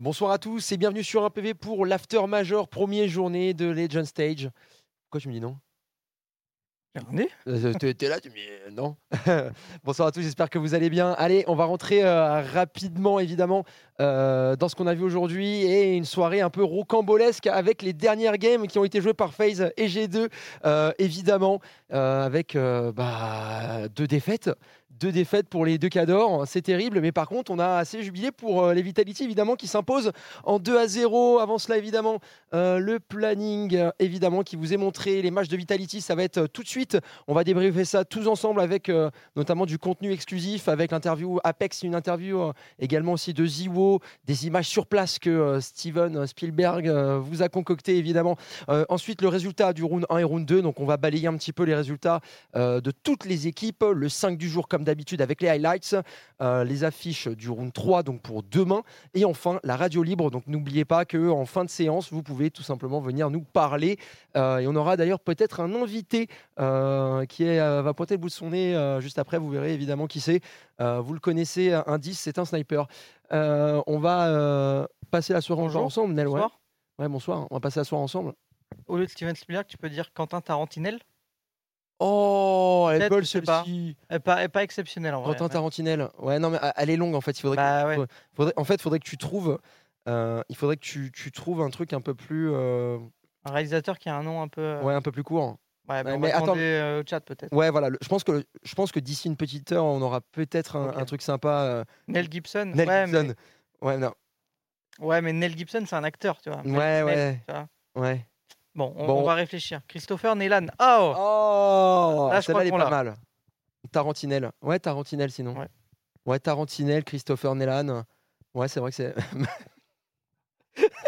Bonsoir à tous et bienvenue sur un PV pour l'After Major, première journée de Legend Stage. Pourquoi tu me dis non? Euh, T'es t'es là, tu me dis euh, non. Bonsoir à tous, j'espère que vous allez bien. Allez, on va rentrer euh, rapidement, évidemment, euh, dans ce qu'on a vu aujourd'hui et une soirée un peu rocambolesque avec les dernières games qui ont été jouées par FaZe et G2, euh, évidemment, euh, avec euh, bah, deux défaites. Deux défaites pour les deux cadors, c'est terrible, mais par contre, on a assez jubilé pour euh, les Vitality, évidemment, qui s'imposent en 2 à 0. Avant cela, évidemment, euh, le planning, euh, évidemment, qui vous est montré. Les matchs de Vitality, ça va être tout de suite. On va débriefer ça tous ensemble avec notamment du contenu exclusif, avec l'interview Apex, une interview également aussi de Ziwo, des images sur place que Steven Spielberg vous a concocté, évidemment. Ensuite, le résultat du round 1 et round 2. Donc, on va balayer un petit peu les résultats de toutes les équipes. Le 5 du jour, comme d'habitude, avec les highlights, euh, les affiches du round 3, donc pour demain. Et enfin, la radio libre. Donc, n'oubliez pas qu'en fin de séance, vous pouvez tout simplement venir nous parler. Euh, et on aura d'ailleurs peut-être un invité euh, qui est, va pointer le bout de son nez juste après. Vous verrez évidemment qui c'est. Vous le connaissez, indice, c'est un sniper. On va passer la soirée Bonjour. ensemble, Nel. Ouais. Bonsoir. ouais, bonsoir. On va passer la soirée ensemble. Au lieu de Steven Spielberg, tu peux dire Quentin Tarantinel. Oh, elle pas. celle-ci. Pas, pas exceptionnelle en vrai. Quentin Tarantinel. Ouais, non, mais euh, elle est longue en fait. Il faudrait que- Bah ouais. Faudrait- faudrait- en fait, il faudrait que tu trouves. euh, il faudrait que tu, tu trouves un truc un peu plus, euh, Un réalisateur qui a un nom un peu. euh, ouais, un peu plus court. ouais, bah, on mais va attends. demander euh, au chat peut-être. Ouais, voilà. le- je pense que je pense que d'ici une petite heure, on aura peut-être un, truc sympa. euh, Nell Gibson. Nel ouais, Gibson. Ouais, non. Mais, ouais, mais Nell Gibson, c'est un acteur, tu vois. Nell- Ouais, Nell, ouais. tu vois. Ouais. Bon, on, Bon. on va réfléchir. Christopher Nelan. Oh, Oh, Là, je crois elle est pas mal. Tarantinel. Ouais, Tarantinel sinon. Ouais. Ouais, Tarantinel, Christopher Nelan. Ouais, c'est vrai que c'est.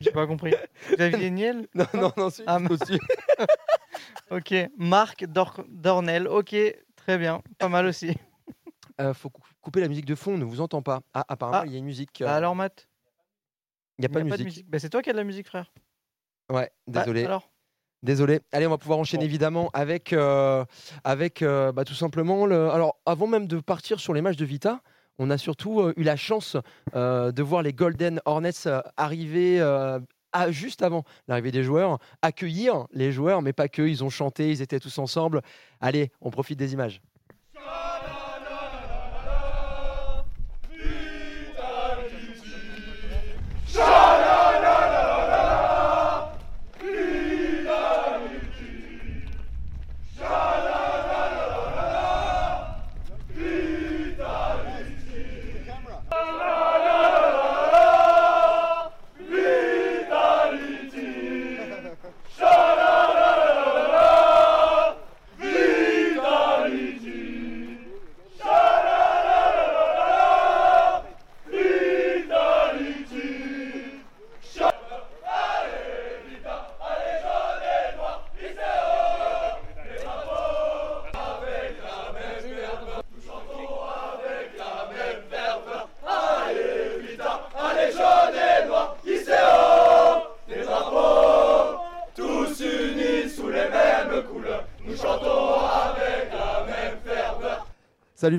j'ai pas compris. Xavier Niel. non, non, non, c'est Ah. Ok. Marc Dor- Dornel. Ok, très bien. Pas mal aussi. Euh, faut cou- couper la musique de fond, on ne vous entend pas. Ah, apparemment, Ah. il y a une musique. Bah euh, alors, Matt. Il n'y a pas y de a musique. Bah, c'est toi qui as de la musique, frère. Ouais, Ah, désolé. alors. Désolé. Allez, on va pouvoir enchaîner Bon. évidemment avec, euh, avec euh, bah, tout simplement. Le... Alors, avant même de partir sur les matchs de Vita, on a surtout euh, eu la chance euh, de voir les Golden Hornets euh, arriver. euh, à- juste avant l'arrivée des joueurs, accueillir les joueurs, mais pas que, ils ont chanté, ils étaient tous ensemble. Allez, on profite des images. Salut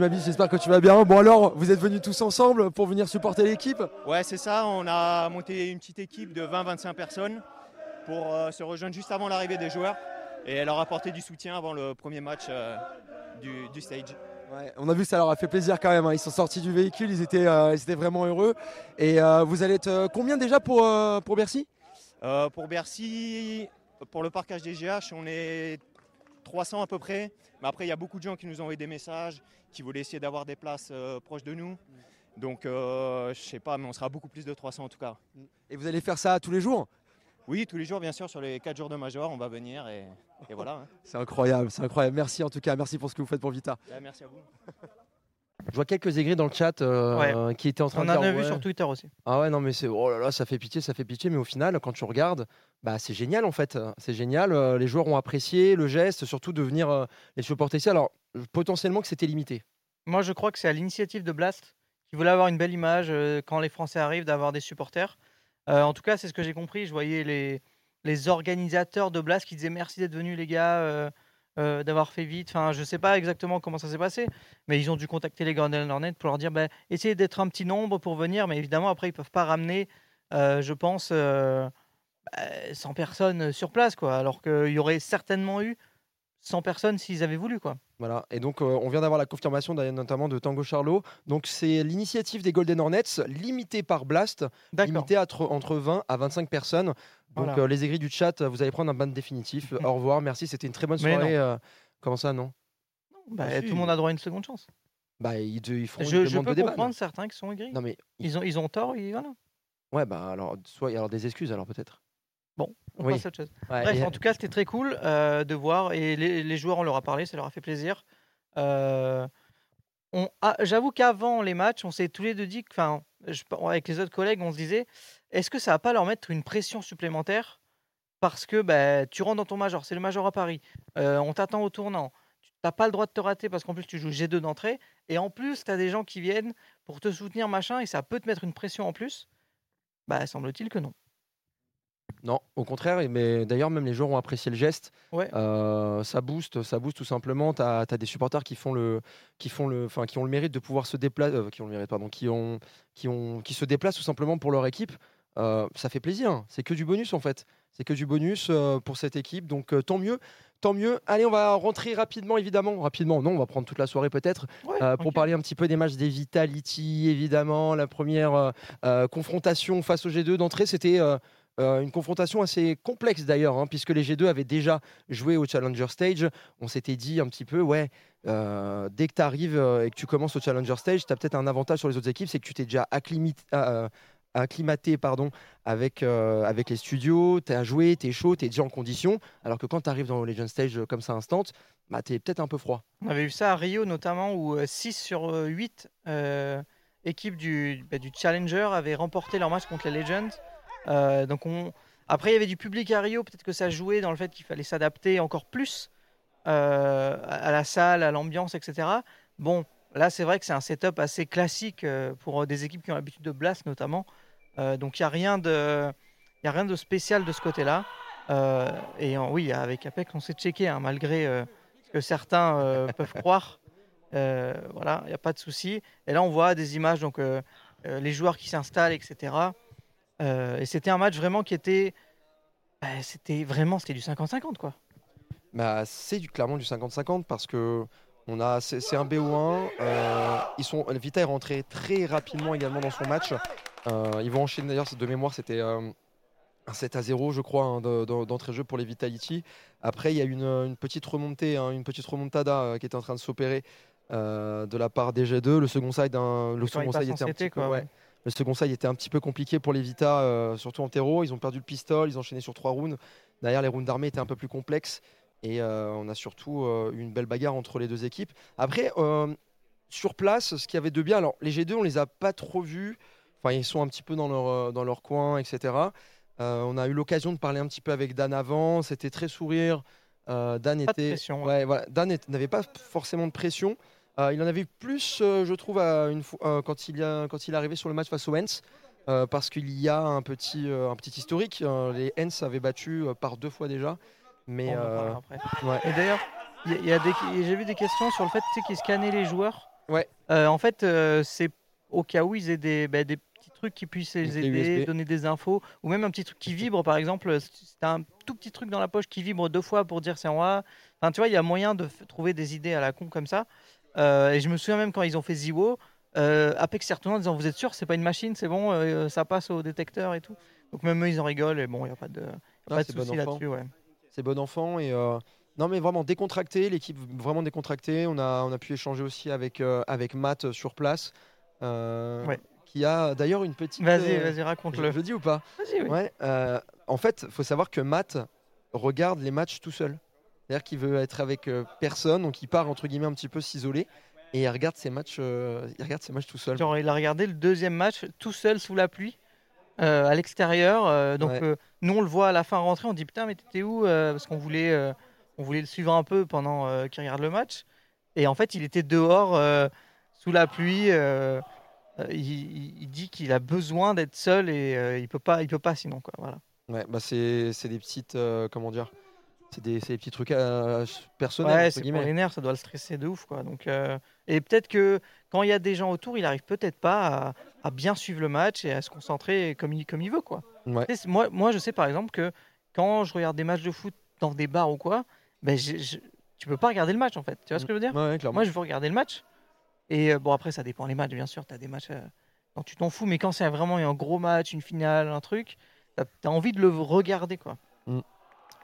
J'espère que tu vas bien. Bon alors, vous êtes venus tous ensemble pour venir supporter l'équipe Ouais, c'est ça. On a monté une petite équipe de 20-25 personnes pour euh, se rejoindre juste avant l'arrivée des joueurs et leur apporter du soutien avant le premier match euh, du, du stage. Ouais, on a vu que ça leur a fait plaisir quand même. hein. Ils sont sortis du véhicule, ils étaient, euh, ils étaient vraiment heureux. Et vous allez être combien déjà pour, pour Bercy? Pour Bercy, pour le parcage des GH, on est 300 à peu près. Mais après, il y a beaucoup de gens qui nous ont envoyé des messages, qui voulaient essayer d'avoir des places euh, proches de nous. Donc, euh, je sais pas, mais on sera beaucoup plus de 300 en tout cas. Et vous allez faire ça tous les jours? Oui, tous les jours, bien sûr, sur les 4 jours de major, on va venir et, et voilà. hein. C'est incroyable, c'est incroyable. Merci en tout cas, merci pour ce que vous faites pour Vita. Bah, merci à vous. Je vois quelques aigris dans le chat euh, qui étaient en train On de en dire a vu ouais. sur Twitter aussi. Ah ouais, non, mais c'est oh là là, ça fait pitié, ça fait pitié. Mais au final, quand tu regardes, bah c'est génial en fait. C'est génial. euh, les joueurs ont apprécié le geste, surtout de venir euh, les supporter ici. Alors potentiellement que c'était limité. Moi, je crois que c'est à l'initiative de Blast qui voulait avoir une belle image quand les Français arrivent d'avoir des supporters. En tout cas, c'est ce que j'ai compris. Je voyais les, les organisateurs de Blast qui disaient merci d'être venus, les gars. Euh, d'avoir fait vite. Enfin, je sais pas exactement comment ça s'est passé, mais ils ont dû contacter les Golden Hornets pour leur dire bah, essayez d'être un petit nombre pour venir, mais évidemment, après, ils peuvent pas ramener, euh, je pense, euh, bah, 100 personnes sur place, quoi, alors qu'il y aurait certainement eu 100 personnes s'ils avaient voulu, quoi. Voilà, et donc euh, on vient d'avoir la confirmation d'ailleurs, notamment de Tango Charlot. Donc c'est l'initiative des Golden Hornets, limitée par Blast, limitée à tr- entre 20 à 25 personnes. Donc Voilà. euh, les aigris du chat, vous allez prendre un ban définitif. Au revoir, merci, c'était une très bonne soirée. euh, comment ça, non? Bah, Ah. Tout le monde a droit à une seconde chance. Bah ils, ils font Je, je peux de débat. comprendre certains qui sont aigris. Non mais Ils ont, ils ont tort, et voilà. ouais bah alors soit alors des excuses alors peut-être. Bon, on Oui. passe à autre chose. Ouais, Bref, et- en tout cas, c'était très cool euh, de voir. Et les, les joueurs, on leur a parlé, ça leur a fait plaisir. Euh, on- ah, J'avoue qu'avant les matchs, on s'est tous les deux dit, que- enfin, avec les autres collègues, on se disait, est-ce que ça va pas leur mettre une pression supplémentaire parce que bah, tu rentres dans ton major, c'est le major à Paris, euh, on t'attend au tournant, tu n'as pas le droit de te rater parce qu'en plus tu joues G2 d'entrée, et en plus tu as des gens qui viennent pour te soutenir, machin, et ça peut te mettre une pression en plus. Bah, semble-t-il que non. Non, au contraire, mais d'ailleurs, même les joueurs ont apprécié le geste. Ouais. Euh, ça booste, ça booste tout simplement. Tu as, des supporters qui font le, qui font le, enfin, qui ont le mérite de pouvoir se déplacer, qui ont le mérite, pardon, qui ont, qui ont, qui se déplacent tout simplement pour leur équipe. Euh, ça fait plaisir. C'est que du bonus en fait. C'est que du bonus euh, pour cette équipe. Donc euh, tant mieux, tant mieux. Allez, on va rentrer rapidement, évidemment, rapidement. Non, on va prendre toute la soirée peut-être. Ouais, Euh, pour parler un petit peu des matchs des Vitality, évidemment. La première euh, euh, confrontation face au G2 d'entrée, c'était euh, euh, une confrontation assez complexe d'ailleurs, hein, puisque les G2 avaient déjà joué au Challenger Stage. On s'était dit un petit peu, ouais, euh, dès que tu arrives et que tu commences au Challenger Stage, tu as peut-être un avantage sur les autres équipes, c'est que tu t'es déjà euh, acclimaté pardon, avec, euh, avec les studios, tu as joué, tu es chaud, tu es déjà en condition, alors que quand tu arrives dans le Legend Stage euh, comme ça instant, bah, tu es peut-être un peu froid. On avait vu ça à Rio notamment où 6 sur 8 équipes bah, du Challenger avaient remporté leur match contre les Legends. Euh, donc on... Après il y avait du public à Rio, peut-être que ça jouait dans le fait qu'il fallait s'adapter encore plus euh, à la salle, à l'ambiance, etc. Bon, là c'est vrai que c'est un setup assez classique euh, pour des équipes qui ont l'habitude de blast notamment. Donc il n'y a, rien de- a rien de spécial de ce côté-là. Et oui, avec Apex on s'est checké hein, malgré ce que certains peuvent croire. Voilà, il n'y a pas de souci. Et là, on voit des images, donc les joueurs qui s'installent, etc. Euh, et c'était un match vraiment qui était. bah, c'était vraiment c'était du 50-50, quoi. Bah, c'est du, clairement du 50-50 parce que on a, c'est, c'est un BO1. euh, ils sont, Vita est rentré très rapidement également dans son match. Euh, ils vont enchaîner d'ailleurs, de mémoire, c'était euh, un 7 à 0, je crois, hein, de- de- d'entrée de jeu pour les Vitality. Après, il y a une, une petite remontée, hein, une petite remontada qui était en train de s'opérer de la part des G2. Le second side, hein, le second side était un petit peu, quoi, ouais. Le second side était un petit peu compliqué pour les Vita, euh, surtout en terreau. Ils ont perdu le pistol, ils ont enchaîné sur trois rounds. Derrière, les rounds d'armée étaient un peu plus complexes. Et euh, on a surtout eu une belle bagarre entre les deux équipes. Après, euh, sur place, ce qu'il y avait de bien, alors les G2, on les a pas trop vus. Enfin, ils sont un petit peu dans leur, dans leur coin, etc. On a eu l'occasion de parler un petit peu avec Dan avant. C'était très sourire. Dan Pas de était. pression, ouais, voilà. Dan est- n'avait pas forcément de pression. Euh, il en avait eu plus, euh, je trouve, à une fois, euh, quand, il a, quand il est arrivé sur le match face aux Hens. euh, parce qu'il y a un petit, euh, un petit historique. Euh, les Hens avaient battu euh, par deux fois déjà. Mais euh, ouais. Et d'ailleurs, il y a- il y a des- j'ai vu des questions sur le fait qu'ils scannaient les joueurs. Ouais. Euh, en fait, euh, c'est au cas où ils aient des, bah, des petits trucs qui puissent les aider, USB. donner des infos, ou même un petit truc qui vibre, par exemple. C'est un tout petit truc dans la poche qui vibre deux fois pour dire c'est en A. Enfin, tu vois, il y a moyen de trouver des idées à la con comme ça. Euh, et je me souviens même quand ils ont fait Ziwo, euh, Apex s'est retourné en disant Vous êtes sûr, c'est pas une machine, c'est bon, euh, ça passe au détecteur et tout? Donc même eux, ils en rigolent, et bon, il n'y a pas de, Ah, pas de c'est bon souci enfant. là-dessus. Ouais. c'est bon enfant et non mais vraiment décontracté l'équipe vraiment décontractée on a on a pu échanger aussi avec euh, avec Matt sur place euh, Ouais. qui a d'ailleurs une petite Vas-y, euh, vas-y, raconte-le. je le dis ou pas? Vas-y, oui. ouais en fait faut savoir que Matt regarde les matchs tout seul c'est-à-dire qu'il veut être avec euh, personne donc il part entre guillemets un petit peu s'isoler et il regarde ses matchs euh, il regarde ses matchs tout seul Genre, il a regardé le deuxième match tout seul sous la pluie, euh, à l'extérieur. euh, donc, Ouais. euh, nous, on le voit à la fin rentrer. On dit Putain, mais t'étais où Parce qu'on voulait, on voulait le suivre un peu pendant qu'il regarde le match. Et en fait, il était dehors, sous la pluie. il, dit qu'il a besoin d'être seul et il peut pas, il peut pas sinon. Quoi, voilà. Ouais, bah c'est c'est des petites comment dire c'est des, des petits trucs euh, personnels. Ouais, c'est pour les nerfs, ça doit le stresser de ouf, quoi. Donc, euh, et peut-être que quand il y a des gens autour, il arrive peut-être pas à, à bien suivre le match et à se concentrer comme il, comme il veut, quoi. Ouais. Tu sais, c'est- Moi, moi, je sais par exemple que quand je regarde des matchs de foot dans des bars ou quoi, ben, je- tu peux pas regarder le match, en fait. Tu vois ce que je veux dire? Ouais. Moi, je veux regarder le match. Et euh, bon, après, ça dépend les matchs, bien sûr. Tu as des matchs dont tu t'en fous, mais quand c'est vraiment un gros match, une finale, un truc, tu as, envie de le regarder, quoi.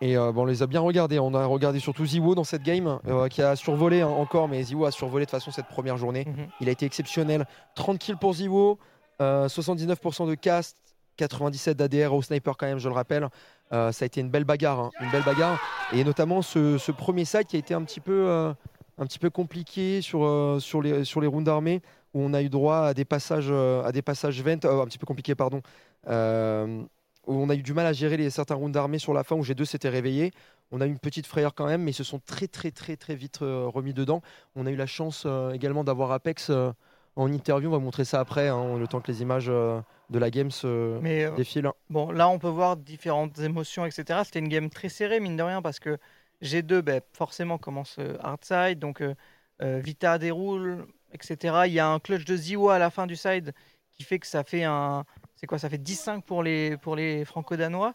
Et euh, bon, on les a bien regardés. On a regardé surtout Ziwo dans cette game, euh, qui a survolé hein, encore, mais Ziwo a survolé de toute façon cette première journée. Mhm. Il a été exceptionnel. 30 kills pour Ziwo, euh, 79% de cast, 97 d'ADR au sniper quand même, je le rappelle. Euh, ça a été une belle bagarre, hein, une belle bagarre. Et notamment ce, ce premier side qui a été un petit peu, euh, un petit peu compliqué sur, euh, sur, les, sur les rounds armés, où on a eu droit à des passages, euh, à des passages vent, euh, un petit peu compliqué, pardon. Où on a eu du mal à gérer les, certains rounds armés sur la fin, où G2 s'était réveillé. On a eu une petite frayeur quand même, mais ils se sont très très très très vite euh, remis dedans. On a eu la chance euh, également d'avoir Apex euh, en interview. On va montrer ça après, hein, le temps que les images de la game se Mais défilent. bon, là, on peut voir différentes émotions, etc. C'était une game très serrée, mine de rien, parce que G2, ben, forcément, commence hard side. Donc, Vita déroule, etc. Il y a un clutch de Ziwa à la fin du side qui fait que ça fait un. C'est quoi Ça fait 10-5 pour les, pour les franco-danois.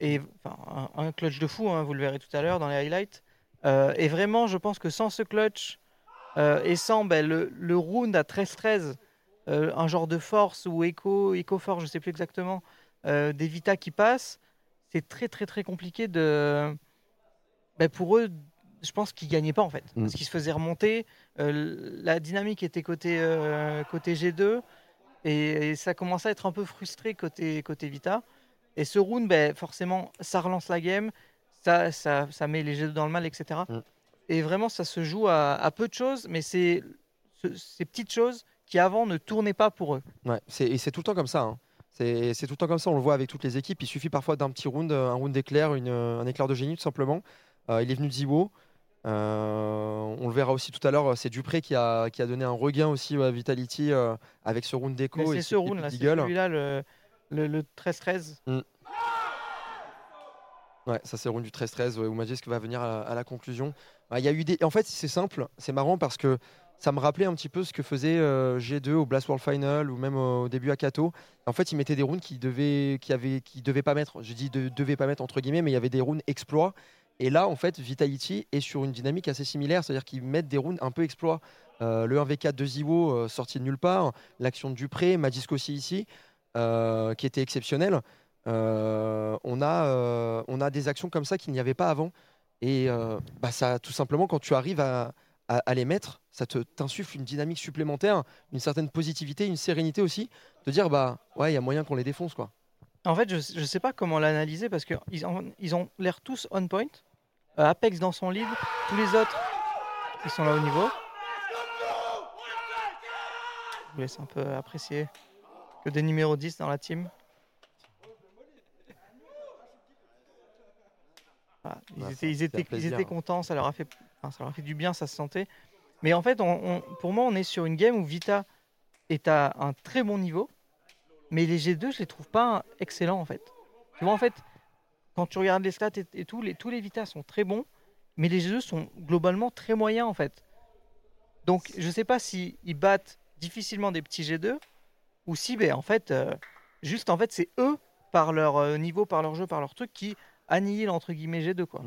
Et enfin, un, un clutch de fou, hein, vous le verrez tout à l'heure dans les highlights. Euh, et vraiment, je pense que sans ce clutch euh, et sans ben, le, le round à 13-13, euh, un genre de force ou écho, écho force, je sais plus exactement, des Vita qui passent, c'est très très très compliqué de. ben, pour eux, je pense qu'ils gagnaient pas en fait. Mm. Parce qu'ils se faisaient remonter. la dynamique était côté, côté G2. Et, et ça commençait à être un peu frustré côté, côté Vita. Et ce round, ben, forcément, ça relance la game. Ça, ça, ça met les G2 dans le mal, etc. Mm. Et vraiment, ça se joue à, à peu de choses. Mais c'est ce- ces petites choses qui avant ne tournaient pas pour eux. Ouais, c'est, et c'est tout le temps comme ça. hein. C'est, c'est tout le temps comme ça, on le voit avec toutes les équipes. Il suffit parfois d'un petit round, euh, un round d'éclair, une, un éclair de génie tout simplement. Euh, il est venu de Zibo. Euh, on le verra aussi tout à l'heure, c'est Dupré qui a, qui a donné un regain aussi à Vitality euh, avec ce round d'écho. c'est ce round là, c'est celui-là, le, le, le 13-13. Ouais, ça c'est le round du 13-13 ouais, où Magisk va venir à, à la conclusion. Bah, y a eu des... En fait, c'est simple, c'est marrant parce que ça me rappelait un petit peu ce que faisait euh, G2 au Blast World Final ou même au début à Kato. En fait, ils mettaient des rounds qui devaient, qui avaient, qui devaient pas mettre. Je dis de, devaient pas mettre entre guillemets, mais il y avait des rounds exploits. Et là, en fait, Vitality est sur une dynamique assez similaire, c'est-à-dire qu'ils mettent des rounds un peu exploits. Euh, le 1v4 de Ziwo euh, sorti de nulle part, l'action de Dupré, Magisk aussi ici, euh, qui était exceptionnel. Euh, on, a, on a des actions comme ça qu'il n'y avait pas avant. Et bah, ça, tout simplement, quand tu arrives à, les mettre, ça te t'insuffle une dynamique supplémentaire, une certaine positivité, une sérénité aussi, de dire bah ouais, il y a moyen qu'on les défonce quoi. En fait, je ne sais pas comment l'analyser parce qu'ils ils ont l'air tous on point. Euh, Apex dans son lead, tous les autres, ils sont là au niveau. Je vous laisse un peu apprécier que des numéros 10 dans la team. Voilà, Ils, Ouais, étaient, ils, fait étaient, ils plaisir. étaient contents, ça leur, a fait, enfin, ça leur a fait du bien, ça se sentait. Mais en fait, on- on- pour moi, on est sur une game où Vita est à un très bon niveau, mais les G2, je les trouve pas excellents en fait. Tu vois, en fait, quand tu regardes les stats et, et tout, les, tous les Vita sont très bons, mais les G2 sont globalement très moyens en fait. Donc, je sais pas si ils battent difficilement des petits G2 ou si, ben, en fait, euh, juste en fait, c'est eux par leur euh, niveau, par leur jeu, par leur truc qui annihilent entre guillemets G2 quoi.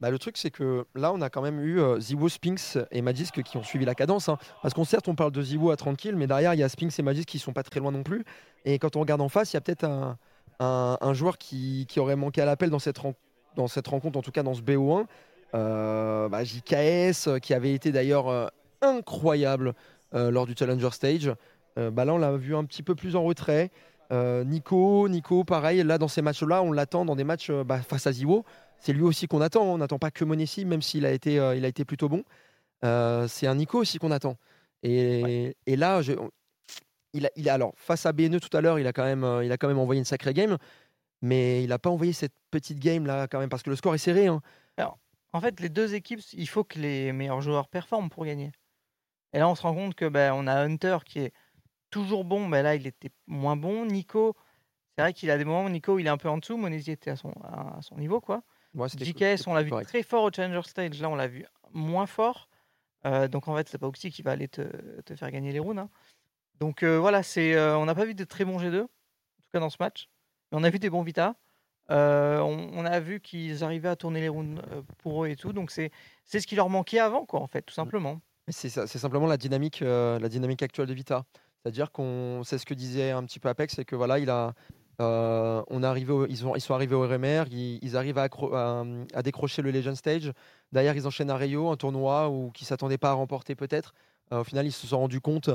Bah, le truc c'est que là on a quand même eu euh, Ziwo, Spinks et Magisk qui ont suivi la cadence. hein. Parce qu'on certes on parle de Ziwo à 30 kills, mais derrière il y a Spinks et Magisk qui sont pas très loin non plus. Et quand on regarde en face, il y a peut-être un, un- un joueur qui, qui aurait manqué à l'appel dans cette, ren- dans cette rencontre, en tout cas dans ce BO1. Euh, bah, JKS euh, qui avait été d'ailleurs euh, incroyable euh, lors du Challenger Stage. Bah là on l'a vu un petit peu plus en retrait. Nico, Nico, pareil, là dans ces matchs-là, on l'attend dans des matchs bah, face à Ziwo. C'est lui aussi qu'on attend. On n'attend pas que Monesi, même s'il a, été, il a été plutôt bon. C'est un Nico aussi qu'on attend. Et, et là, je- il a, il a- alors face à BNE tout à l'heure, il a quand même, euh, il a quand même envoyé une sacrée game, mais il n'a pas envoyé cette petite game là quand même parce que le score est serré. hein. En fait, les deux équipes, il faut que les meilleurs joueurs performent pour gagner. Et là, on se rend compte que ben, on a Hunter qui est toujours bon, mais là, il était moins bon. Nico, c'est vrai qu'il a des moments, où Nico, il est un peu en dessous. Monesi était à son, à son niveau, quoi. Ouais, JKS, on l'a vu correct. très fort au Challenger Stage. Là, on l'a vu moins fort. Euh, donc, en fait, c'est pas Oxy qui va aller te, te faire gagner les rounds. hein. Donc, euh, voilà, c'est, euh, on n'a pas vu de très bons G2, en tout cas dans ce match. Mais on a vu des bons Vita. Euh, on, a vu qu'ils arrivaient à tourner les rounds pour eux et tout. Donc, c'est, c'est ce qui leur manquait avant, quoi, en fait, tout simplement. C'est c'est simplement la dynamique, la dynamique actuelle de Vita. C'est-à-dire qu'on, c'est ce que disait un petit peu Apex, c'est que voilà, il a, on au- ils, sont, arrivés au RMR, ils, arrivent à, accro- à, décrocher le Legend Stage. Derrière, ils enchaînent à Rio, un tournoi où qui s'attendaient pas à remporter peut-être. Euh, au final, ils se sont rendus compte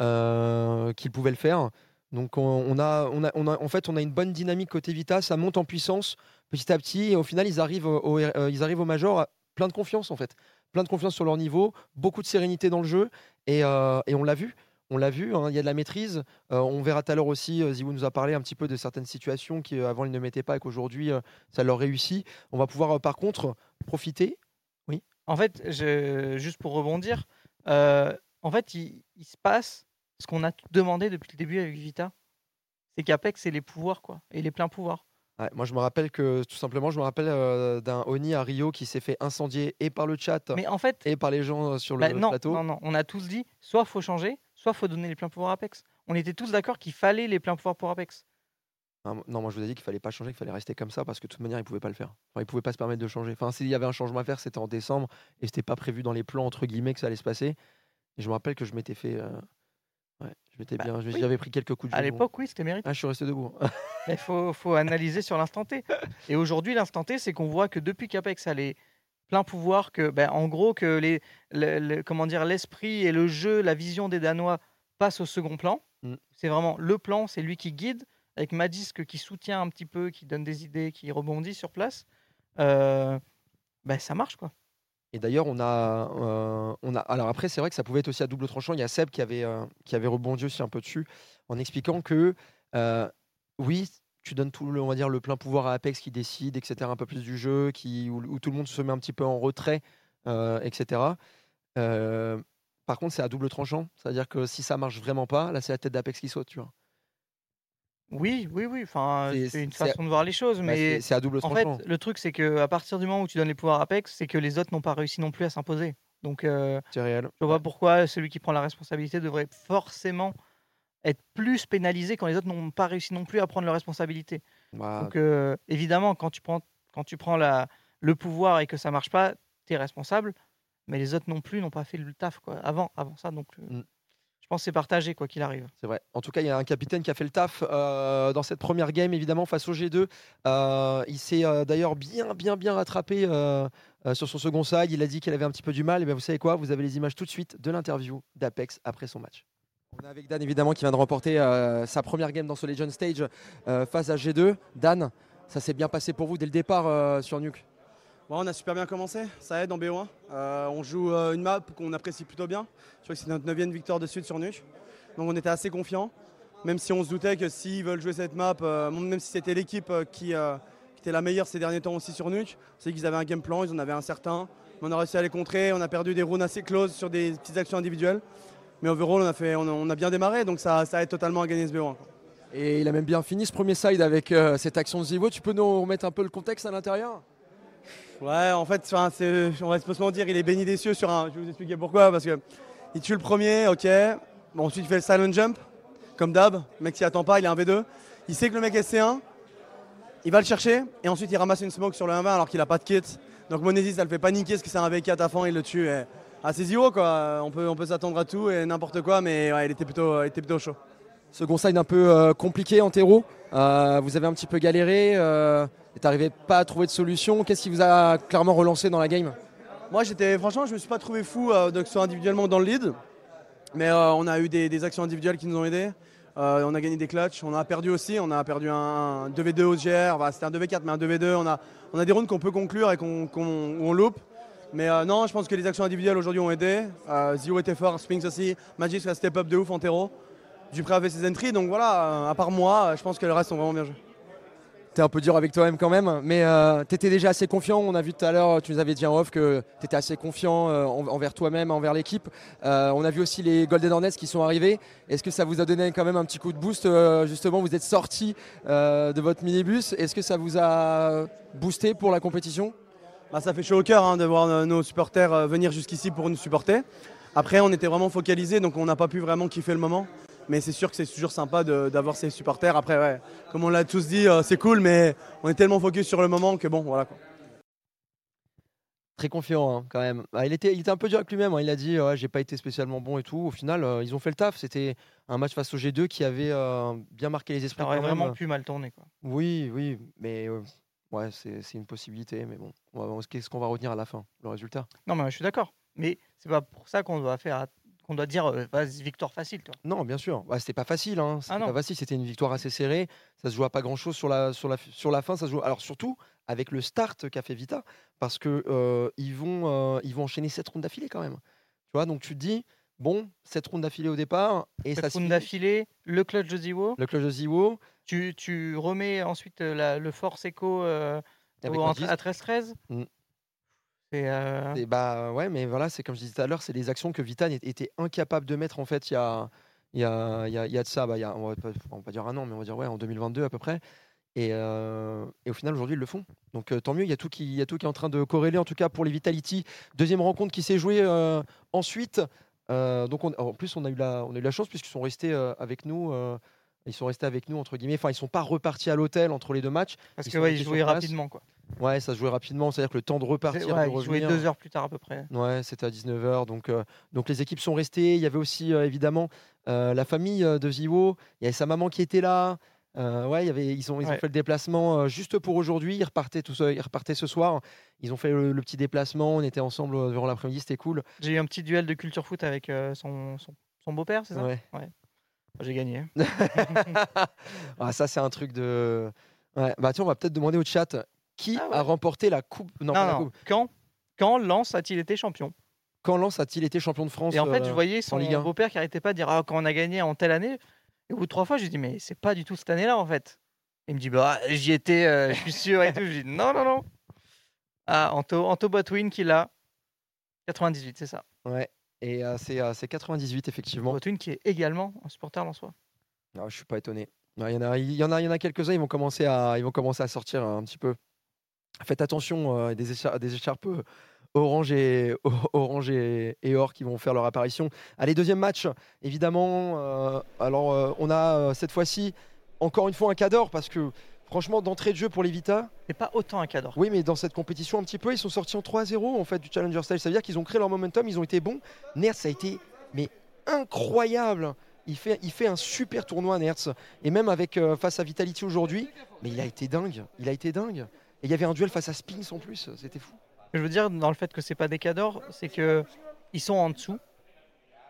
euh, qu'ils pouvaient le faire. Donc, on, a, on a, on a- en fait, on a une bonne dynamique côté Vita. Ça monte en puissance petit à petit, et au final, ils arrivent au, euh, ils arrivent au Major plein de confiance en fait plein de confiance sur leur niveau, beaucoup de sérénité dans le jeu, et, et on l'a vu. On l'a vu, hein, il y a de la maîtrise. On verra tout à l'heure aussi, Ziwoo nous a parlé un petit peu de certaines situations qui avant ils ne mettaient pas et qu'aujourd'hui ça leur réussit. On va pouvoir par contre profiter. En fait, juste pour rebondir, euh, en fait, il, il se passe ce qu'on a demandé depuis le début avec Vita. C'est qu'Apex, c'est les pouvoirs, quoi, et les pleins pouvoirs. Ouais, moi je me rappelle que tout simplement, je me rappelle euh, d'un Oni à Rio qui s'est fait incendier et par le chat Mais en fait, et par les gens euh, sur le bah, non, plateau. non, non, on a tous dit, soit faut changer, soit faut donner les pleins pouvoirs à Apex. On était tous d'accord qu'il fallait les pleins pouvoirs pour Apex. Non, moi je vous ai dit qu'il fallait pas changer, qu'il fallait rester comme ça parce que de toute manière ils pouvaient pas le faire. Enfin, ils pouvaient pas se permettre de changer. Enfin, s'il y avait un changement à faire, c'était en décembre et c'était pas prévu dans les plans entre guillemets que ça allait se passer. Et je me rappelle que je m'étais fait, euh, ouais, je m'étais Bah, bien, oui. j'avais pris quelques coups de À l'époque, oui, c'était mérité. Ah, je suis resté debout. Il faut, faut analyser sur l'instant T. Et aujourd'hui, l'instant T, c'est qu'on voit que depuis qu'Apex a les pleins pouvoirs, que, ben, en gros, que les, le- le- comment dire, l'esprit et le jeu, la vision des Danois passent au second plan. Mm. C'est vraiment le plan, c'est lui qui guide, avec Madisque qui soutient un petit peu, qui donne des idées, qui rebondit sur place. Euh, ben, ça marche, quoi. Et d'ailleurs, on a, euh, on a. Alors après, c'est vrai que ça pouvait être aussi à double tranchant. Il y a Seb qui avait, euh, qui avait rebondi aussi un peu dessus en expliquant que euh, oui, tu donnes tout, le, on va dire, le plein pouvoir à Apex qui décide, etc. Un peu plus du jeu, qui où, tout le monde se met un petit peu en retrait, etc. Par contre, c'est à double tranchant. C'est-à-dire que si ça marche vraiment pas, là, c'est la tête d'Apex qui saute, tu vois. Oui, oui, oui. Enfin, C'est- une façon de voir les choses, Bah, mais c'est- c'est à double En fait, le truc, c'est que à partir du moment où tu donnes les pouvoirs à Apex, c'est que les autres n'ont pas réussi non plus à s'imposer. Donc, euh, c'est réel. je vois pourquoi celui qui prend la responsabilité devrait forcément être plus pénalisé quand les autres n'ont pas réussi non plus à prendre leurs responsabilités. Bah, Donc, euh, évidemment, quand tu prends, quand tu prends la, le pouvoir et que ça marche pas, tu es responsable. Mais les autres non plus n'ont pas fait le taf quoi. Avant, avant ça. Donc, euh, Mm. Pense que c'est partagé quoi qu'il arrive. C'est vrai. En tout cas, il y a un capitaine qui a fait le taf euh, dans cette première game, évidemment, face au G2. Euh, il s'est euh, d'ailleurs bien, bien, bien rattrapé euh, euh, sur son second side. Il a dit qu'il avait un petit peu du mal. Et bien, vous savez quoi? Vous avez les images tout de suite de l'interview d'Apex après son match. On est avec Dan, évidemment, qui vient de remporter euh, sa première game dans ce Legend Stage euh, face à G2. Dan, ça s'est bien passé pour vous dès le départ euh, sur Nuke? On a super bien commencé, ça aide en BO1. Euh, on joue euh, une map qu'on apprécie plutôt bien. Je crois que c'est notre 9 victoire de suite sur Nuke. Donc on était assez confiants, même si on se doutait que s'ils veulent jouer cette map, euh, même si c'était l'équipe qui, était la meilleure ces derniers temps aussi sur Nuke, c'est qu'ils avaient un game plan, ils en avaient un certain. On a réussi à les contrer, on a perdu des rounds assez close sur des petites actions individuelles. Mais overall, on a, on a, bien démarré, donc ça, aide totalement à gagner ce BO1. quoi. Et il a même bien fini ce premier side avec cette action de Zivo. Tu peux nous remettre un peu le contexte à l'intérieur? Ouais, en fait, enfin, on va se se mentir, il est béni des cieux sur un. Je vais vous expliquer pourquoi. Parce que il tue le premier, ok. Ensuite, il fait le silent jump, comme d'hab. Le mec s'y attend pas, il est un V2. Il sait que le mec est C1. Il va le chercher et ensuite il ramasse une smoke sur le 1-20 alors qu'il a pas de kit. Donc Monesi, ça le fait paniquer parce que c'est un V4 à fond, il le tue. Et... Ah, c'est quoi. On peut, on peut s'attendre à tout et n'importe quoi, mais ouais, il, était plutôt, il était plutôt chaud. Second side un peu euh, compliqué en terreau. Euh, vous avez un petit peu galéré. Euh, et t'arrivais pas à trouver de solution. Qu'est-ce qui vous a clairement relancé dans la game? Moi, j'étais, franchement, je me suis pas trouvé fou euh, que ce soit individuellement dans le lead. Mais euh, on a eu des, actions individuelles qui nous ont aidés. Euh, on a gagné des clutches. On a perdu aussi. On a perdu un, un 2v2 au GR. C'était un 2v4, mais un 2v2. On a, des rounds qu'on peut conclure et qu'on, loupe. Mais euh, non, je pense que les actions individuelles aujourd'hui ont aidé. Euh, Zio était fort, Spinks aussi. Magic a step up de ouf en terreau. Dupré a fait ses entries. Donc voilà, euh, à part moi, euh, je pense que le reste sont vraiment bien joués. un peu dur avec toi-même quand même, mais euh, tu étais déjà assez confiant. On a vu tout à l'heure, tu nous avais dit en off que tu étais assez confiant euh, en- envers toi-même, envers l'équipe. Euh, on a vu aussi les Golden Hornets qui sont arrivés. Est-ce que ça vous a donné quand même un petit coup de boost Justement, vous êtes sorti de votre minibus. Est-ce que ça vous a boosté pour la compétition? Bah, ça fait chaud au cœur hein, de voir nos supporters venir jusqu'ici pour nous supporter. Après, on était vraiment focalisés, donc on n'a pas pu vraiment kiffer le moment. Mais c'est sûr que c'est toujours sympa de- d'avoir ces supporters. Après, ouais, comme on l'a tous dit, euh, c'est cool, mais on est tellement focus sur le moment que bon, voilà. Quoi. Très confiant hein, quand même. Ah, il, était, il était un peu dur avec lui-même. hein. Il a dit ouais, j'ai pas été spécialement bon et tout. Au final, euh, ils ont fait le taf. C'était un match face au G2 qui avait euh, bien marqué les esprits. Ça aurait vraiment pu mal tourner. Quoi. Oui, oui, mais euh, ouais, c'est une possibilité. Mais bon, on va voir qu'est-ce qu'on va retenir à la fin, le résultat? Non, mais je suis d'accord. Mais c'est pas pour ça qu'on doit faire, qu'on doit dire euh, victoire facile. Toi. Non, bien sûr. Ouais, c'était pas facile. Hein. C'était Ah pas facile. C'était une victoire assez serrée. Ça se joue à pas grand-chose sur la, sur, la, sur la fin. Ça se joue. Alors surtout avec le start qu'a fait Vita, parce que euh, ils vont euh, ils vont enchaîner sept rounds d'affilée quand même. Tu vois, donc tu te dis bon, sept rounds d'affilée au départ et ça Cette se round finit- d'affilée, le clutch de Ziwo. Le clutch de Ziwo Tu, tu remets ensuite la- le force echo euh, à 13-13. Euh, Et bah ouais, mais voilà, c'est comme je disais tout à l'heure, c'est des actions que Vita n'était- était incapable de mettre en fait il y a, il y a, il y a, il y a de ça, bah, il y a, on, va pas, on va pas dire un an, mais on va dire ouais, en 2022 à peu près. Et, euh, et au final, aujourd'hui, ils le font. Donc euh, tant mieux, il y, a tout qui, il y a tout qui est en train de corréler, en tout cas pour les Vitality. Deuxième rencontre qui s'est jouée ensuite. Donc on- en plus, on a eu la, on a eu la chance puisqu'ils sont restés avec nous. ils sont restés avec nous entre guillemets. Enfin, ils sont pas repartis à l'hôtel entre les deux matchs. parce ils que ouais, ils jouaient rapidement. Quoi. Ouais, ça se jouait rapidement. C'est-à-dire que le temps de repartir, Ouais, de revenir. deux heures plus tard à peu près. Ouais, c'était à 19h. Donc, euh, donc les équipes sont restées. Il y avait aussi euh, évidemment euh, la famille de Ziwo. Il y avait sa maman qui était là. Ouais, il y avait, ils, ont, ils ont fait le déplacement juste pour aujourd'hui. Ils repartaient, tout ils repartaient ce soir. Ils ont fait le, le petit déplacement. On était ensemble durant l'après-midi. C'était cool. J'ai eu un petit duel de culture foot avec son, son, son beau-père, c'est ça? Ouais. J'ai gagné. Ah, ça, c'est un truc de. Ouais. Bah, tiens, on va peut-être demander au chat qui Ah ouais. a remporté la coupe. Non, Non, pas la non. coupe. Quand, quand Lens a-t-il été champion? Quand Lens a-t-il été champion de France Et en fait, je euh, voyais son beau-père qui arrêtait pas de dire ah, quand on a gagné en telle année. Et au bout de trois fois, je lui dis mais c'est pas du tout cette année-là en fait. Il me dit bah j'y étais, euh, je suis sûr et tout. Je dis non non non. Ah Anto Anto Botwin qui l'a. 98, c'est ça. Ouais. Et euh, c'est euh, c'est 98, effectivement. Botwin qui est également un supporter en soi. Non, je suis pas étonné. Il y en a, il y en a, il y en a quelques-uns. Ils vont commencer à, ils vont commencer à sortir un petit peu. Faites attention, euh, des, échar- des écharpes euh, orange et orange et, et or qui vont faire leur apparition. Allez, deuxième match, évidemment. euh, alors, euh, on a euh, cette fois-ci encore une fois un cador parce que franchement, d'entrée de jeu pour les Vita, C'est pas autant un cadre. oui, mais dans cette compétition un petit peu, ils sont sortis en 3-0 en fait du Challenger Style. Ça veut dire qu'ils ont créé leur momentum, ils ont été bons. Nertz a été mais incroyable. Il fait, il fait un super tournoi Nertz. Et même avec face à Vitality aujourd'hui, mais il a été dingue. Il a été dingue. Et il y avait un duel face à Spinks en plus, c'était fou. Je veux dire dans le fait que c'est pas des cadors, c'est que ils sont en dessous.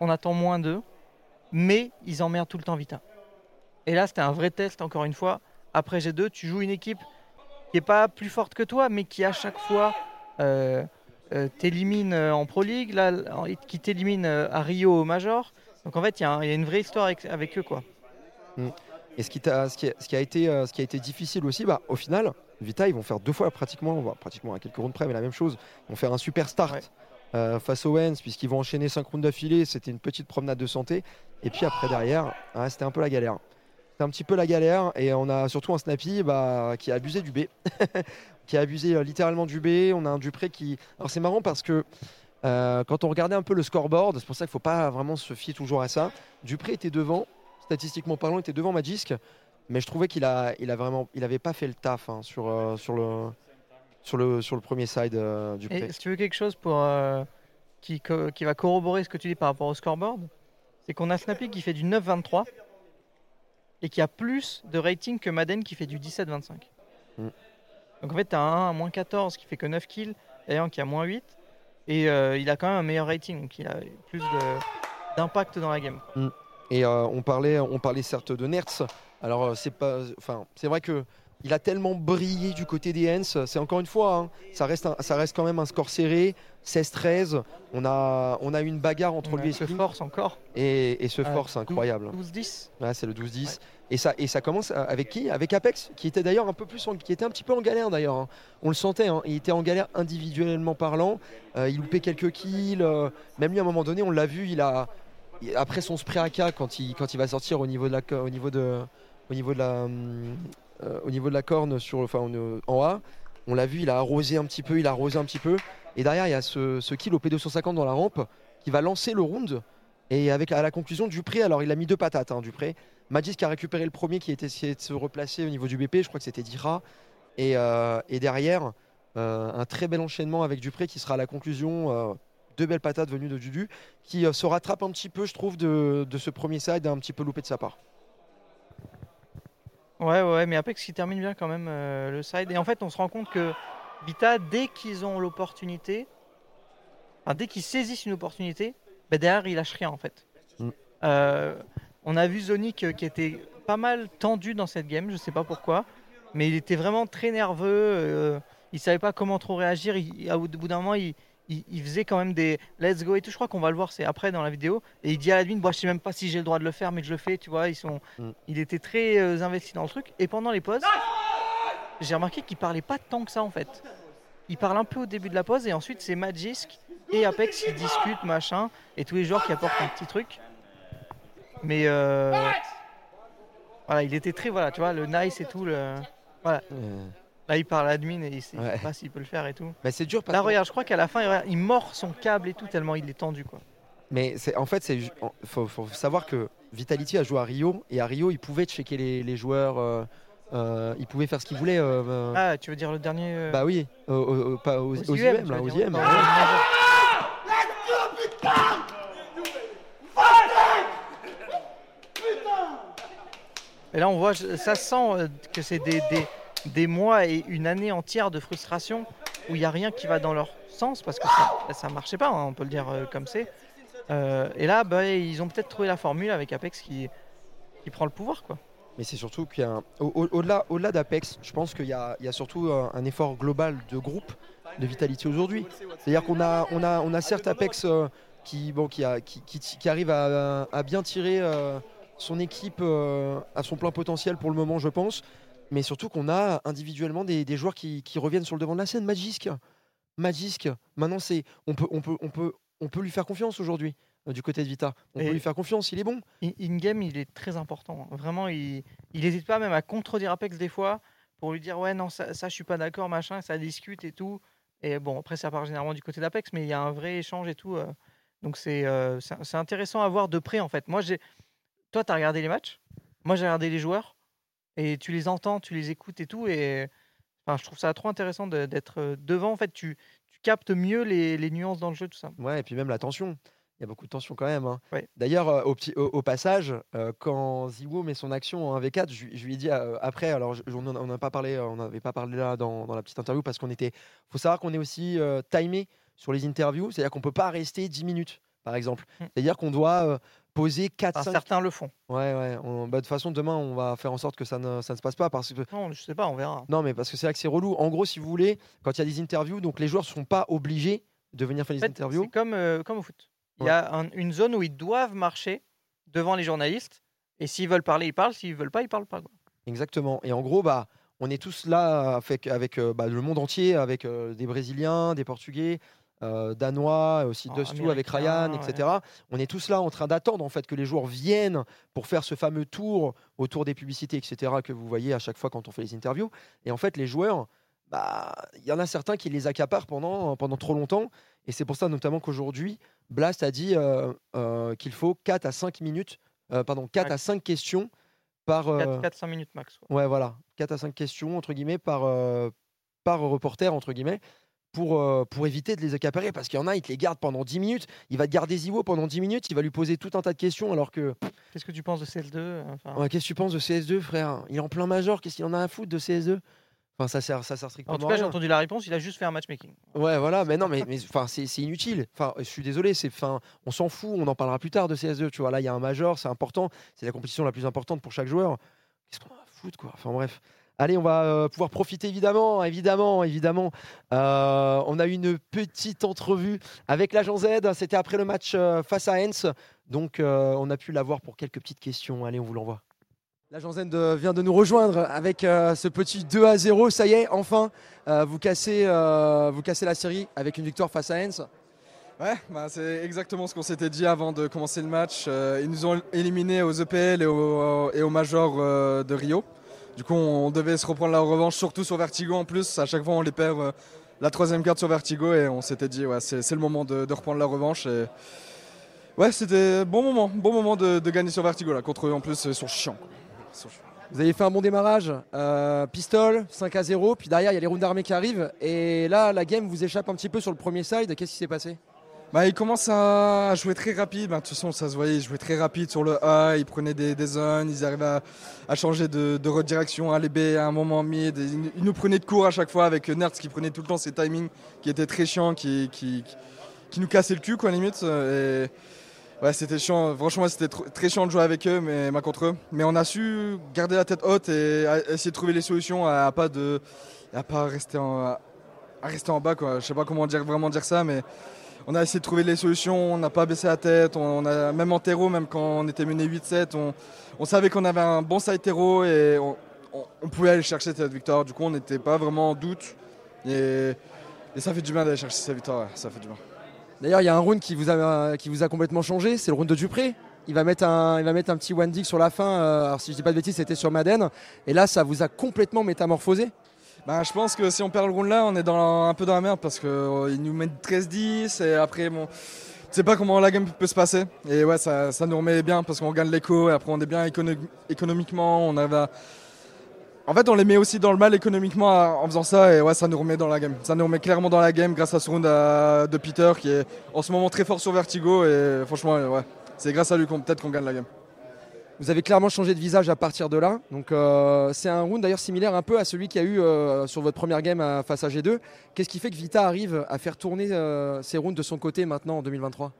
On attend moins d'eux, mais ils emmerdent tout le temps Vita. Et là, c'était un vrai test encore une fois. Après G2, tu joues une équipe qui est pas plus forte que toi, mais qui à chaque fois euh, euh, t'élimine euh, en Pro League, là, qui t'élimine à Rio au Major. Donc en fait, il y, a y une vraie histoire avec, avec eux, quoi. Et ce qui, t'a- ce qui, a, ce qui a été, ce qui a été difficile aussi, bah, au final, Vita, ils vont faire deux fois pratiquement, pratiquement à quelques rounds près, mais la même chose. Ils vont faire un super start Ouais. euh, face aux Wens, puisqu'ils vont enchaîner 5 rounds d'affilée. C'était une petite promenade de santé. Et puis après, derrière, ah, c'était un peu la galère. C'était un petit peu la galère. Et on a surtout un Snappy bah, qui a abusé du B. qui a abusé euh, littéralement du B. On a un Dupré qui. Alors c'est marrant parce que. euh, quand on regardait un peu le scoreboard, c'est pour ça qu'il ne faut pas vraiment se fier toujours à ça. Dupré était devant, statistiquement parlant, il était devant Magisk, mais je trouvais qu'il a, il a vraiment, il avait pas fait le taf hein, sur, euh, sur, le, sur, le, sur le premier side euh, du Et si tu veux quelque chose pour, euh, qui, qui va corroborer ce que tu dis par rapport au scoreboard, c'est qu'on a Snappy qui fait du 9-23 et qui a plus de rating que Madden qui fait du 17-25. Mm. Donc en fait, tu as un à moins 14 qui fait que 9 kills et un qui a moins 8. Et euh, il a quand même un meilleur rating, donc il a plus d'impact dans la game. Et euh, on parlait, on parlait certes de Nertz. Alors euh, c'est pas, enfin c'est vrai que il a tellement brillé du côté des Hens. C'est encore une fois, hein, ça reste, un- ça reste quand même un score serré, 16-13. On a, on a eu une bagarre entre lui et ce force encore. et, et ce Ah, force incroyable. 12-10. Ouais, c'est le 12-10. Et ça, et ça commence euh, avec qui? Avec Apex, qui était d'ailleurs un peu plus, en- qui était un petit peu en galère d'ailleurs. hein. On le sentait, hein. il était en galère individuellement parlant. Euh, il loupait quelques kills. euh, même lui, à un moment donné, on l'a vu, il a après son spray AK quand il quand il va sortir au niveau de la co- au niveau de au niveau de la hum, euh, au niveau de la corne sur en, A. On l'a vu, il a arrosé un petit peu, il a arrosé un petit peu. Et derrière, il y a ce, ce kill au P250 dans la rampe qui va lancer le round. Et avec à la conclusion, Dupré, alors il a mis deux patates, hein, Dupré. Magis qui a récupéré le premier qui était essayé de se replacer au niveau du BP, je crois que c'était Dira. Et, euh, derrière, euh, un très bel enchaînement avec Dupré qui sera à la conclusion. euh, deux belles patates venues de Dudu qui euh, se rattrape un petit peu, je trouve, de, de ce premier side un petit peu loupé de sa part. Ouais, ouais, mais Apex qui termine bien quand même euh, le side. Et en fait, on se rend compte que Vita, dès qu'ils ont l'opportunité, enfin, dès qu'ils saisissent une opportunité, bah, derrière, ils lâchent rien en fait. Mm. Euh, on a vu Zonic euh, qui était pas mal tendu dans cette game, je sais pas pourquoi, mais il était vraiment très nerveux. euh, il savait pas comment trop réagir. Il- au bout d'un moment, il, il- il faisait quand même des let's go et tout. Je crois qu'on va le voir, c'est après dans la vidéo. Et il dit à l'admin, bon, je sais même pas si j'ai le droit de le faire, mais je le fais. Tu vois, ils sont, Mm. il était très euh, investi dans le truc. Et pendant les pauses, j'ai remarqué qu'il parlait pas tant que ça en fait. Il parle un peu au début de la pause et ensuite c'est Magisk et Apex qui discutent machin et tous les joueurs qui apportent un petit truc. Mais euh, voilà, il était très voilà, tu vois, le nice et tout. Le... Euh, Là, il parle à l'admin et il sait Ouais. pas s'il peut le faire et tout. mais c'est dur parce Là, que- regarde, je crois qu'à la fin, il mord son câble et tout tellement il est tendu quoi. Mais c'est en fait, c'est faut, faut savoir que Vitality a joué à Rio et à Rio, il pouvait checker les, les joueurs, euh, euh, il pouvait faire ce qu'il voulait. euh, Ah, tu veux dire le dernier euh, bah oui, pas aux, aux tu là, aux ouais. ouais. Et là, on voit, ça sent que c'est des, des, des mois et une année entière de frustration où il n'y a rien qui va dans leur sens parce que ça, ça marchait pas, hein, on peut le dire euh, comme c'est. Euh, et là, bah, ils ont peut-être trouvé la formule avec Apex qui, qui prend le pouvoir. quoi. Mais c'est surtout au- au- au-delà, au-delà d'Apex, je pense qu'il y y a surtout un, effort global de groupe de Vitality aujourd'hui. C'est-à-dire qu'on a, on a, on a certes Apex euh, qui, bon, qui, qui, arrive à, bien tirer son équipe à son plein potentiel pour le moment, je pense. Mais surtout qu'on a individuellement des, des joueurs qui, qui reviennent sur le devant de la scène. Magisk, Magisk. Maintenant, c'est, on peut, on peut, on peut, on peut lui faire confiance aujourd'hui euh, du côté de Vita. On Et- peut lui faire confiance. Il est bon. In- In-game, il est très important. Vraiment, il n'hésite pas même à contredire Apex des fois pour lui dire Ouais, non, ça, ça je suis pas d'accord, machin, ça discute et tout. Et bon, après, ça part généralement du côté d'Apex, mais il y a un vrai échange et tout. euh. Donc, c'est euh, c'est c'est intéressant à voir de près, en fait. Moi, j'ai. Toi, tu as regardé les matchs? Moi, j'ai regardé les joueurs. Et tu les entends, tu les écoutes et tout. Et enfin, je trouve ça trop intéressant de- d'être devant. En fait, tu, tu captes mieux les, les nuances dans le jeu, tout ça. Ouais, et puis même la tension. Il y a beaucoup de tension quand même. hein. Ouais. D'ailleurs, euh, au, petit- au, au passage, euh, quand Ziwo met son action en 1v4, je, lui- je lui ai dit euh, après, alors je- on n'en a pas parlé, euh, on n'avait pas parlé là dans, dans la petite interview parce qu'on était. faut savoir qu'on est aussi euh, timé sur les interviews, c'est-à-dire qu'on peut pas rester 10 minutes, par exemple. Mm. C'est-à-dire qu'on doit euh, poser 4 Enfin, 5 certains le font. Ouais, ouais. on- bah, de toute façon, demain, on va faire en sorte que ça ne, ça ne se passe pas parce que Non, je sais pas, on verra. non, mais parce que c'est vrai que c'est relou. En gros, si vous voulez, quand il y a des interviews, donc les joueurs ne sont pas obligés de venir faire En fait, interviews. C'est comme, euh, comme au foot. Il y a un- une zone où ils doivent marcher devant les journalistes. Et s'ils veulent parler, ils parlent. S'ils veulent pas, ils parlent pas. quoi. Exactement. Et en gros, bah, on est tous là avec, avec euh, bah, le monde entier, avec euh, des Brésiliens, des Portugais, euh, Danois, aussi Oh, avec Ryan, etc. On est tous là en train d'attendre en fait que les joueurs viennent pour faire ce fameux tour autour des publicités, etc. que vous voyez à chaque fois quand on fait les interviews. Et en fait, les joueurs, bah, il y en a certains qui les accaparent pendant, pendant trop longtemps. Et c'est pour ça notamment qu'aujourd'hui, Blast a dit euh, euh, qu'il faut 4 à 5 minutes, pardon, 4 à Max. 5 questions par, euh, 4-5 minutes max. Ouais, voilà. 4 à 5 questions, entre guillemets, par, par reporter, entre guillemets, pour, euh, pour éviter de les accaparer. Parce qu'il y en a, il te les garde pendant 10 minutes. Il va te garder Ziwo pendant 10 minutes. Il va lui poser tout un tas de questions. Alors que, Qu'est-ce que tu penses de CS2 enfin, ouais, qu'est-ce que tu penses de CS2, frère? Il est en plein major. Qu'est-ce qu'il en a à foutre de CS2 Enfin, ça sert, ça sert strictement En tout cas, j'ai entendu la réponse. Il a juste fait un matchmaking. Ouais, voilà, mais non, mais, mais enfin, c'est c'est inutile. Enfin, je suis désolé, c'est, enfin, on s'en fout, on en parlera plus tard de CS2. Tu vois, là, il y a un major, c'est important, c'est la compétition la plus importante pour chaque joueur. Qu'est-ce qu'on a à foutre, quoi? Enfin, bref. Allez, on va euh, pouvoir profiter évidemment, évidemment, évidemment. Euh, on a eu une petite entrevue avec l'agent Z. C'était après le match euh, face à Hens, donc euh, on a pu l'avoir pour quelques petites questions. Allez, on vous l'envoie. La Janssen de- vient de nous rejoindre avec euh, ce petit 2 à 0. Ça y est, enfin, euh, vous, cassez, euh, vous cassez la série avec une victoire face à Hens. Ouais, bah, c'est exactement ce qu'on s'était dit avant de commencer le match. Euh, ils nous ont éliminés aux EPL et aux, et aux Majors euh, de Rio. Du coup, on devait se reprendre la revanche, surtout sur Vertigo en plus. À chaque fois, on les perd euh, la troisième carte sur Vertigo et on s'était dit, ouais, c'est le moment de, reprendre la revanche. Et... Ouais, c'était bon moment, bon moment de, gagner sur Vertigo là. Contre eux, en plus, ils sont chiants. quoi. Vous avez fait un bon démarrage, euh, pistol, 5 à 0, puis derrière il y a les rounds d'armée qui arrivent, et là la game vous échappe un petit peu sur le premier side, qu'est-ce qui s'est passé? Bah, il commence à jouer très rapide. Bah, de toute façon, ça se voyait, il jouait très rapide sur le A. Il prenait des, zones, ils arrivaient à, changer de, redirection, à les B à un moment mid. Ils, ils nous prenaient de court à chaque fois avec Nerds qui prenait tout le temps ses timings qui étaient très chiants, qui, nous cassaient le cul, quoi, limite. Et ouais, c'était chiant. Franchement, c'était tr- très chiant de jouer avec eux, mais contre eux. Mais on a su garder la tête haute et essayer de trouver les solutions à, à pas de, à pas rester en, à rester en bas, quoi. Je sais pas comment dire, vraiment dire ça, mais on a essayé de trouver les solutions, on n'a pas baissé la tête, on, a, même en terreau, même quand on était mené 8-7, on, savait qu'on avait un bon side terreau et on, pouvait aller chercher cette victoire. Du coup, on n'était pas vraiment en doute et, ça fait du bien d'aller chercher cette victoire, ça fait du bien. D'ailleurs il y a un round qui vous a, complètement changé, c'est le round de Dupré. Il va mettre un, il va mettre un petit one dig sur la fin, euh, alors si je dis pas de bêtises c'était sur Madden, et là ça vous a complètement métamorphosé. Bah, je pense que si on perd le round là, on est dans, un peu dans la merde parce qu'ils nous mettent 13-10 et après, bon, tu sais pas comment la game peut se passer. Et ouais, ça, ça nous remet bien parce qu'on gagne l'écho et après on est bien écono- économiquement. On En fait, on les met aussi dans le mal économiquement en faisant ça et ouais, ça nous remet dans la game. Ça nous remet clairement dans la game grâce à ce round de Peter qui est en ce moment très fort sur Vertigo et franchement, ouais, c'est grâce à lui qu'on peut-être qu'on gagne la game. Vous avez clairement changé de visage à partir de là. Donc euh, c'est un round d'ailleurs similaire un peu à celui qu'il y a eu euh, sur votre première game à- face à G2. Qu'est-ce qui fait que Vita arrive à faire tourner euh, ces rounds de son côté maintenant en 2023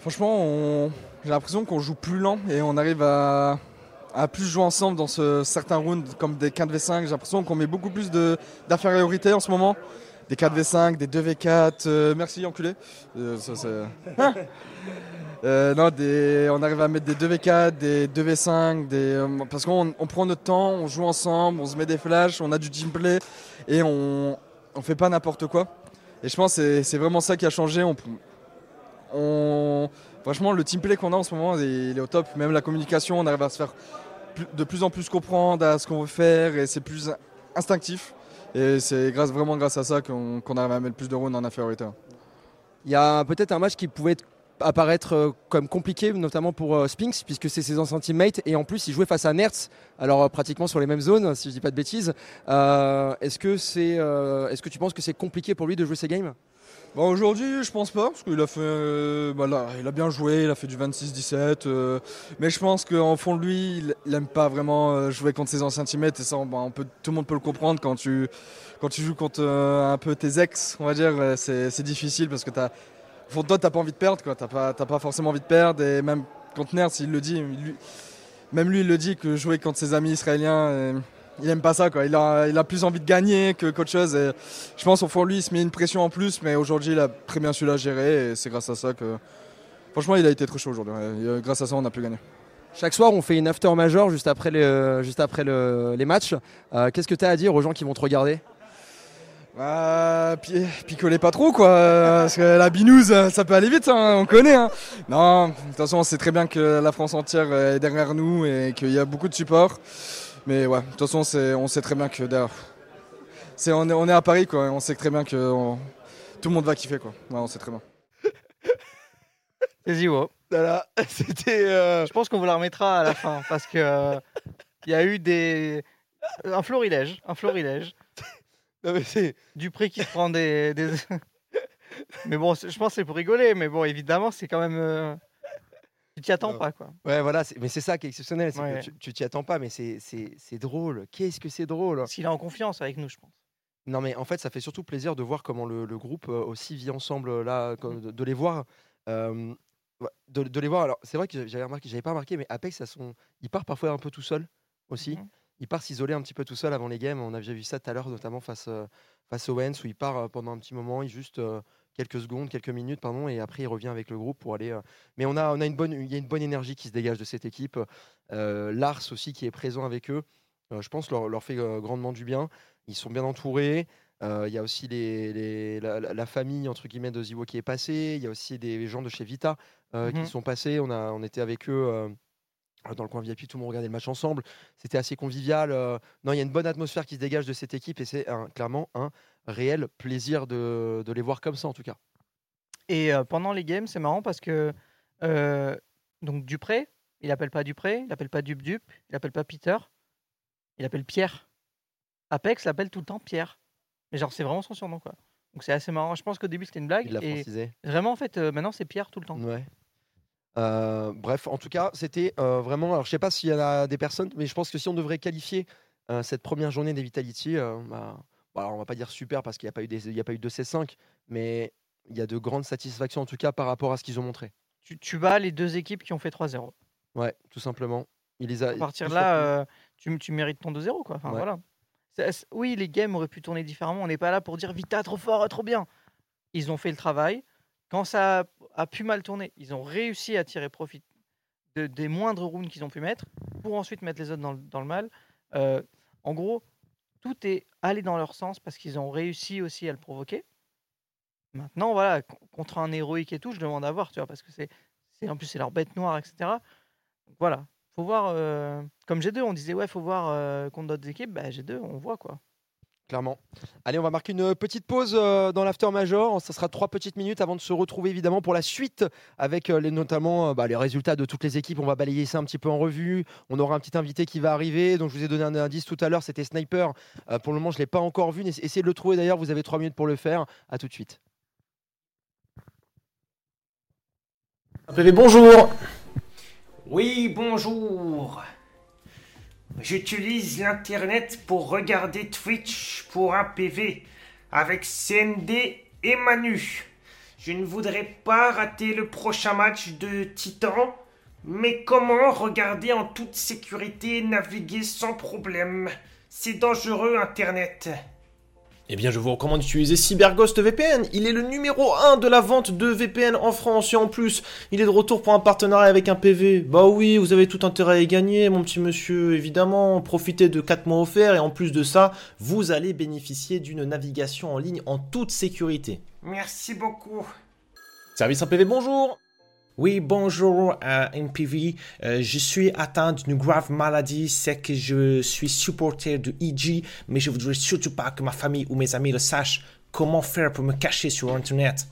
Franchement, on- j'ai l'impression qu'on joue plus lent et on arrive à, à plus jouer ensemble dans ce, certains rounds comme des 4v5. J'ai l'impression qu'on met beaucoup plus de- d'infériorité en ce moment. Des 4v5, des 2v4. euh, merci, enculé. Euh, ça, c'est- Euh, non, des, on arrive à mettre des 2v4, des 2v5, des, euh, parce qu'on on prend notre temps, on joue ensemble, on se met des flashs, on a du teamplay et on, on fait pas n'importe quoi. Et je pense que c'est- vraiment ça qui a changé. On, on- franchement, le teamplay qu'on a en ce moment, il est au top. Même la communication, on arrive à se faire de plus en plus comprendre à ce qu'on veut faire et c'est plus instinctif. Et c'est grâce, vraiment grâce à ça qu'on qu'on arrive à mettre plus de rounds en infériorité. Il y a peut-être un match qui pouvait être- apparaître euh, comme compliqué, notamment pour euh, Spinks, puisque c'est ses anciens teammates, et en plus il jouait face à Nertz, alors euh, pratiquement sur les mêmes zones, si je dis pas de bêtises. Est-ce que est-ce que tu penses que c'est compliqué pour lui de jouer ces games? Bon, Aujourd'hui, je pense pas, parce qu'il a bah il a bien joué, il a fait du 26-17, euh, mais je pense qu'en fond de lui, il, il aime pas vraiment jouer contre ses anciens teammates, et ça, bah, peut, tout le monde peut le comprendre quand tu, quand tu joues contre un peu tes ex, on va dire, c'est difficile parce que t'as, fond de toi, t'as pas envie de perdre, quoi, t'as pas, t'as pas forcément envie de perdre, et même contre Nerds, il le dit, lui- même lui, il le dit que jouer contre ses amis israéliens, euh, il aime pas ça, quoi, il a, il a plus envie de gagner que qu'autre chose, et je pense au fond lui, il se met une pression en plus, mais aujourd'hui, il a très bien su la gérer et c'est grâce à ça que. Franchement, il a été très chaud aujourd'hui. euh, grâce à ça, on a pu gagner. Chaque soir, on fait une after major juste après, le- juste après le- les matchs. Euh, qu'est-ce que tu as à dire aux gens qui vont te regarder? Bah, pi- picolez pas trop, quoi. Parce que la binouse, ça peut aller vite, hein, on connaît. hein. Non, de toute façon, on sait très bien que la France entière est derrière nous et qu'il y a beaucoup de support. Mais ouais, de toute façon, on sait très bien que derrière. c'est- on, est, on est à Paris, quoi. et On sait très bien que on- tout le monde va kiffer, quoi. Ouais, on sait très bien. C'est Ziwo. Voilà, c'était. euh, Je pense qu'on vous la remettra à la fin parce que euh, il y a eu des un florilège, un florilège. non, mais c'est- Dupré qui se prend des, des- mais bon, je pense que c'est pour rigoler, mais bon, évidemment, c'est quand même euh, tu t'y attends Non. pas quoi. Ouais, voilà, mais c'est ça qui est exceptionnel, c'est Ouais. que tu- t'y attends pas, mais c'est- c'est c'est drôle. Qu'est-ce que c'est drôle? Qu'il est en confiance avec nous, je pense. Non, mais en fait, ça fait surtout plaisir de voir comment le, le groupe euh, aussi vit ensemble là, comme de, de les voir. euh, de, de les voir. Alors, c'est vrai que j'avais remarqué, j'avais pas remarqué, mais Apex, ça son, il part parfois un peu tout seul aussi. Mhm. Il part s'isoler un petit peu tout seul avant les games. On a déjà vu ça tout à l'heure, notamment face, euh, face au Wens, où il part euh, pendant un petit moment, il juste euh, quelques secondes, quelques minutes, pardon, et après il revient avec le groupe pour aller. Mais on a, on a une bonne, il y a une bonne énergie qui se dégage de cette équipe. Euh, Lars aussi qui est présent avec eux, euh, je pense leur, leur fait grandement du bien. Ils sont bien entourés. Euh, Il y a aussi les, les- la, famille entre guillemets de Ziwo qui est passée. Il y a aussi des gens de chez Vita qui Mhm. sont passés. On a, on était avec eux. Euh, dans le coin VIP, tout le monde regardait le match ensemble. C'était assez convivial. euh, Non, il y a une bonne atmosphère qui se dégage de cette équipe et c'est clairement un réel plaisir de, de les voir comme ça en tout cas. Et euh, pendant les games, c'est marrant parce que euh, donc Dupré, il appelle pas Dupré, il appelle pas Dup Dup, il appelle pas Peter, il appelle Pierre. Apex l'appelle tout le temps Pierre. Mais genre c'est vraiment son surnom quoi. Donc c'est assez marrant. Je pense qu'au début c'était une blague Il l'a et francisé. vraiment en fait euh, maintenant c'est Pierre tout le temps. Ouais. Euh, bref, en tout cas, c'était euh, vraiment. Alors, je sais pas s'il y en a des personnes, mais je pense que si on devrait qualifier euh, cette première journée des Vitality, bah, alors, on va pas dire super parce qu'il n'y a pas eu des, il y a pas eu de C5, mais il y a de grandes satisfactions en tout cas par rapport à ce qu'ils ont montré. Tu, tu bats les deux équipes qui ont fait 3-0. Ouais, tout simplement. Il les a. À partir de là, tu, tu mérites ton 2-0 quoi. Enfin, Ouais. voilà. Oui, les games auraient pu tourner différemment. On n'est pas là pour dire Vita trop fort, trop bien. Ils ont fait le travail. Quand ça a, pu mal tourner, ils ont réussi à tirer profit de- des moindres rounds qu'ils ont pu mettre pour ensuite mettre les autres dans le, mal. Euh, en gros, tout est allé dans leur sens parce qu'ils ont réussi aussi à le provoquer. Maintenant, voilà, co- contre un héroïque et tout, je demande à voir, tu vois, parce que c'est, en plus c'est leur bête noire, etc. Voilà, faut voir. euh, comme G2, on disait ouais, faut voir euh, contre d'autres équipes. Bah, G2, on voit quoi. Clairement. Allez, on va marquer une petite pause euh, dans l'after major. Ça sera trois petites minutes avant de se retrouver évidemment pour la suite avec euh, les, notamment euh, bah, les résultats de toutes les équipes. On va balayer ça un petit peu en revue. On aura un petit invité qui va arriver. Donc je vous ai donné un indice tout à l'heure, c'était Sniper. Euh, pour le moment, je ne l'ai pas encore vu. Essa- Essayez de le trouver d'ailleurs. Vous avez trois minutes pour le faire. À tout de suite. PV, bonjour Oui, bonjour. J'utilise l'internet pour regarder Twitch pour un PV avec CND et Manu. Je ne voudrais pas rater le prochain match de Titan, mais comment regarder en toute sécurité et naviguer sans problème? C'est dangereux Internet. Eh bien, je vous recommande d'utiliser CyberGhost VPN. Il est le numéro 1 de la vente de VPN en France et en plus, il est de retour pour un partenariat avec un PV. Bah oui, vous avez tout intérêt à y gagner, mon petit monsieur, évidemment. Profitez de 4 mois offerts et en plus de ça, vous allez bénéficier d'une navigation en ligne en toute sécurité. Merci beaucoup. Service 1 PV, bonjour Oui, bonjour euh, NPV. Euh, je suis atteint d'une grave maladie. C'est que je suis supporter de EG, mais je voudrais surtout pas que ma famille ou mes amis le sachent. Comment faire pour me cacher sur Internet?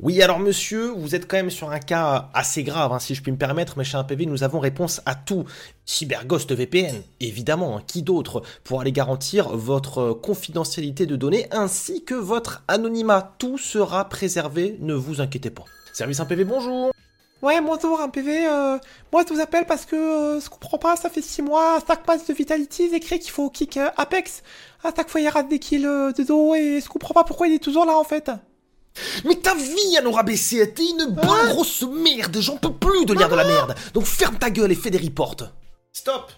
Oui, alors monsieur, vous êtes quand même sur un cas assez grave, hein, si je puis me permettre, mais chez un PV, nous avons réponse à tout. CyberGhost VPN, évidemment, hein, qui d'autre pour aller garantir votre confidentialité de données ainsi que votre anonymat? Tout sera préservé, ne vous inquiétez pas. Service 1 PV, bonjour Ouais, bonjour, un PV. euh, moi, je vous appelle parce que euh, je comprends pas. Ça fait 6 mois, chaque match de Vitality, il écrit qu'il faut kick euh, Apex. À chaque fois, il rate des kills euh, de dos et je comprends pas pourquoi il est toujours là en fait. Mais ta vie, elle aura baissé, t'es une bonne grosse merde, j'en peux plus de lire de la merde. Donc ferme ta gueule et fais des reports. Stop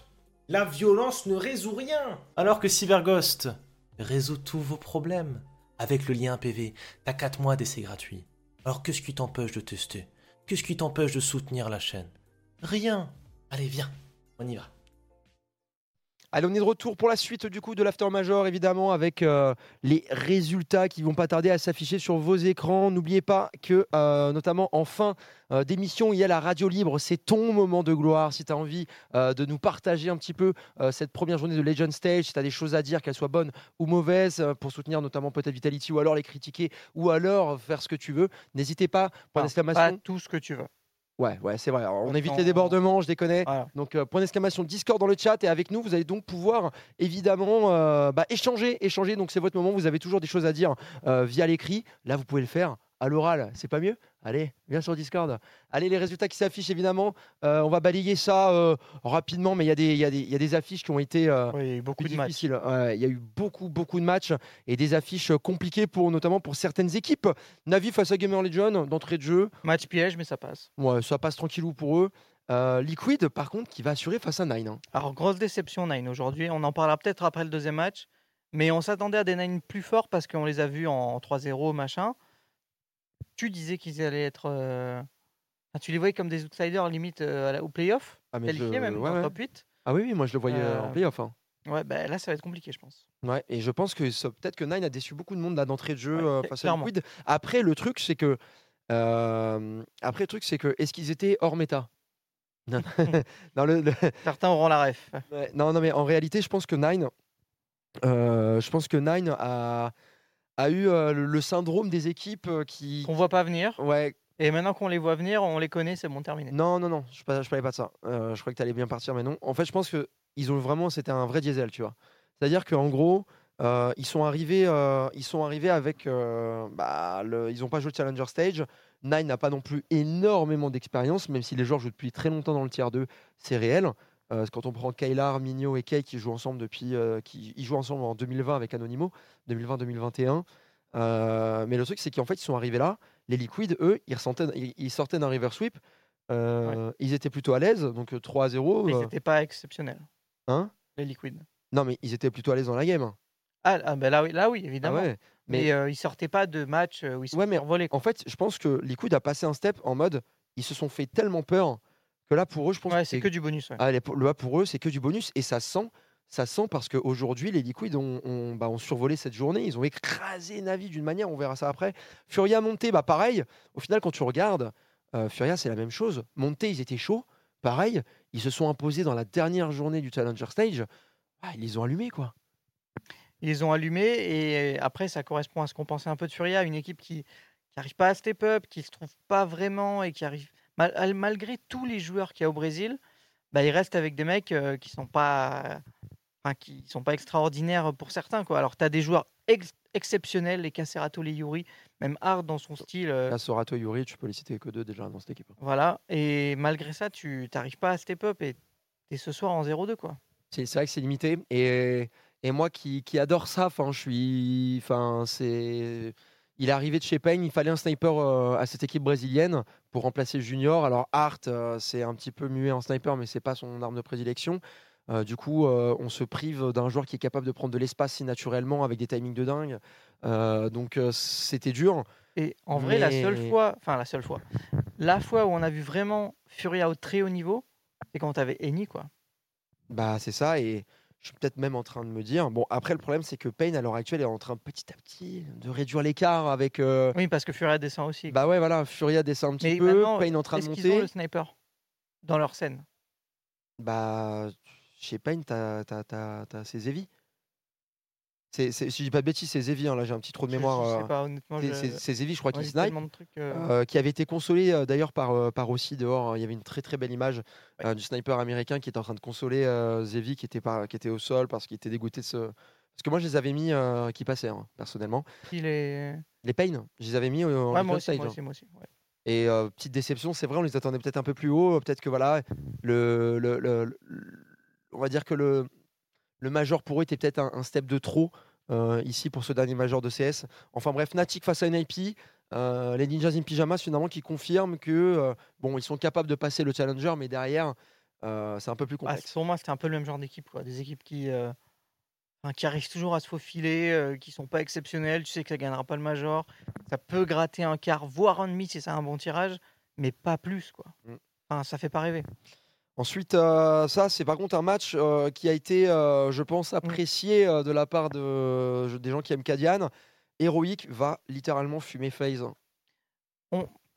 La violence ne résout rien. Alors que CyberGhost résout tous vos problèmes. Avec le lien PV, t'as 4 mois d'essai gratuit. Alors qu'est-ce qui t'empêche de tester Qu'est-ce qui t'empêche de soutenir la chaîne? Rien. Allez, viens, on y va. Allez, on est de retour pour la suite du coup de l'after major, évidemment, avec euh, les résultats qui vont pas tarder à s'afficher sur vos écrans. N'oubliez pas que, euh, notamment en fin euh, d'émission, il y a la radio libre. C'est ton moment de gloire. Si tu as envie de nous partager un petit peu cette première journée de Legend Stage, si tu as des choses à dire, qu'elles soient bonnes ou mauvaises, pour soutenir notamment peut-être Vitality ou alors les critiquer ou alors faire ce que tu veux, n'hésitez pas. Point d'exclamation. tout ce que tu veux. Ouais, ouais, c'est vrai. Alors, on évite les débordements, je déconne. Voilà. Donc, euh, point d'exclamation Discord dans le chat et avec nous, vous allez donc pouvoir évidemment euh, bah, échanger, échanger. Donc, c'est votre moment. Vous avez toujours des choses à dire euh, via l'écrit. Là, vous pouvez le faire à l'oral. C'est pas mieux Allez, viens sur Discord. Allez, les résultats qui s'affichent évidemment. Euh, on va balayer ça euh, rapidement, mais il y, a des- y, y a affiches qui ont été euh, Oui, beaucoup plus de difficiles. Il y a eu beaucoup, beaucoup de matchs et des affiches compliquées pour notamment pour certaines équipes. Navi face à Gamer Legion d'entrée de jeu. Match piège, mais ça passe. Ouais, ça passe tranquillou pour eux. Liquid, par contre, qui va assurer face à Nine. hein. Alors, grosse déception, Nine, aujourd'hui. On en parlera peut-être après le deuxième match. Mais on s'attendait à des Nine plus forts parce qu'on les a vus en 3-0, machin. Tu disais qu'ils allaient être. euh, tu les voyais comme des outsiders limite euh, au playoff, Ah, je- qualifiés même, ouais, top 8. Ah oui, oui, moi je le voyais euh, en playoff. hein. Ouais, bah, là, ça va être compliqué, je pense. Ouais, et je pense que ça- peut-être que Nine a déçu beaucoup de monde là, d'entrée de jeu Ouais, euh, face clairement. à Liquid. Après, le truc, c'est que. euh, après, le truc, c'est que. Est-ce qu'ils étaient hors méta? Non. Non, le- le- Certains auront la ref. ouais, non, non, mais en réalité, je pense que Nine. euh, je pense que Nine a, a eu euh, le le syndrome des équipes euh, qui. Qu'on voit pas venir. Ouais, Et maintenant qu'on les voit venir, on les connaît, c'est bon, terminé. non, non, non, je, par- je parlais pas de ça. Euh, je croyais que tu allais bien partir, mais non. En fait, je pense que ils ont vraiment. C'était un vrai diesel, tu vois. C'est-à-dire qu'en gros. euh, ils sont arrivés, euh, ils sont arrivés avec, euh, bah, le- ils n'ont pas joué le Challenger Stage. Nine n'a pas non plus énormément d'expérience, même si les joueurs jouent depuis très longtemps dans le tiers 2, c'est réel. Euh, quand on prend Kailar, Migno et Kay qui jouent ensemble depuis, euh, qui ils jouent ensemble en 2020 avec Anonymo, 2020-2021. Euh, mais le truc c'est qu'en fait ils sont arrivés là, les Liquids, eux, ils, ressentaient- ils, ils sortaient d'un river sweep, ils étaient plutôt à l'aise, donc euh, 3 à 0. Mais ils n'étaient pas exceptionnels, hein? les Liquid. non mais ils étaient plutôt à l'aise dans la game. Ah, ah, bah là, oui, là, oui, Ah évidemment. ouais. Mais, Mais euh, ils sortaient pas de match où ils se Ouais, mais en fait, je pense que Liquid a passé un step en mode ils se sont fait tellement peur que là pour eux, je pense Ouais, que c'est que du bonus. ouais. Ah, les- pour- là pour eux, c'est que du bonus et ça sent, ça sent parce qu'aujourd'hui les Liquids ont, ont, bah, ont survolé cette journée, ils ont écrasé Navi d'une manière, on verra ça après. Furia monté, bah pareil. Au final, quand tu regardes, euh, Furia c'est la même chose. Monté, ils étaient chauds, pareil. Ils se sont imposés dans la dernière journée du Challenger Stage. Ah, ils les ont allumés quoi. Ils les ont allumés et après, ça correspond à ce qu'on pensait un peu de Furia, une équipe qui n'arrive pas à step up, qui se trouve pas vraiment et qui arrive. Mal- al- malgré tous les joueurs qu'il y a au Brésil, bah, ils restent avec des mecs euh, qui sont pas. Enfin, qui sont pas extraordinaires pour certains. Quoi. Alors, tu as des joueurs ex- exceptionnels, les Cacerato, les Yuri, même Hard dans son style. euh, Là, Sorato Yuri, tu peux les citer que deux déjà dans cette équipe. Voilà. Et malgré ça, tu n'arrives pas à step up et tu es ce soir en 0-2. quoi. C'est c'est vrai que c'est limité. Et, et moi qui, qui adore ça, enfin, je suis. Enfin, c'est. Il est arrivé de chez Payne, il fallait un sniper euh, à cette équipe brésilienne pour remplacer Junior. Alors Hart, euh, c'est un petit peu muet en sniper, mais c'est pas son arme de prédilection. Euh, du coup, on se prive d'un joueur qui est capable de prendre de l'espace si naturellement avec des timings de dingue. Donc c'était dur. Et en vrai, la seule fois, enfin la seule fois, la fois où on a vu vraiment Furia au très haut niveau, c'est quand t'avais Eni, quoi. Bah c'est ça. Et je suis peut-être même en train de me dire. Bon, après le problème, c'est que Payne à l'heure actuelle est en train petit à petit de réduire l'écart avec. euh, Oui, parce que Furia descend aussi. Bah ouais, voilà, Furia descend un petit Mais peu, Payne en train de Est-ce qu'ils ont monter. le sniper dans leur scène? Bah, chez Payne, t'as, t'as c'est Zevi. C'est, c'est- si je dis pas de bêtises, c'est Zevi, hein, là j'ai un petit trou de Je- mémoire. Je, euh, sais pas, honnêtement. c'est, je- Zevi, je crois, moi, qui j'ai snipe. trucs, euh, euh, qui avait été consolé euh, d'ailleurs par, euh, par aussi dehors. hein. Il y avait une très très belle image euh, du sniper américain qui était en train de consoler euh, Zevi qui était, pas, qui était au sol parce qu'il était dégoûté de ce. Parce que moi je les avais mis euh, qui passaient, hein, personnellement. il est... Les Payne, je les avais mis euh, en Ouais, moi aussi, stage, moi aussi, moi aussi. ouais. Et euh, petite déception, c'est vrai, on les attendait peut-être un peu plus haut. Peut-être que voilà, le, le- le- le- on va dire que le, le major pour eux était peut-être un, un step de trop euh, ici pour ce dernier major de CS. Enfin bref, Fnatic face à NIP, euh, les Ninjas in Pyjamas finalement qui confirment que euh, bon, ils sont capables de passer le challenger, mais derrière, euh, c'est un peu plus Ah, complexe. pour moi, c'était un peu le même genre d'équipe. Des équipes qui, arrivent toujours à se faufiler, qui sont pas exceptionnelles. Tu sais que ça gagnera pas le major. Ça peut gratter un quart, voire un demi si c'est un bon tirage, mais pas plus, quoi. Mm. Enfin, ça fait pas rêver. Ensuite, euh, ça, c'est par contre un match euh, qui a été, euh, je pense, apprécié euh, de la part de, des gens qui aiment Kadian. Heroic va littéralement fumer FaZe.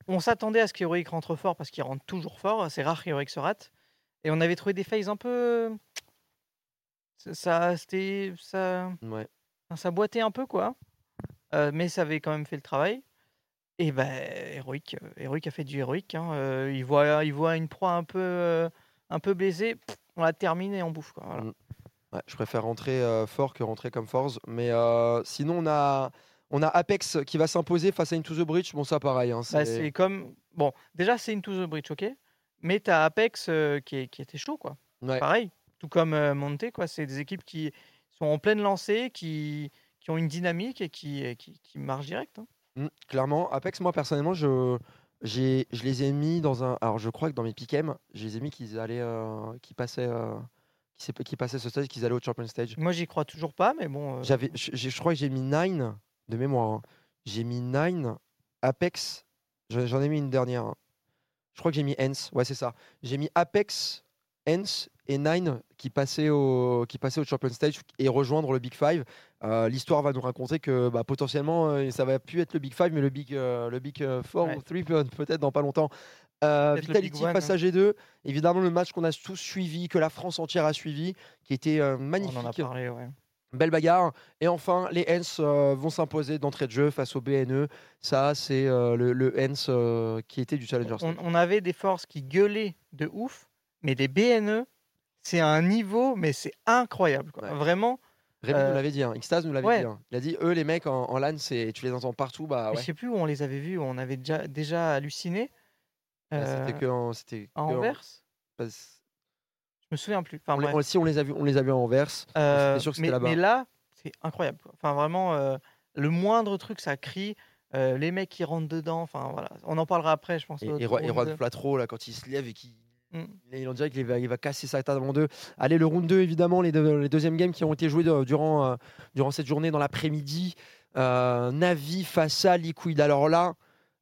On s'attendait à ce qu'Heroic rentre fort parce qu'il rentre toujours fort. C'est rare qu'Heroic se rate. Et on avait trouvé des phases un peu. Ça, c'était. Ça, Ouais. ça boitait un peu, quoi. Mais ça avait quand même fait le travail. Et ben, Heroic, Heroic a fait du Heroic. hein. Il, voit, il voit une proie un peu, un peu pff, on la termine et on bouffe, quoi. Voilà. Mm. Ouais, je préfère rentrer euh, fort que rentrer comme Force. Mais euh, sinon, on a, on a Apex qui va s'imposer face à Into the Breach. Bon, ça, pareil. hein, Bah, c'est- comme. Bon, déjà, c'est Into the Breach, ok Mais t'as Apex euh, qui, est- qui était chaud, quoi. Ouais. Pareil, tout comme Monte, quoi. C'est des équipes qui sont en pleine lancée, qui, qui ont une dynamique et qui, qui, qui marchent direct. hein. Mm, clairement, Apex, moi personnellement, je, j'ai, je les ai mis dans un. Alors, je crois que dans mes pick'em, je les ai mis qu'ils allaient, euh, qu'ils passaient, euh, qui, s'est- qui passaient ce stage, qu'ils allaient au Champion Stage. Moi, j'y crois toujours pas, mais bon. euh, J'avais, je, je- je crois que j'ai mis 9 de mémoire. hein. J'ai mis 9, Apex Je- J'en ai mis une dernière. hein. Je crois que j'ai mis Hens. Ouais, c'est ça. J'ai mis Apex, Hens et Nine qui passaient au, qui passaient au Champion Stage et rejoindre le Big Five. Euh, L'histoire va nous raconter que bah, potentiellement, euh, ça va plus être le Big Five, mais le Big, euh, le big euh, Four Ouais. ou Three peut- peut-être dans pas longtemps. Euh, Vitality One, passe hein. à G2. Évidemment, le match qu'on a tous suivi, que la France entière a suivi, qui était magnifique. On en a parlé, ouais. Belle bagarre. Et enfin, les Hens vont s'imposer d'entrée de jeu face au BNE. Ça, c'est le, le Hens qui était du Challenger On, on avait des forces qui gueulaient de ouf, mais les BNE, c'est un niveau, mais c'est incroyable. quoi. Ouais. Vraiment, Rémi euh, nous l'avait dit, hein. Xtase nous l'avait ouais. dit. hein. Il a dit, eux, les mecs en, en LAN, c'est- tu les entends partout. Bah, je ouais. sais plus où on les avait vus, où on avait déjà, déjà halluciné. Bah, Euh, C'était que en- c'était à en- Anvers? Bah, c- Je me souviens plus. Enfin, on les- si on les a vus, on les a vus à Anvers. Euh, sûr que mais, là-bas. mais là, c'est incroyable. Enfin, vraiment, euh, le moindre truc, ça crie. euh, les mecs qui rentrent dedans. Enfin, voilà. On en parlera après, je pense. Et, et Roi, et Roi de. Flatro, là, quand il se lève et qu'il Mm. il en dirait qu'il va, il va casser sa table en deux. Allez, le round 2, évidemment, les, deux, les deuxièmes games qui ont été joués de- durant, euh, durant cette journée dans l'après-midi. Euh, Navi face à Liquid. Alors là,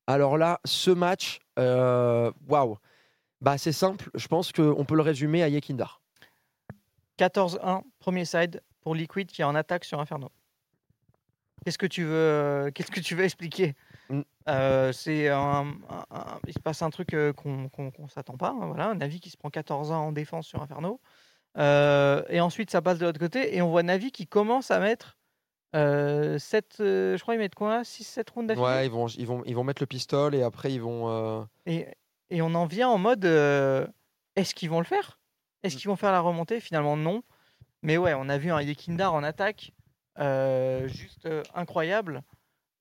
alors là ce match, euh, waouh. Bah, c'est simple, je pense qu'on peut le résumer à Yekindar. 14-1, premier side pour Liquid qui est en attaque sur Inferno. Qu'est-ce que tu veux, euh, qu'est-ce que tu veux expliquer? Mm. Euh, C'est un, un- un- il se passe un truc euh, qu'on qu'on s'attend pas. hein, voilà, Navi qui se prend 14 ans en défense sur Inferno. Euh, et ensuite, ça passe de l'autre côté et on voit Navi qui commence à mettre 7, je crois, ils mettent quoi? 6-7 rounds d'affilée? Ouais, ils vont, ils, vont, ils vont mettre le pistolet et après ils vont. euh, Et, et on en vient en mode euh, est-ce qu'ils vont le faire? Mm. Est-ce qu'ils vont faire la remontée? Finalement, non. Mais ouais, on a vu un Yekindar en attaque euh, juste euh, incroyable.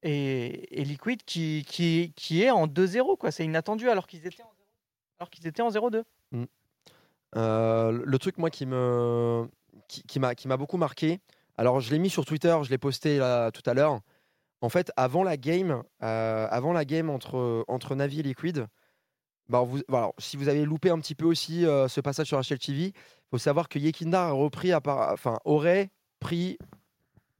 Et, et Liquid qui, qui, qui est en 2-0, quoi. C'est inattendu alors qu'ils étaient en 0 alors qu'ils étaient en 0-2. Euh, le truc, moi, qui me qui, qui m'a beaucoup marqué. Alors, je l'ai mis sur Twitter, je l'ai posté tout à l'heure. En fait, avant la game, euh, avant la game entre entre Navi et Liquid, bah, vous, voilà, si vous avez loupé un petit peu aussi euh, ce passage sur HLTV, il faut savoir que Yekindar a repris, à part- enfin, aurait pris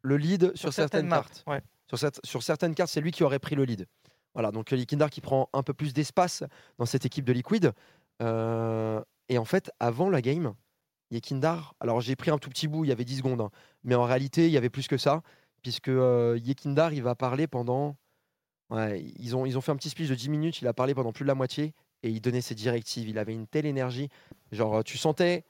le lead sur, certaines, cartes. ouais. Sur, cette- sur certaines cartes, c'est lui qui aurait pris le lead. Voilà, donc Yekindar qui prend un peu plus d'espace dans cette équipe de Liquid. Euh, et en fait, avant la game, Yekindar, alors j'ai pris un tout petit bout, il y avait 10 secondes, hein, mais en réalité, il y avait plus que ça, puisque euh, Yekindar, il va parler pendant. Ouais, ils, ont, ils ont fait un petit speech de 10 minutes, il a parlé pendant plus de la moitié, et il donnait ses directives. Il avait une telle énergie. Genre, tu sentais.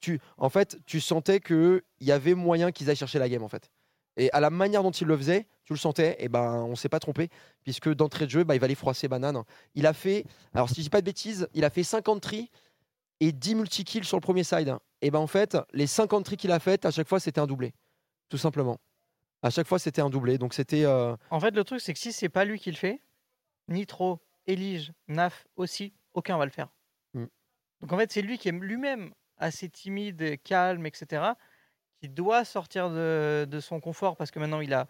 Tu, en fait, tu sentais qu'il y avait moyen qu'ils aillent chercher la game, en fait. Et à la manière dont il le faisait, tu le sentais, et ben on s'est pas trompé, puisque d'entrée de jeu, bah, il va aller froisser banane. Il a fait, alors si je dis pas de bêtises, il a fait 50 tri et 10 multi-kills sur le premier side. Et ben en fait, les 50 tri qu'il a fait, à chaque fois, c'était un doublé. Tout simplement. À chaque fois, c'était un doublé. Donc c'était. euh, En fait, le truc, c'est que si c'est pas lui qui le fait, Nitro, Elige, Naf aussi, aucun va le faire. Mm. Donc en fait, c'est lui qui est lui-même assez timide, calme, etc., qui doit sortir de, de son confort parce que maintenant il a,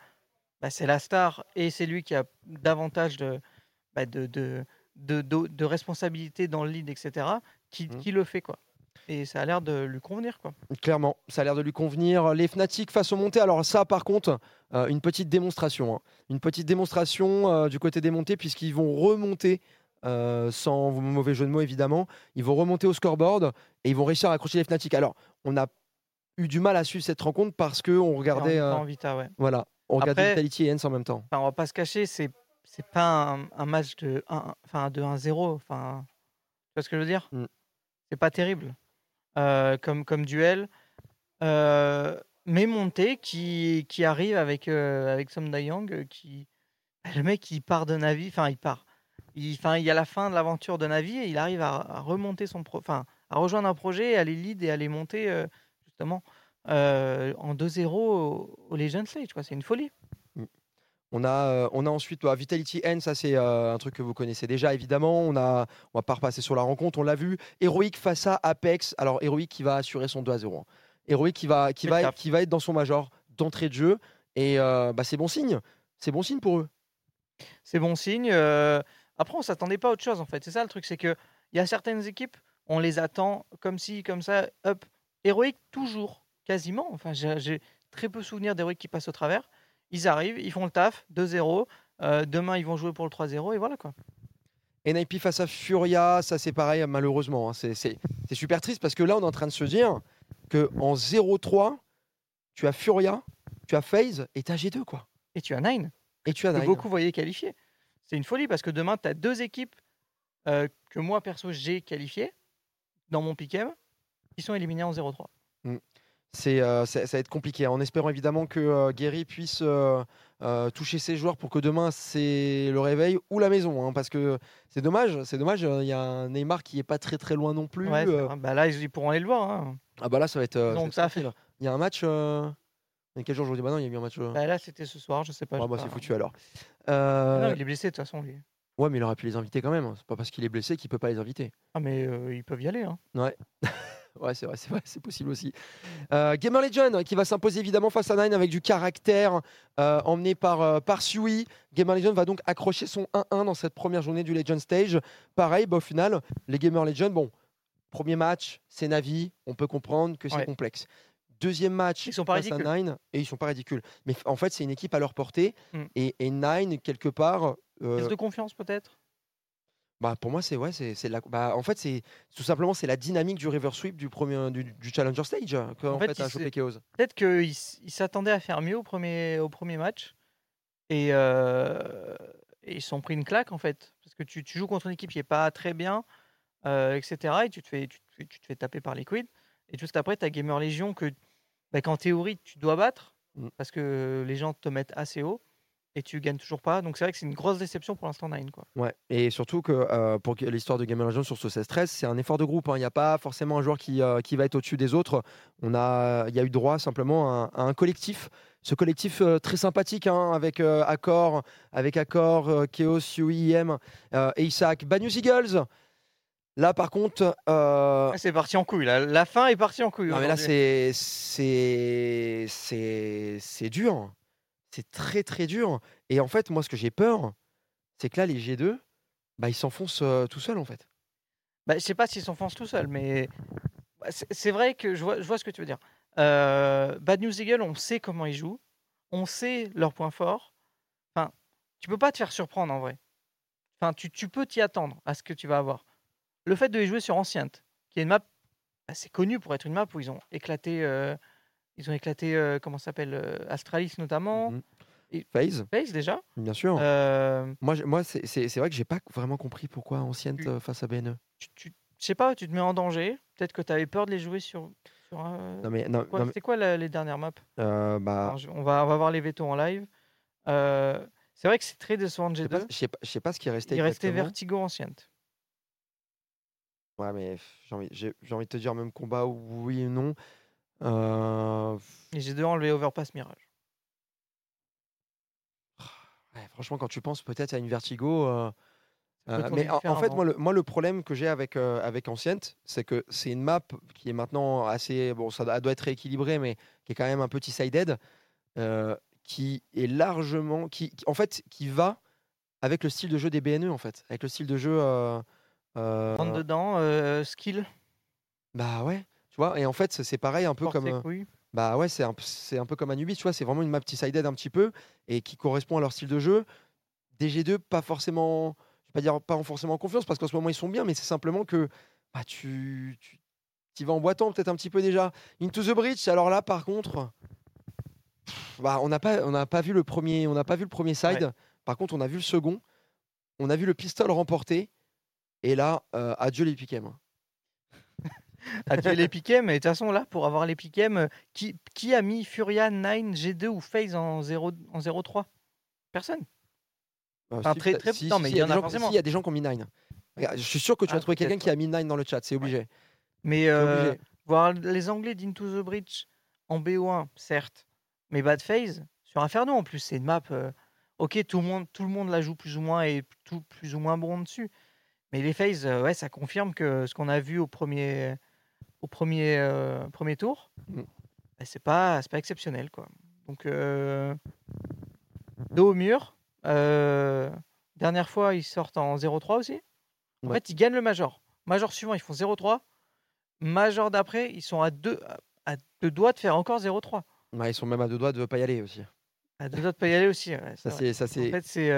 bah, c'est la star et c'est lui qui a davantage de, bah, de, de, de, de- de responsabilité dans le lead, etc., qui, Mm. qui le fait quoi. Et ça a l'air de lui convenir quoi. Clairement, ça a l'air de lui convenir. Les Fnatic face aux montées, alors ça par contre, euh, une petite démonstration. hein. Une petite démonstration euh, du côté des montées, puisqu'ils vont remonter, euh, sans mauvais jeu de mots évidemment, ils vont remonter au scoreboard et ils vont réussir à accrocher les Fnatic. Alors, on a eu du mal à suivre cette rencontre parce qu'on regardait, En- euh, en Vita, ouais. voilà, on regardait Vitality et Hens en même temps. On va pas se cacher, c'est c'est pas un, un match de 1 enfin de 1-0, enfin tu vois ce que je veux dire? Mm. C'est pas terrible euh, comme comme duel. Mais Monté qui, qui arrive avec avec Som Dayang euh, qui le mec il part de Navi, enfin il part. Il, enfin, il y a la fin de l'aventure de Navi et il arrive à, à remonter son pro, enfin à rejoindre un projet, à aller lead et à aller monter euh, justement euh, en 2-0 au, au Legend Stage. C'est une folie. On a, euh, on a ensuite bah, Vitality N, ça c'est euh, un truc que vous connaissez déjà évidemment. On a, on va pas repasser sur la rencontre, on l'a vu. Heroic face à Apex. Alors Heroic qui va assurer son 2 à 0. hein. Heroic qui va, qui va, qui va être dans son major d'entrée de jeu et bah, c'est bon signe. C'est bon signe pour eux. c'est bon signe. Après, on s'attendait pas à autre chose en fait. C'est ça le truc, c'est que il y a certaines équipes, on les attend comme si, comme ça, hop, héroïque toujours, quasiment. Enfin, j'ai très peu souvenir d'héroïque qui passent au travers. Ils arrivent, ils font le taf, 2-0. euh, demain, ils vont jouer pour le 3-0 et voilà quoi. NIP face à Furia, ça c'est pareil, malheureusement. hein. C'est- super triste parce que là, on est en train de se dire que en 0-3, tu as Furia, tu as FaZe et tu as G2, quoi. Et tu as Nine, Et tu as Nine. beaucoup voyaient qualifier. C'est une folie parce que demain, tu as deux équipes euh, que moi, perso, j'ai qualifiées dans mon pick'em qui sont éliminées en 0-3. C'est, euh, ça va être compliqué, en espérant évidemment que euh, Guéry puisse toucher ses joueurs pour que demain c'est le réveil ou la maison, hein, parce que c'est dommage, c'est dommage. Il y a un Neymar qui est pas très très loin non plus. Ouais, bah là, ils, pourront aller le voir. hein. ah bah là ça va être. Donc ça va ça être tranquille. Il y a un match. euh, Il y a quel jour aujourd'hui Bah non, il y a eu un match. euh, Bah là, c'était ce soir, je sais pas. ah j'ai bah pas- c'est foutu alors. Ah Euh, il est blessé de toute façon, lui. Ouais, mais il aurait pu les inviter quand même. C'est pas parce qu'il est blessé qu'il peut pas les inviter. Ah, mais euh, ils peuvent y aller. Hein. Ouais, c'est vrai, c'est vrai, c'est possible aussi. Euh, Gamer Legend qui va s'imposer évidemment face à Nine avec du caractère euh, emmené par, euh, par Sui. Gamer Legend va donc accrocher son 1-1 dans cette première journée du Legend Stage. Pareil, bah, au final, les Gamer Legend, bon, premier match, c'est Navi, on peut comprendre que c'est Ouais. complexe. Deuxième match, Ils sont pas face à ridicules. Nine, et ils sont pas ridicules. Mais en fait, c'est une équipe à leur portée. Mm. Et, et Nine, quelque part, euh, Prise de confiance, peut-être? Bah, pour moi, c'est ouais, c'est la. Bah, en fait, c'est tout simplement c'est la dynamique du river sweep du premier du, du challenger stage euh, qu'en En fait, fait, a chopé Chaos. Peut-être qu'ils s'attendaient à faire mieux au premier, au premier match. Et, euh, et ils se sont pris une claque, en fait. Parce que tu, tu joues contre une équipe qui n'est pas très bien, euh, etc. Et tu te, fais, tu, te fais, tu te fais taper par Liquid. Et juste après, tu as Gamer Legion que, bah, qu'en théorie, tu dois battre. Mm. Parce que les gens te mettent assez haut. Et tu gagnes toujours pas. Donc c'est vrai que c'est une grosse déception pour l'instant, Nine. Quoi. Ouais. Et surtout que euh, pour l'histoire de Legends sur ce 16-13, c'est un effort de groupe. hein. Il n'y a pas forcément un joueur qui, euh, qui va être au-dessus des autres. On a, il y a eu droit simplement à, un- à un collectif. Ce collectif euh, très sympathique hein, avec Accor, avec Accor, Chaos, Yui, IM euh, et Isaac. Bad News Eagles. Là, par contre, euh, Ah, c'est parti en couille. Là. La fin est partie en couille. Non, mais là, c'est c'est c'est dur. C'est très très dur. Et en fait, moi, ce que j'ai peur, c'est que là, les G2, bah, ils s'enfoncent euh, tout seuls en fait. Bah, je sais pas s'ils s'enfoncent tout seuls, mais bah, c'est c'est vrai que je vois, je vois ce que tu veux dire. Euh, Bad News Eagle, on sait comment ils jouent, on sait leurs points forts. Enfin, tu peux pas te faire surprendre en vrai. Enfin, tu, tu peux t'y attendre à ce que tu vas avoir. Le fait de les jouer sur Ancient, qui est une map assez connue pour être une map où ils ont éclaté, euh, ils ont éclaté, euh, comment ça s'appelle, euh, Astralis notamment, et- FaZe, Face déjà. bien sûr. Euh, Moi, moi c'est vrai que j'ai pas vraiment compris pourquoi Tu- euh, face à BNE. tu, tu- je sais pas, tu te mets en danger. Peut-être que tu avais peur de les jouer sur. sur Non mais, non, Quoi, non, mais, C'est quoi la- les dernières maps? Bah, Alors, je- on, va, on va voir les vétos en live. C'est vrai que c'est très décevant de je sais pas, G2. je sais pas, je sais pas ce qui est resté. Il restait. Vertigo Ancient. Ouais, mais j'ai envie, j'ai j'ai envie de te dire même combat, oui et non. Euh, Et G2 enlevé Overpass Mirage. Ouais, franchement, quand tu penses peut-être à une Vertigo. euh, euh, mais en, fait, moi le, moi, le problème que j'ai avec, euh, avec Ancient, c'est que c'est une map qui est maintenant assez. Bon, ça doit être rééquilibrée, mais qui est quand même un petit sided, euh, qui est largement. Qui, qui- en fait, qui va avec le style de jeu des BNE, en fait. Avec le style de jeu. Euh, Rentre dedans, euh, skill, bah ouais, tu vois. Et en fait, c'est pareil, un peu comme. euh, bah ouais, c'est un, un peu comme Anubis, tu vois, c'est vraiment une map sided un petit peu et qui correspond à leur style de jeu. DG2, pas forcément, je vais pas dire pas forcément en confiance parce qu'en ce moment ils sont bien, mais c'est simplement que bah, tu, tu y vas en boitant peut-être un petit peu déjà. Into the Breach, alors là par contre, bah, on n'a pas, on pas vu le premier, on n'a pas vu le premier side. Par contre, on a vu le second, on a vu le pistol remporté et là, euh, adieu les piquets. Adieu les piquets, mais de toute façon, là, pour avoir les piquets, euh, qui, qui a mis Furia, 9, G2 ou FaZe en 0 en 0-3 Personne. Enfin, très- très- non, mais il y en a gens- forcément. si, il y a des gens qui ont mis 9. Regarde, Je suis sûr que tu Ah, vas trouver quelqu'un qui a mis 9 dans le chat, c'est obligé. Mais euh, obligé. voir les Anglais d'Into the Breach en BO1, certes, mais Bad Phase sur Inferno en plus, c'est une map. euh, ok, tout le, monde, tout le monde la joue plus ou moins et tout plus ou moins bon dessus. Mais les phases, euh, ouais, ça confirme que ce qu'on a vu au premier, au premier, euh, premier tour, Mm. bah, c'est pas, c'est pas exceptionnel. Quoi. Donc, euh, dos au mur. euh, dernière fois, ils sortent en 0-3 aussi. En Ouais. fait, ils gagnent le Major. Major suivant, ils font 0-3. Major d'après, ils sont à deux, à deux doigts de faire encore 0-3. Ouais, ils sont même à deux doigts de pas y aller aussi. À deux doigts de pas y aller aussi. ouais, Ça, c'est, ça, En fait, c'est,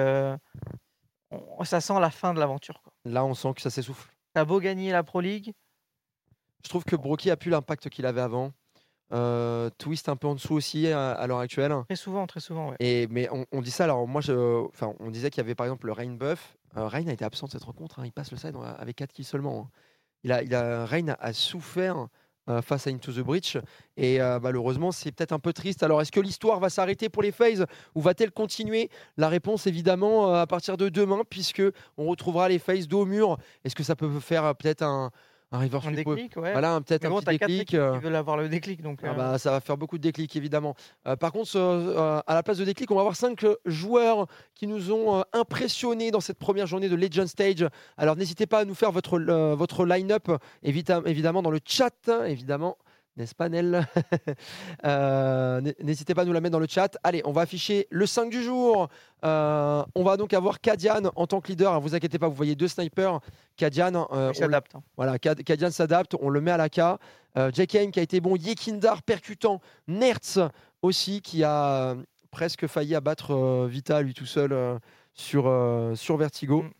on- ça sent la fin de l'aventure. Là, on sent que ça s'essouffle. T'as beau gagner la Pro League, Je trouve que Brocky a plus l'impact qu'il avait avant. Euh, Twist un peu en dessous aussi à, à l'heure actuelle. très souvent, très souvent, ouais. Et, mais on, on dit ça, alors moi, je, enfin, on disait qu'il y avait par exemple le Rain Buff. Euh, Rain a été absent de cette rencontre, hein, il passe le side avec 4 kills seulement. hein. Il a, il a, Rain a, a souffert face à Into the Breach et euh, malheureusement, c'est peut-être un peu triste. Alors, est-ce que l'histoire va s'arrêter pour les FaZe ou va-t-elle continuer? La réponse, évidemment, euh, à partir de demain, puisque on retrouvera les FaZe dos au mur. Est-ce que ça peut faire euh, peut-être un, un reverse Un déclic, ouais. Voilà, peut-être un bon, petit quatre déclic. euh, qui veulent avoir le déclic, donc. ah euh, bah, ça va faire beaucoup de déclics, évidemment. Euh, par contre, à la place de déclic, on va avoir cinq joueurs qui nous ont impressionnés dans cette première journée de Legend Stage. Alors, n'hésitez pas à nous faire votre, votre line-up, évidemment, dans le chat, hein, évidemment. N'est-ce pas, Nel? Euh, N'hésitez pas à nous la mettre dans le chat. Allez, on va afficher le 5 du jour. Euh, on va donc avoir Kadian en tant que leader. Ne vous inquiétez pas, vous voyez deux snipers. Kadian, euh, s'adapte. hein. voilà, Kad- Kadian s'adapte, on le met à la K. Jack Hain qui a été bon, Yekindar percutant, Nertz aussi qui a presque failli abattre Vita lui tout seul sur, sur Vertigo. Mm.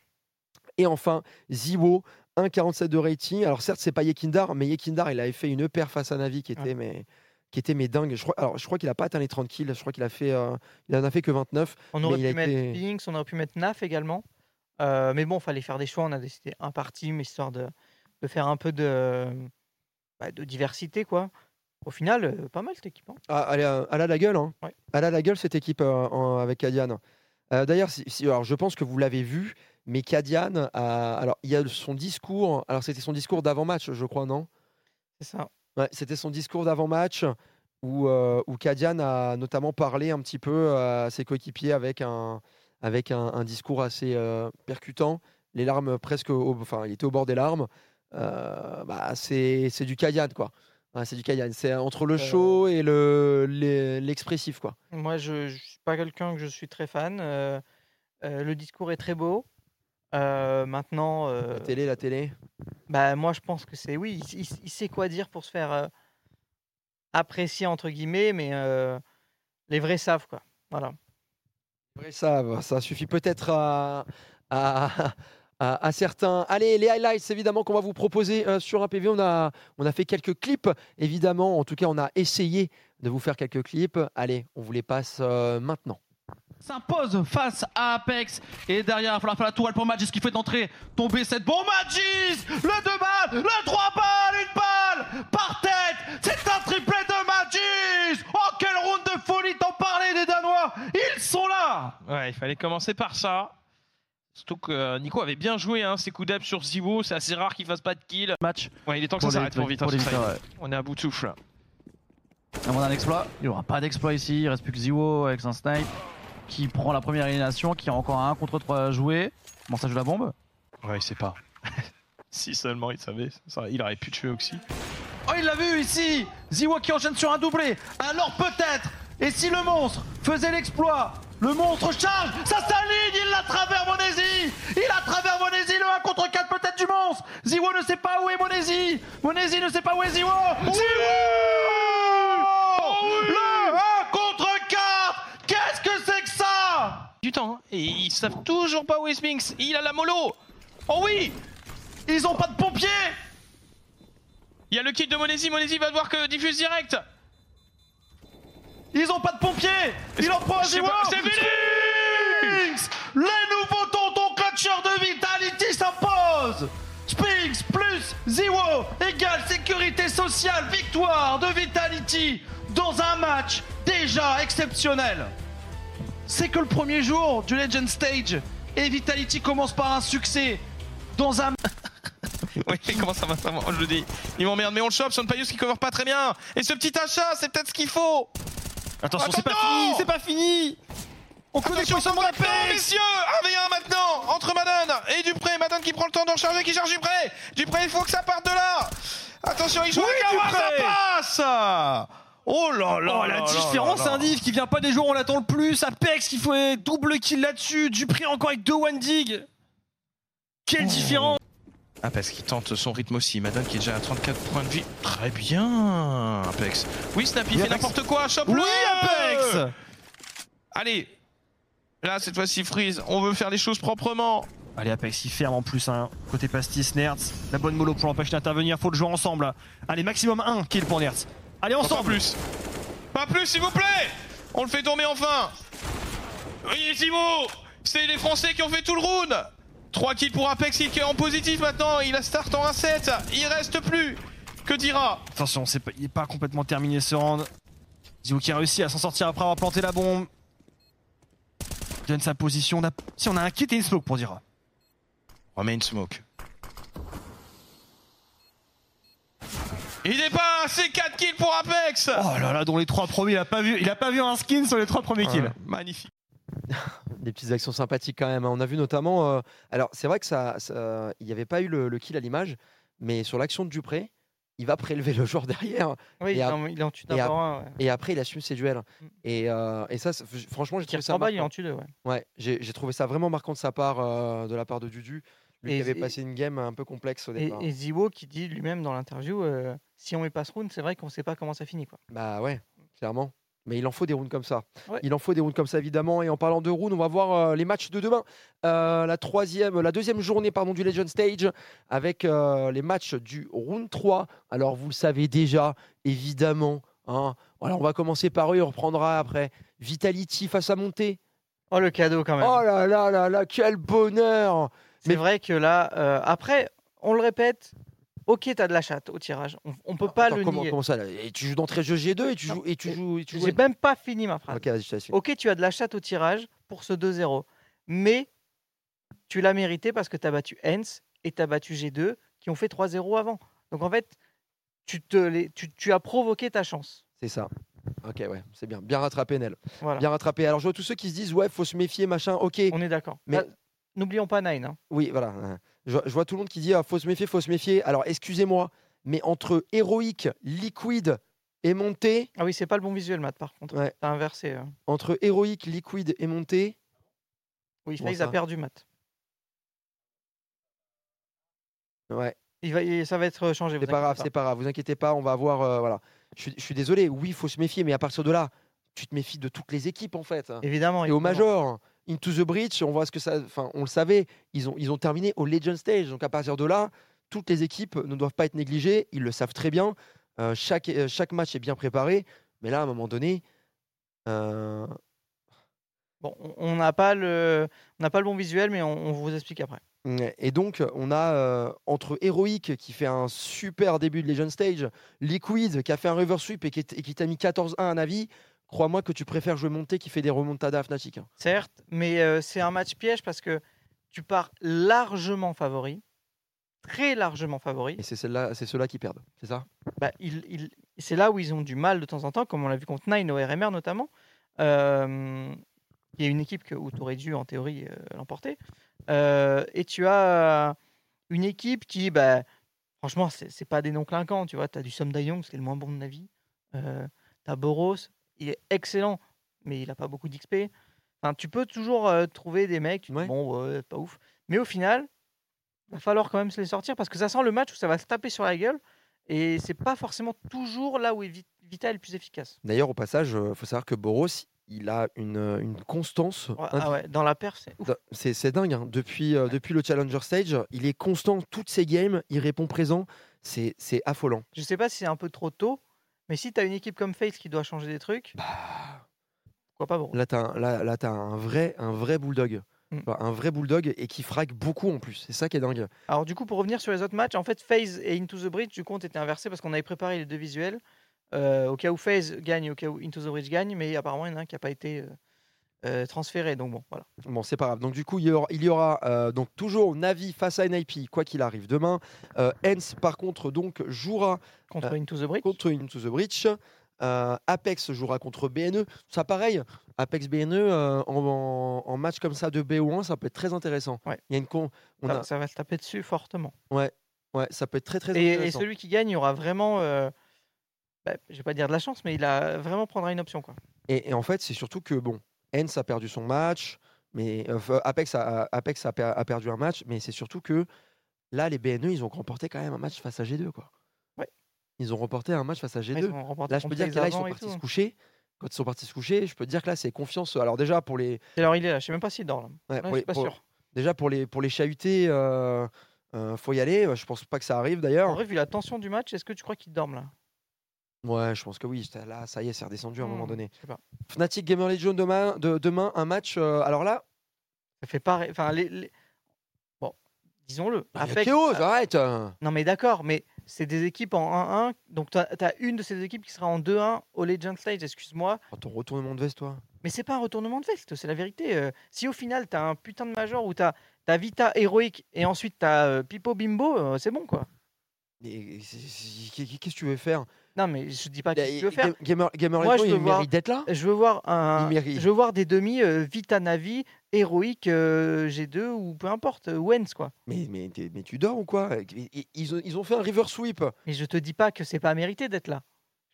Et enfin, Ziwo, 1,47 de rating. Alors certes, c'est pas Yekindar, mais Yekindar, il avait fait une paire face à Navi qui était, Ouais. mais, qui était mais dingue. Je crois, alors, je crois qu'il a pas atteint les 30 kills, je crois qu'il a fait, euh, il en a fait que 29. On aurait pu mettre Binks, on aurait pu mettre Naf également. Euh, mais bon, fallait faire des choix. On a décidé un parti, mais histoire de, de faire un peu de, bah, de diversité, quoi. Au final, euh, pas mal cette équipe. hein. Ah, elle, a, elle a la gueule, hein. Ouais. Elle a la gueule cette équipe en- avec Kadian. Euh, D'ailleurs, si- si- alors je pense que vous l'avez vu, mais Kadian, a, alors il y a son discours. Alors c'était son discours d'avant-match, je crois, non? C'est ça. Ouais, C'était son discours d'avant-match où, euh, où Kadian a notamment parlé un petit peu à ses coéquipiers avec un, avec un, un discours assez euh, percutant. Les larmes presque, au- enfin, il était au bord des larmes. Euh, bah, c'est c'est du Kadian, quoi. Ouais, c'est du Kadian. C'est entre le Euh. show et le les- l'expressif, quoi. Moi, je ne suis pas quelqu'un que je suis très fan. euh, euh, le discours est très beau. Euh, maintenant, euh, La télé, la télé. bah, moi, je pense que c'est oui. Il, il- il sait quoi dire pour se faire euh, apprécier, entre guillemets, mais les vrais savent, quoi. Voilà. Après, ça, va, ça suffit peut-être à, à, à- à certains. Allez, les highlights, évidemment, qu'on va vous proposer sur un PV. On a, on a fait quelques clips, évidemment. En tout cas, on a essayé de vous faire quelques clips. Allez, on vous les passe maintenant. S'impose face à Apex. Et derrière, il va falloir faire la tourelle pour Magis qui fait entrer, tomber cette bombe. Magis Le 2 balles, le 3 balles, une balle par tête. C'est un triplé de Magis Oh, quel round de folie T'en parlais des Danois Ils sont là Ouais, il fallait commencer par ça. Surtout que euh, Nico avait bien joué hein, ses coups d'âme sur Zivo, c'est assez rare qu'il fasse pas de kill. Match. Ouais, il est temps que ça s'arrête pour vite. pour hein. On est à bout de souffle. là. On a un exploit. Il n'y aura pas d'exploit ici. Il reste plus que Ziwo avec son snipe qui prend la première élimination, qui a encore un contre 3 à jouer. Comment ça joue la bombe. Ouais, il sait pas. si seulement il savait, ça, il aurait pu tuer Oxy. Oh, il l'a vu ici! Ziwa qui enchaîne sur un doublé. Alors peut-être Et si le monstre faisait l'exploit? Le monstre charge! Ça s'aligne Il la travers Monesi! Il a travers Monesi Le 1 contre 4 peut-être du monstre! Ziwa ne sait pas où est Monesi! Monesi ne sait pas où est Ziwa! Ziwa! Le 1 Du temps, hein, et ils savent toujours pas où est Sphinx. Il a la mollo. Oh oui Ils ont pas de pompiers Il y a le kit de Monesi, Monesi va devoir que diffuse direct. Ils ont pas de pompiers Il en prend un C'est Les nouveaux tontons clutcheurs de Vitality s'imposent Spinks plus Ziwo égale sécurité sociale, victoire de Vitality dans un match déjà exceptionnel. C'est que le premier jour du Legend Stage et Vitality commence par un succès dans un Oui, comment ça va, ça va, je le dis. Il m'emmerde, mais on le chope, Sean Payus qui cover pas très bien. Et ce petit achat, c'est peut-être ce qu'il faut. Attention, c'est pas fini, c'est pas fini On connaît Attention, pas non, messieurs 1v1 maintenant Entre Madden et Dupré. Madden qui prend le temps de recharger, qui charge Dupré. Dupré, il faut que ça parte de là. Attention, il joue Oui, avec Dupré. ça passe Oh là là Oh, la différence, un div qui vient pas des joueurs où on l'attend le plus. Apex qui fait double kill là-dessus. Dupré encore avec deux one dig. Quelle différence Ah, parce qu'il tente son rythme aussi. Madden qui est déjà à 34 points de vie. Très bien, Apex. Oui, Snappy fait n'importe quoi. Chope-le Oui, Apex Allez Là, cette fois-ci, Freeze, on veut faire les choses proprement. Allez, Apex, il ferme en plus. Hein. Côté pastis, Nertz. La bonne mollo pour l'empêcher d'intervenir. Faut le jouer ensemble. Allez, maximum 1 kill pour Nertz. Allez, Pas ensemble. plus. Pas plus, s'il vous plaît. On le fait tourner enfin. Oui, Zimo. C'est les Français qui ont fait tout le round. 3 kills pour Apex, il est en positif maintenant. Il a start en 1-7. Il reste plus. Que dira? Attention, pas- il est pas complètement terminé ce round. Zio qui a réussi à s'en sortir après avoir planté la bombe. Il Donne sa position. On a... Si on a un kit et une smoke pour dire. Remets une smoke. Il dépasse, c'est 4 kills pour Apex Oh là là, dont les trois premiers, il a pas vu, il a pas vu un skin sur les trois premiers kills. Ouais. Magnifique. Des petites actions sympathiques quand même. hein. On a vu notamment. euh, alors, c'est vrai que ça, il n'y avait pas eu le, le kill à l'image, mais sur l'action de Dupré, il va prélever le joueur derrière. Oui, Et il, est ap- en, il est en tue et un. Ouais. Et après, il assume ses duels. Mm. Et, euh, et ça, franchement, j'ai trouvé ça. balles, il en tue deux. Ouais. Ouais, j'ai j'ai trouvé ça vraiment marquant de sa part, euh, de la part de Dudu. Lui Et- qui avait et- passé une game un peu complexe au Et, départ. et Ziwo qui dit lui-même dans l'interview euh, si on met pas ce round, c'est vrai qu'on sait pas comment ça finit. Quoi. Bah ouais, clairement. Mais il en faut des rounds comme ça. Ouais. Il en faut des rounds comme ça évidemment. Et en parlant de rounds, on va voir euh, les matchs de demain. Euh, la troisième, la deuxième journée pardon du Legend Stage avec euh, les matchs du round 3. Alors vous le savez déjà, évidemment. hein. Voilà, on va commencer par eux, on reprendra après. Vitality face à Monté. Oh le cadeau quand même. Oh là là là là, quel bonheur c'est vrai que là, euh, après, on le répète, ok, t'as de la chatte au tirage. On, on peut pas Attends, le comment, nier. comment ça là Et tu joues d'entrée jeu G2 et tu Non, joues et tu et- joues, et tu joues- J'ai même pas fini ma phrase. Ok, vas-y, je. Ok, tu as de la chatte au tirage pour ce 2-0. Mais tu l'as mérité parce que tu as battu Hens et tu as battu G2 qui ont fait 3-0 avant. Donc en fait, tu, te les- tu, tu as provoqué ta chance. C'est ça. Ok, ouais, c'est bien. Bien rattrapé, Nel. Voilà. Bien rattrapé. Alors, je vois tous ceux qui se disent, ouais, faut se méfier, machin. Ok. On est d'accord. Mais- N'oublions pas Nine. hein. Oui, voilà. hein. Je, vois- je vois tout le monde qui dit, ah, faut se méfier, faut se méfier. Alors, excusez-moi, mais entre héroïque, liquide et monté, Ah oui, c'est pas le bon visuel, Matt, par contre. Ouais. T'as inversé. euh. entre héroïque, liquide et monté, Oui, Bon, ça. a perdu, Matt. ouais, Il va, il- ça va être changé. c'est pas grave, c'est pas grave. Vous inquiétez pas, on va voir. euh, voilà. Je, suis- je suis désolé. Oui, il faut se méfier, mais à partir de là, tu te méfies de toutes les équipes en fait. Évidemment. Et au. Major, Into the Breach, on voit ce que ça. Enfin, on le savait, ils ont, ils ont terminé au Legend Stage. Donc à partir de là, toutes les équipes ne doivent pas être négligées. Ils le savent très bien. Euh, chaque, euh, chaque match est bien préparé. Mais là, à un moment donné, euh, Bon, on- n'a pas le, on pas le bon visuel, mais on, on vous explique après. Et donc, on a entre Heroic qui fait un super début de Legend Stage, Liquid qui a fait un reverse sweep et qui, est- et qui t'a mis 14-1 à Navi, crois-moi que tu préfères jouer Monté qui fait des remontadas à Fnatic. hein. Certes, mais euh, c'est un match piège parce que tu pars largement favori, très largement favori. Et c'est ceux-là qui perdent, c'est ça? Bah, ils- ils- c'est là où ils ont du mal de temps en temps, comme on l'a vu contre Nine au RMR notamment. Euh, Il y a une équipe que, où tu aurais dû, en théorie, euh, l'emporter. Euh, et tu as une équipe qui, bah, franchement, c'est pas des noms clinquants. Tu vois, tu as du Somdayong, c'est le moins bon de la vie. Euh, tu as Boros, il est excellent, mais il a pas beaucoup d'XP. Enfin, tu peux toujours euh, trouver des mecs, tu te dis, Ouais. bon, ouais, pas ouf. Mais au final, il va falloir quand même se les sortir parce que ça sent le match où ça va se taper sur la gueule. Et c'est pas forcément toujours là où est Vit- Vita est le plus efficace. D'ailleurs, au passage, il faut savoir que Boros, il a une, une constance. Ouais, ah ouais, dans la perf, c'est C'est dingue. hein. Depuis, euh, depuis le Challenger Stage, il est constant. Toutes ses games, il répond présent. C'est c'est affolant. Je sais pas si c'est un peu trop tôt, mais si tu as une équipe comme FaZe qui doit changer des trucs, pourquoi pas bon. Là, t'as un, vrai, un vrai bulldog. Mm. Enfin, Un vrai bulldog et qui frague beaucoup en plus. C'est ça qui est dingue. Alors du coup, pour revenir sur les autres matchs, en fait, FaZe et Into the Bridge, du compte était inversé parce qu'on avait préparé les deux visuels. euh, au cas où FaZe gagne, au cas où Into the Bridge gagne, mais apparemment, il y en a un qui n'a pas été euh, euh, transféré. Donc bon, voilà. Bon, c'est pas grave. Donc, du coup, il y aura, il y aura, euh, donc toujours Navi face à NIP, quoi qu'il arrive demain. Euh, Hens, par contre, donc jouera Contre Euh, Into the Bridge. contre Into the. Euh, Apex jouera contre BNE. Ça, pareil, Apex BNE en, en- en match comme ça de BO1, ça peut être très intéressant. Ouais. Il y a une con. On ça, a, ça va se taper dessus fortement. ouais, ouais, ça peut être très très Et, et intéressant. celui qui gagne, il aura vraiment, bah, je vais pas dire de la chance, mais il a vraiment prendra une option. Quoi. Et, et en fait, c'est surtout que bon, Hens a perdu son match, mais euh, Apex, a, a- Apex a, per- a perdu un match, mais c'est surtout que là, les BNE, ils ont remporté quand même un match face à G2, quoi. Ouais. Ils ont remporté un match face à Ouais, G2. ils ont remporté Là, je peux dire que là, ils sont partis se coucher. Quand ils sont partis se coucher, je peux te dire que là, c'est confiance. Alors déjà pour les, Alors il est là, je sais même pas s'il dort là. ouais, Ouais, pour, je les, suis pas pour- sûr. déjà pour les, pour les chahuter, euh, euh, faut y aller. Je pense pas que ça arrive En d'ailleurs. vrai, vu la tension du match, est-ce que tu crois qu'ils dorment là? Ouais, je pense que oui. Là, ça y est, c'est redescendu à un moment Hmm, donné. je sais pas. Fnatic Gamer Legion demain, de, demain un match. euh, alors là, Ça fait pareil. Enfin, les, les- Bon, disons-le. il y a Apex- Chaos, ah, arrête. euh. Non, mais d'accord, mais c'est des équipes en 1-1. Donc, tu as, une de ces équipes qui sera en 2-1 au Legend Stage, excuse-moi. Oh, ton retournement de veste, toi. Mais c'est pas un retournement de veste, c'est la vérité. euh. si au final, tu as un putain de major où tu as, Vita héroïque et ensuite tu as Pipo Bimbo, euh, c'est bon quoi. Mais Qu'est-ce que tu veux faire? Non, mais je dis pas que tu veux faire. Ga- Gamer, Gamer Moi, je il veux voir- mérite d'être là? Je veux voir un, je veux voir des demi euh, Vita Navi héroïque euh, G2 ou peu importe, euh, Wens quoi. Mais, mais, tu dors ou quoi? Ils, ont, ils ont fait un river sweep. Mais je te dis pas que c'est pas mérité d'être là.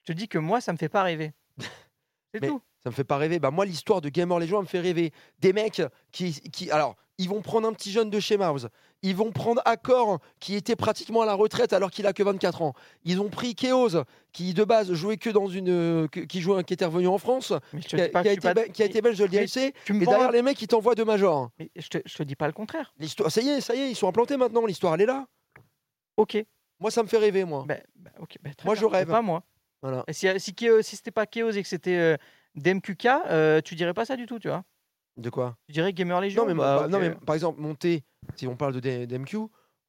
Je te dis que moi, ça me fait pas rêver. C'est tout. Ça me fait pas rêver. Bah moi, l'histoire de Gamer Legion elle me fait rêver. Des mecs qui, qui, alors, ils vont prendre un petit jeune de chez Mouse. Ils vont prendre Accor qui était pratiquement à la retraite alors qu'il a que 24 ans. Ils ont pris Chaos qui de base jouait que dans une, euh, qui jouait, qui était revenu en France, qui a, pas qui été, pas- qui a été belge de Et derrière les mecs, ils t'envoient de Major. Mais je te, je te dis pas le contraire. L'histoire, ça y est, ça y est, ils sont implantés maintenant. L'histoire, elle est là. Ok. Moi, ça me fait rêver, moi. Bah, bah, ok, bah, très Moi, bien, je rêve. Pas moi. Voilà. Et si, si, Chaos- si c'était pas Chaos et que c'était euh, DMQK, euh, tu dirais pas ça du tout, tu vois. De quoi? Tu dirais Gamer Legion. non mais, bah, bah, non, mais par exemple, monter, si on parle de d'MQ,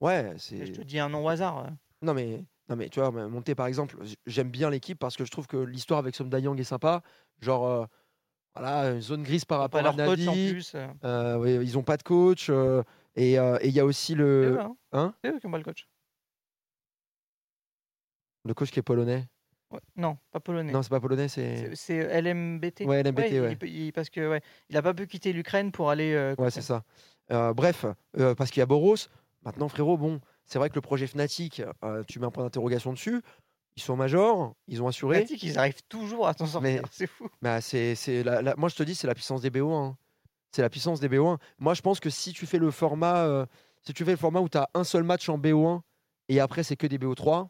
ouais, c'est. Je te dis un nom au hasard. Non mais, non mais tu vois, monter par exemple, j'aime bien l'équipe parce que je trouve que l'histoire avec Som Dayang est sympa. Genre, euh, voilà, une zone grise par rapport à leur coach en Navi. plus. euh. euh, ils ont pas de coach. euh, et euh, et il y a aussi C'est le, eux, hein. hein, C'est eux qui ont pas le coach. le coach qui est polonais. Ouais. Non, pas polonais. Non, c'est pas polonais, c'est. C'est LMBT. Ouais, LMBT, ouais. il- parce que ouais, il a pas pu quitter l'Ukraine pour aller. euh, Ouais, c'est ça. Euh, bref, euh, parce qu'il y a Boros. Maintenant, frérot, bon, c'est vrai que le projet Fnatic, tu mets un point d'interrogation dessus. Ils sont majors, ils ont assuré. Fnatic, ils arrivent toujours à s'en sortir. Mais- C'est fou. Bah, c'est, c'est la- la- moi, je te dis, c'est la puissance des BO1. hein. C'est la puissance des BO1. Moi, je pense que si tu fais le format, si tu fais le format où tu as un seul match en BO1 et après c'est que des BO3,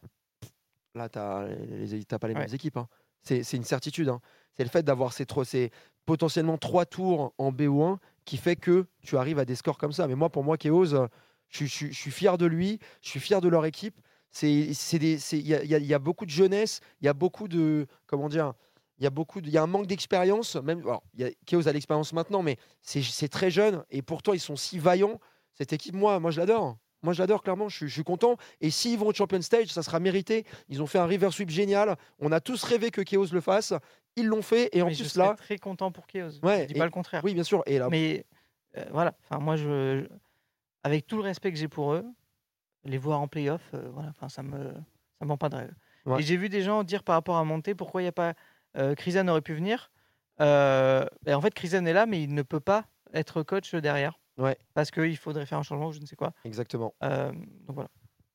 là, tu n'as pas les Ouais. mêmes équipes. hein. C'est, une certitude. hein. C'est le fait d'avoir ces, trois- ces potentiellement trois tours en BO1 qui fait que tu arrives à des scores comme ça. Mais moi, pour moi, Chaos, euh, je, suis- je suis- je suis fier de lui, je suis fier de leur équipe. Il y, a, y a- y a beaucoup de jeunesse, il y a beaucoup de. Comment dire il y a beaucoup de- il y a un manque d'expérience même alors, il y a Chaos a l'expérience maintenant mais c'est c'est très jeune et pourtant ils sont si vaillants cette équipe moi moi je l'adore moi je l'adore clairement je, suis- je suis content et s'ils vont au Champion Stage ça sera mérité ils ont fait un river sweep génial on a tous rêvé que Chaos le fasse ils l'ont fait et en Mais je plus là très content pour Chaos. Ouais, je dis et- pas le contraire. oui bien sûr et là Mais euh, voilà, enfin moi je, je- avec tout le respect que j'ai pour eux, les voir en playoff, euh, voilà, enfin ça me ça me vend pas de rêve. Ouais. Et j'ai vu des gens dire par rapport à Monté pourquoi il n'y a pas euh, aurait pu venir. Euh, et en fait Krisan est là mais il ne peut pas être coach derrière ouais parce qu'il faudrait faire un changement ou je ne sais quoi. exactement Euh, donc voilà.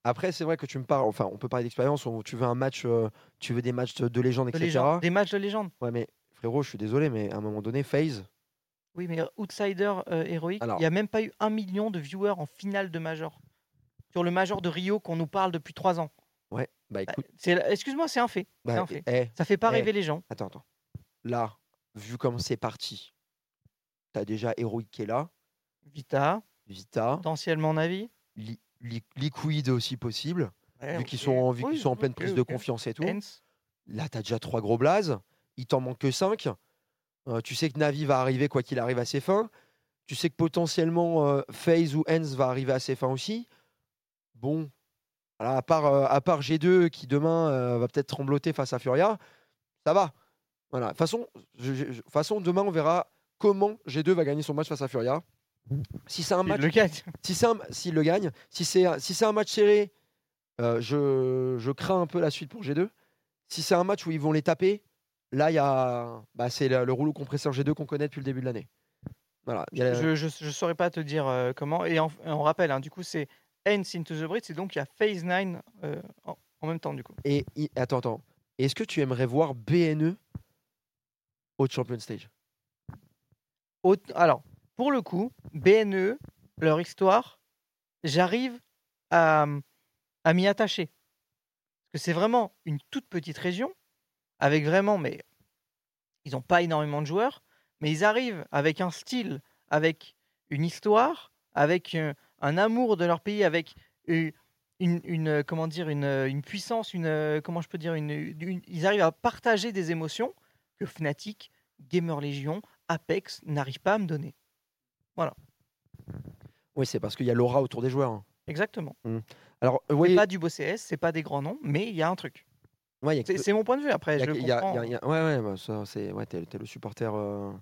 après c'est vrai que tu me parles enfin on peut parler d'expérience on- tu veux un match euh, tu veux des matchs de, de légende De etc légende, des matchs de légende. ouais mais frérot je suis désolé mais à un moment donné FaZe Oui mais outsider euh, héroïque, Alors- il n'y a même pas eu un million de viewers en finale de major. Sur le major de Rio qu'on nous parle depuis trois ans. ouais bah écoute C'est- Excuse-moi, c'est un fait. bah, un fait. eh, Ça fait pas eh, rêver les gens. Attends, attends. Là, vu comme c'est parti, t'as déjà Heroic qui est là, Vita, Vita, potentiellement Navi. Li- Li- Liquid aussi possible, Ouais, vu qu'ils sont, en- vu Oui, qu'ils sont en pleine prise de confiance et tout. Là, t'as déjà trois gros blazes. Il t'en manque que cinq. Euh, tu sais que Navi va arriver quoi qu'il arrive à ses fins. Tu sais que potentiellement euh, FaZe ou Hens va arriver à ses fins aussi. Bon, voilà, à, part, euh, à part G2 qui demain euh, va peut-être trembloter face à Furia, ça va. Voilà. De façon, je- je- façon, demain, on verra comment G2 va gagner son match face à Furia. Si c'est un Il match le gagne. si c'est s'il le gagne, si c'est si c'est un match serré, euh, je, je crains un peu la suite pour G2. Si c'est un match où ils vont les taper, là il y a bah, c'est le, le rouleau compresseur G2 qu'on connaît depuis le début de l'année. Voilà. a- Je, je, je saurais pas te dire euh, comment. Et en- on rappelle, hein, du coup, c'est Hens into the Bridge, et donc il y a Phase 9 euh, en, en même temps, du coup. Et attends, attends. Est-ce que tu aimerais voir BNE au Champion Stage? Au- alors, pour le coup, BNE, leur histoire, j'arrive à, m'y attacher. Parce que c'est vraiment une toute petite région, avec vraiment, mais ils n'ont pas énormément de joueurs, mais ils arrivent avec un style, avec une histoire, avec euh, un amour de leur pays, avec euh, une, euh, comment dire, une, puissance, une, comment je peux dire, une- ils arrivent à partager des émotions que Fnatic, Gamer Legion, Apex n'arrivent pas à me donner. Voilà, Oui, c'est parce qu'il y a l'aura autour des joueurs. hein. exactement. Alors, euh, C'est oui, pas du beau CS, c'est pas des grands noms, mais il y a un truc. ouais, il y a C'est mon point de vue. Après, je le il y a- comprends. il y a- il y a- Ouais, ouais, bah, ça, c'est. Ouais, t'es t'es le supporter. euh,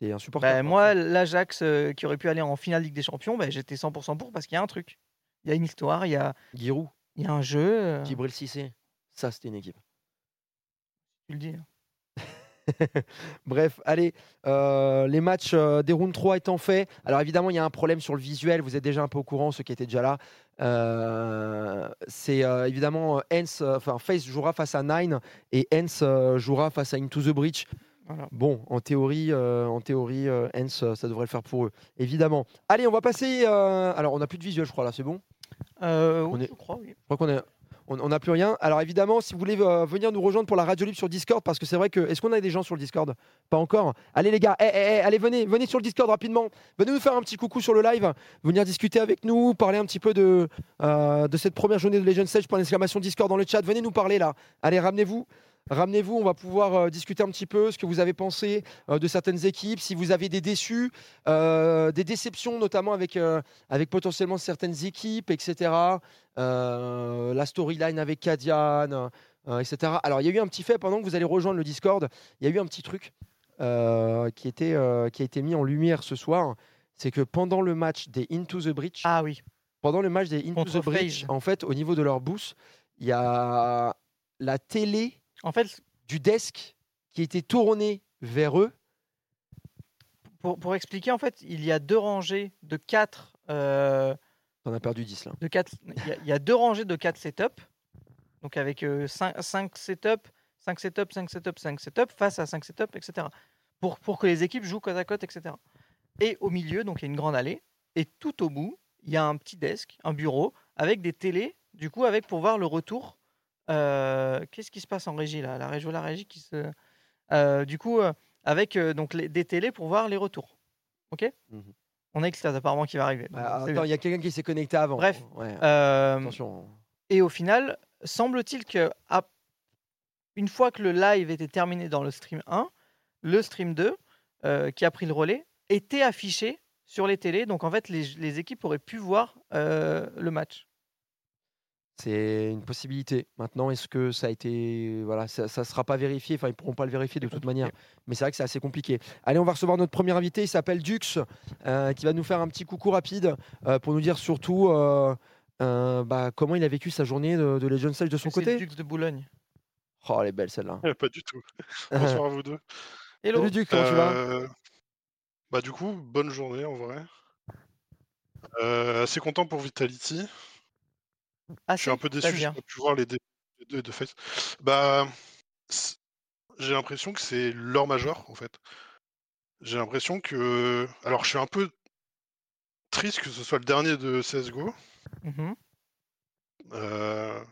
T'es un supporter. Bah, quoi. moi, l'Ajax euh, qui aurait pu aller en finale Ligue des Champions, bah, j'étais 100% pour parce qu'il y a un truc. Il y a une histoire, il y a, Giroud, il y a un jeu. euh, Djibril Cissé, ça, c'était une équipe. tu le dis. hein. Bref, allez, euh, les matchs euh, des rounds 3 étant faits. Alors évidemment, il y a un problème sur le visuel, vous êtes déjà un peu au courant, ceux qui étaient déjà là. Euh, c'est évidemment Hens, enfin Face jouera face à Nine et Hens jouera face à Into the Breach. Voilà. Bon, en théorie, en théorie, Hens, ça devrait le faire pour eux, évidemment. Allez, on va passer. alors, on n'a plus de visuel, je crois là, c'est bon? On oui, est- je crois, oui. Je crois qu'on est. On n'a plus rien. Alors évidemment, si vous voulez euh, venir nous rejoindre pour la radio libre sur Discord, parce que c'est vrai que est-ce qu'on a des gens sur le Discord? Pas encore. Allez les gars, eh, eh, eh, allez venez, venez sur le Discord rapidement. Venez nous faire un petit coucou sur le live, venir discuter avec nous, parler un petit peu de euh, cette première journée de Legend Stage. Point d'exclamation Discord dans le chat. Venez nous parler là. Allez, ramenez-vous. Ramenez-vous, on va pouvoir euh, discuter un petit peu ce que vous avez pensé euh, de certaines équipes, si vous avez des déçus, euh, des déceptions notamment avec, avec potentiellement certaines équipes, etc. La storyline avec Kadian, etc. Alors il y a eu un petit fait pendant que vous allez rejoindre le Discord, il y a eu un petit truc qui, était, qui a été mis en lumière ce soir, c'est que pendant le match des Into the Breach, Ah oui. pendant le match des Into Contre the Breach, en fait, au niveau de leur boost, il y a la télé En fait, du desk qui était tournée vers eux. pour, pour expliquer, en fait, il y a deux rangées de quatre. euh, T'en as perdu 10 là. de quatre il, y a, y a deux rangées de quatre setups. Donc avec 5 setups, 5 setups, 5 setups, 5 setups, face à 5 setups, etc. Pour, pour que les équipes jouent côte à côte, etc. Et au milieu, donc il y a une grande allée. Et tout au bout, il y a un petit desk, un bureau, avec des télés, du coup, avec pour voir le retour. Euh, Qu'est-ce qui se passe en régie là? La régie, la régie qui se. Euh, du coup, euh, avec donc les- des télés pour voir les retours. Ok? Mhm. On a Extase apparemment qui va arriver. Bah, il y a quelqu'un qui s'est connecté avant. Bref, Ouais, attention. et au final, semble-t-il que une fois que le live était terminé dans le stream 1, le stream 2, euh, qui a pris le relais, était affiché sur les télés. Donc en fait, les, les équipes auraient pu voir euh, le match. C'est une possibilité. Maintenant, est-ce que ça a été. Voilà, ça ne sera pas vérifié? Enfin, ils ne pourront pas le vérifier de toute manière. Mais c'est vrai que c'est assez compliqué. Allez, on va recevoir notre premier invité. Il s'appelle Dux, euh, qui va nous faire un petit coucou rapide euh, pour nous dire surtout euh, euh, bah, comment il a vécu sa journée de, de Legend Stage de son C'est côté? Dux de Boulogne. Oh, elle est belle celle-là. Pas du tout. Bonsoir à vous deux. Hello. Salut Dux, comment tu vas? Euh, Bah du coup, bonne journée en vrai. Euh, assez content pour Vitality. Ah, Je suis un peu déçu, j'ai pas pu voir les deux de Face. Bah, j'ai l'impression que c'est leur major en fait. J'ai l'impression que, alors je suis un peu triste que ce soit le dernier de CS:GO. Mhm. Euh,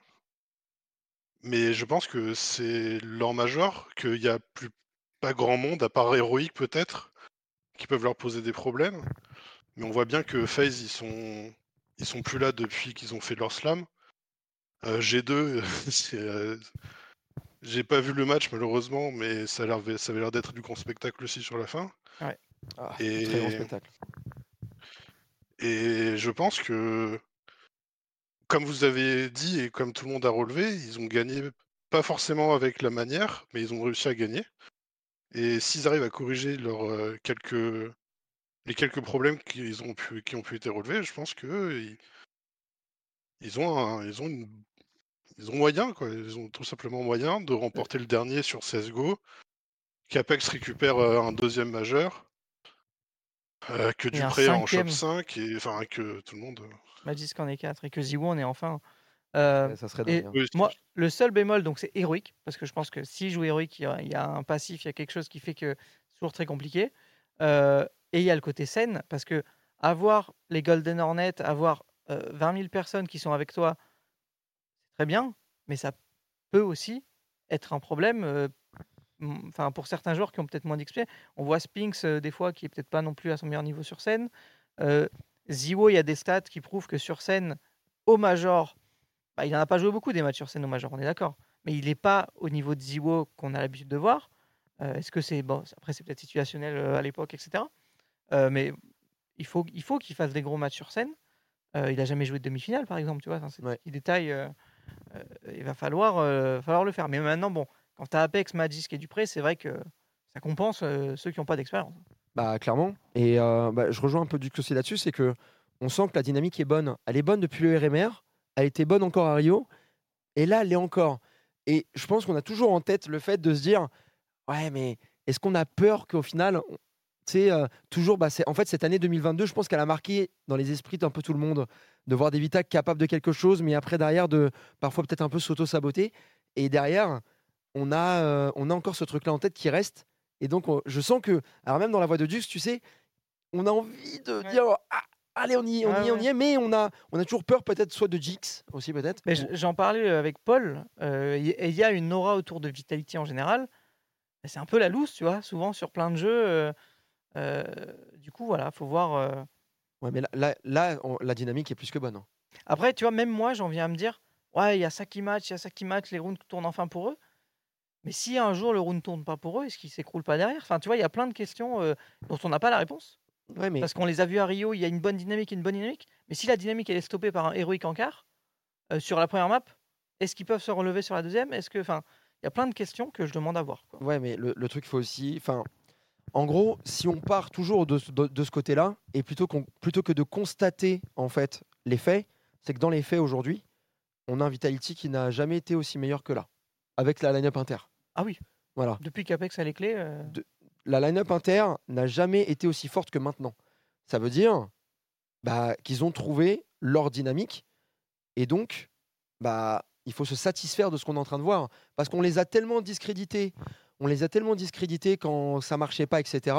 Mais je pense que c'est leur major, qu'il n'y a plus pas grand monde, à part Héroïque peut-être, qui peuvent leur poser des problèmes. Mais on voit bien que FaZe, ils sont, ils sont plus là depuis qu'ils ont fait leur slam. Euh, G2, c'est, euh, j'ai pas vu le match malheureusement, mais ça, a ça avait l'air d'être du grand spectacle aussi sur la fin. Ouais. Ah, Et- Très grand spectacle. Et je pense que, comme vous avez dit et comme tout le monde a relevé, ils ont gagné pas forcément avec la manière, mais ils ont réussi à gagner. Et s'ils arrivent à corriger leurs euh, quelques les quelques problèmes qu'ils ont pu qui ont pu être relevés, je pense que ils, ils ont un- ils ont une- ils ont moyen quoi, ils ont tout simplement moyen de remporter le dernier sur CS:GO, qu'Apex récupère euh, un deuxième majeur. euh, que Dupré en chope 5 et enfin que tout le monde. euh, Magisk en est 4 et que Ziwo en est enfin. Euh, ça serait et hein. Oui, moi, le seul bémol, donc c'est héroïque, parce que je pense que s'il joue héroïque, il y, a, il y a un passif, il y a quelque chose qui fait que c'est toujours très compliqué. Euh, et il y a le côté scène, parce que avoir les Golden Hornets, avoir euh, 20 000 personnes qui sont avec toi, c'est très bien, mais ça peut aussi être un problème. euh, pour certains joueurs qui ont peut-être moins d'XP, on voit Spinks euh, des fois qui est peut-être pas non plus à son meilleur niveau sur scène. Euh, Ziwo, il y a des stats qui prouvent que sur scène, au Major, bah, il n'en a pas joué beaucoup des matchs sur scène au Major, on est d'accord. Mais il n'est pas au niveau de Ziwo qu'on a l'habitude de voir. Euh, Est-ce que c'est. Bon, après, c'est peut-être situationnel euh, à l'époque, etc. Euh, mais il faut, il faut qu'il fasse des gros matchs sur scène. Euh, il n'a jamais joué de demi-finale, par exemple, tu vois. Des détails. euh, il va falloir, falloir le faire. Mais maintenant, bon, quand tu as Apex, Magisk et Dupré, c'est vrai que ça compense ceux qui n'ont pas d'expérience. Bah clairement. Et euh, bah, je rejoins un peu du aussi là-dessus, c'est que on sent que la dynamique est bonne. Elle est bonne depuis le RMR. Elle était bonne encore à Rio. Et là, elle est encore. Et je pense qu'on a toujours en tête le fait de se dire, ouais, mais est-ce qu'on a peur qu'au final, sais, euh, toujours, bah, c'est- en fait, cette année 2022, je pense qu'elle a marqué dans les esprits d'un peu tout le monde de voir des Vita capables de quelque chose, mais après derrière de parfois peut-être un peu s'auto-saboter. Et derrière, on a, euh, on a encore ce truc-là en tête qui reste. Et donc, on- je sens que, alors même dans la voix de Dux, tu sais, on a envie de dire, Ah, allez, on y, est, on y est, on ouais. y est, mais on a, on a toujours peur peut-être soit de Jix aussi peut-être. Mais j'en parlais euh, avec Paul, euh, y- il y a une aura autour de Vitality en général. C'est un peu la loose, tu vois, souvent sur plein de jeux. euh, du coup, voilà, faut voir. euh. Ouais, mais là, là, là, on- la dynamique est plus que bonne. hein. Après, tu vois, même moi, j'en viens à me dire, ouais, il y a ça qui match, il y a ça qui match, les rounds tournent enfin pour eux. Mais si un jour le round ne tourne pas pour eux, est-ce qu'ils s'écroulent pas derrière? Enfin, tu vois, il y a plein de questions euh, dont on n'a pas la réponse. Ouais, mais Parce qu'on les a vus à Rio, il y a une bonne dynamique une bonne dynamique. Mais si la dynamique elle est stoppée par un héroïque encart euh, sur la première map, est-ce qu'ils peuvent se relever sur la deuxième? Est-ce que, enfin, il y a plein de questions que je demande à voir. quoi. Ouais, mais le, le truc, faut aussi. Enfin, en gros, si on part toujours de, ce- de- de ce côté-là, et plutôt que de constater en fait les faits, c'est que dans les faits aujourd'hui, on a un Vitality qui n'a jamais été aussi meilleur que là, avec la line-up inter. Ah oui. Voilà. Depuis qu'Apex a les clés. euh, La line-up inter n'a jamais été aussi forte que maintenant. Ça veut dire bah, qu'ils ont trouvé leur dynamique, et donc, bah, il faut se satisfaire de ce qu'on est en train de voir, parce qu'on les a tellement discrédités, on les a tellement discrédités quand ça marchait pas, etc.,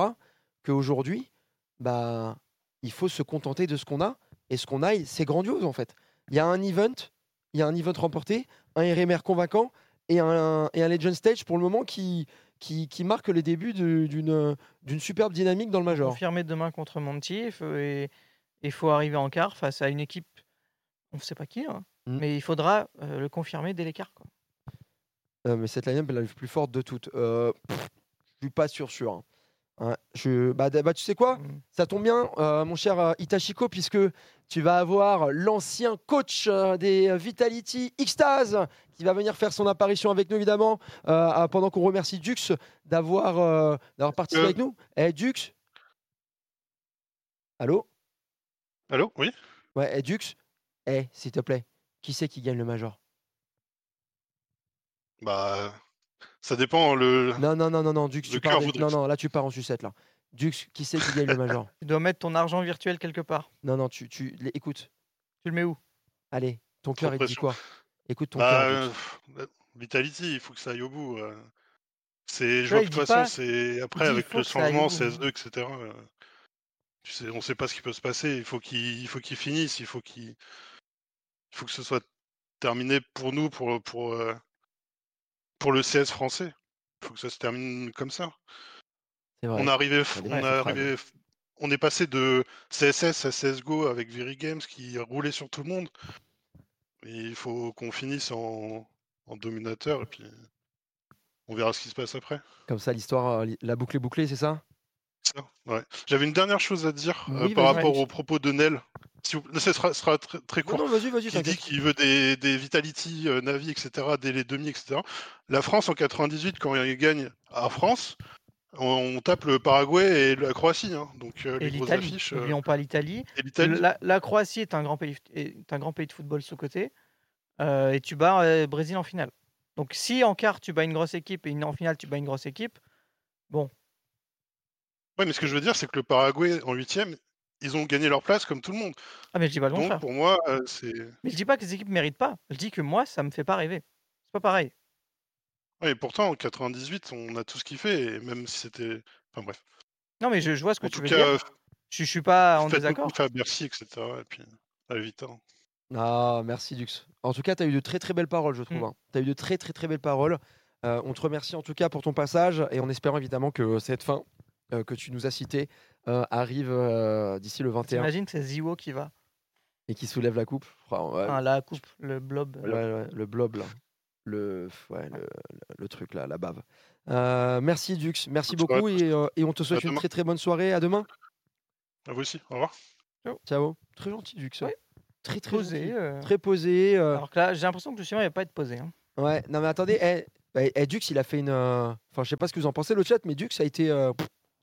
qu'aujourd'hui, bah, il faut se contenter de ce qu'on a, et ce qu'on a, c'est grandiose en fait. Il y a un event, il y a un event remporté, un RMR convaincant, et un, et un Legend Stage pour le moment qui, qui, qui marque les débuts de- d'une superbe dynamique dans le Major. confirmé demain contre Monty, il faut- et il faut arriver en quart face à une équipe, on ne sait pas qui, hein, Mm. mais il faudra euh, le confirmer dès l'écart. quoi. Euh, mais cette line-up est la plus forte de toutes. Euh, pff, je suis pas sûr, sûr. hein. Hein, je, bah, d- bah, tu sais quoi? Ça tombe bien, euh, mon cher euh, Itachiko, puisque tu vas avoir l'ancien coach euh, des euh, Vitality, Xtaz, qui va venir faire son apparition avec nous, évidemment, euh, pendant qu'on remercie Dux d'avoir euh, d'avoir participé Euh. avec nous. Eh, Dux? Allô? Allô? Oui? Ouais, eh, Dux? Eh, s'il te plaît, qui c'est qui gagne le Major? Bah, ça dépend. Le... Non, non, non, non, non, Dux, Le tu pars des- Non, non, là, tu pars en sucette, là. Dux, qui c'est qui gagne le Major? Tu dois mettre ton argent virtuel quelque part. Non, non, tu, tu écoute. Tu le mets où? Allez, ton cœur, il te dit quoi? Écoute ton Bah, cœur. euh, Vitality, il faut que ça aille au bout. euh. C'est, je vois que de toute façon, c'est après avec le changement au bout. CS2, etc. euh, tu sais, on sait pas ce qui peut se passer. Il faut qu'il, il faut qu'il finisse. Il faut qu'il, il faut que ce soit terminé pour nous, pour pour euh, pour le CS français. Il faut que ça se termine comme ça. Vrai. On est on passé de CSS à CS:GO avec Very Games qui roulait sur tout le monde. Et il faut qu'on finisse en, en dominateur et puis on verra ce qui se passe après. Comme ça, l'histoire, euh, la boucle est bouclée, c'est ça? Ça, ouais. J'avais une dernière chose à dire euh, par rapport aux propos de Nel. Si vous... Ce sera, sera très, très Non, court. non, vas-y, vas-y, qui dit qu'il veut des, des Vitality, euh, Navi, etc., dès les demi, etc. La France en 98, quand il gagne à France, on, on tape le Paraguay et la Croatie. hein. Donc euh, Et les grosses l'Italie. affiches. euh, N'oublions pas l'Italie. et l'Italie. La, la Croatie est un grand pays, est un grand pays de football sous côté. euh, et tu bats euh, Brésil en finale. Donc si en quart tu bats une grosse équipe et une- en finale tu bats une grosse équipe, bon, Ouais, mais ce que je veux dire, c'est que le Paraguay en huitième, ils ont gagné leur place comme tout le monde. ah mais je dis pas le Donc contraire. pour moi, euh, c'est. Mais je dis pas que les équipes méritent pas. Je dis que moi ça me fait pas rêver. C'est pas pareil. Ouais, et pourtant, en 98, on a tout ce qu'il fait, et même si c'était. Enfin bref. Non mais je, je vois ce que En tu tout veux cas, dire. euh, Je, je suis pas en désaccord. beaucoup à Bercy, etc. Et puis, allez vite. hein. Ah, merci Dux. En tout cas, tu as eu de très très belles paroles, je trouve. Mm. Tu as eu de très très très belles paroles. Euh, on te remercie en tout cas pour ton passage et en espérant évidemment que cette fin euh, que tu nous as cités euh, arrive euh, d'ici le 21 T'imagines, c'est Ziwo qui va. et qui soulève la coupe. Enfin, ouais, la coupe, le blob. ouais, ouais, le blob là. Le, ouais, le, le- le truc là, la bave. Euh, merci Dux, merci beaucoup et, euh, et on te souhaite une très très bonne soirée. À demain. À vous aussi, au revoir. Ciao. Très gentil Dux. ouais. Très très Posé. euh. Très posé. euh, Alors que là, j'ai l'impression que le suivant, il va pas être posé. hein. Ouais, non mais attendez, eh, bah, eh, Dux il a fait une. euh, Enfin, je sais pas ce que vous en pensez le chat, mais Dux a été euh,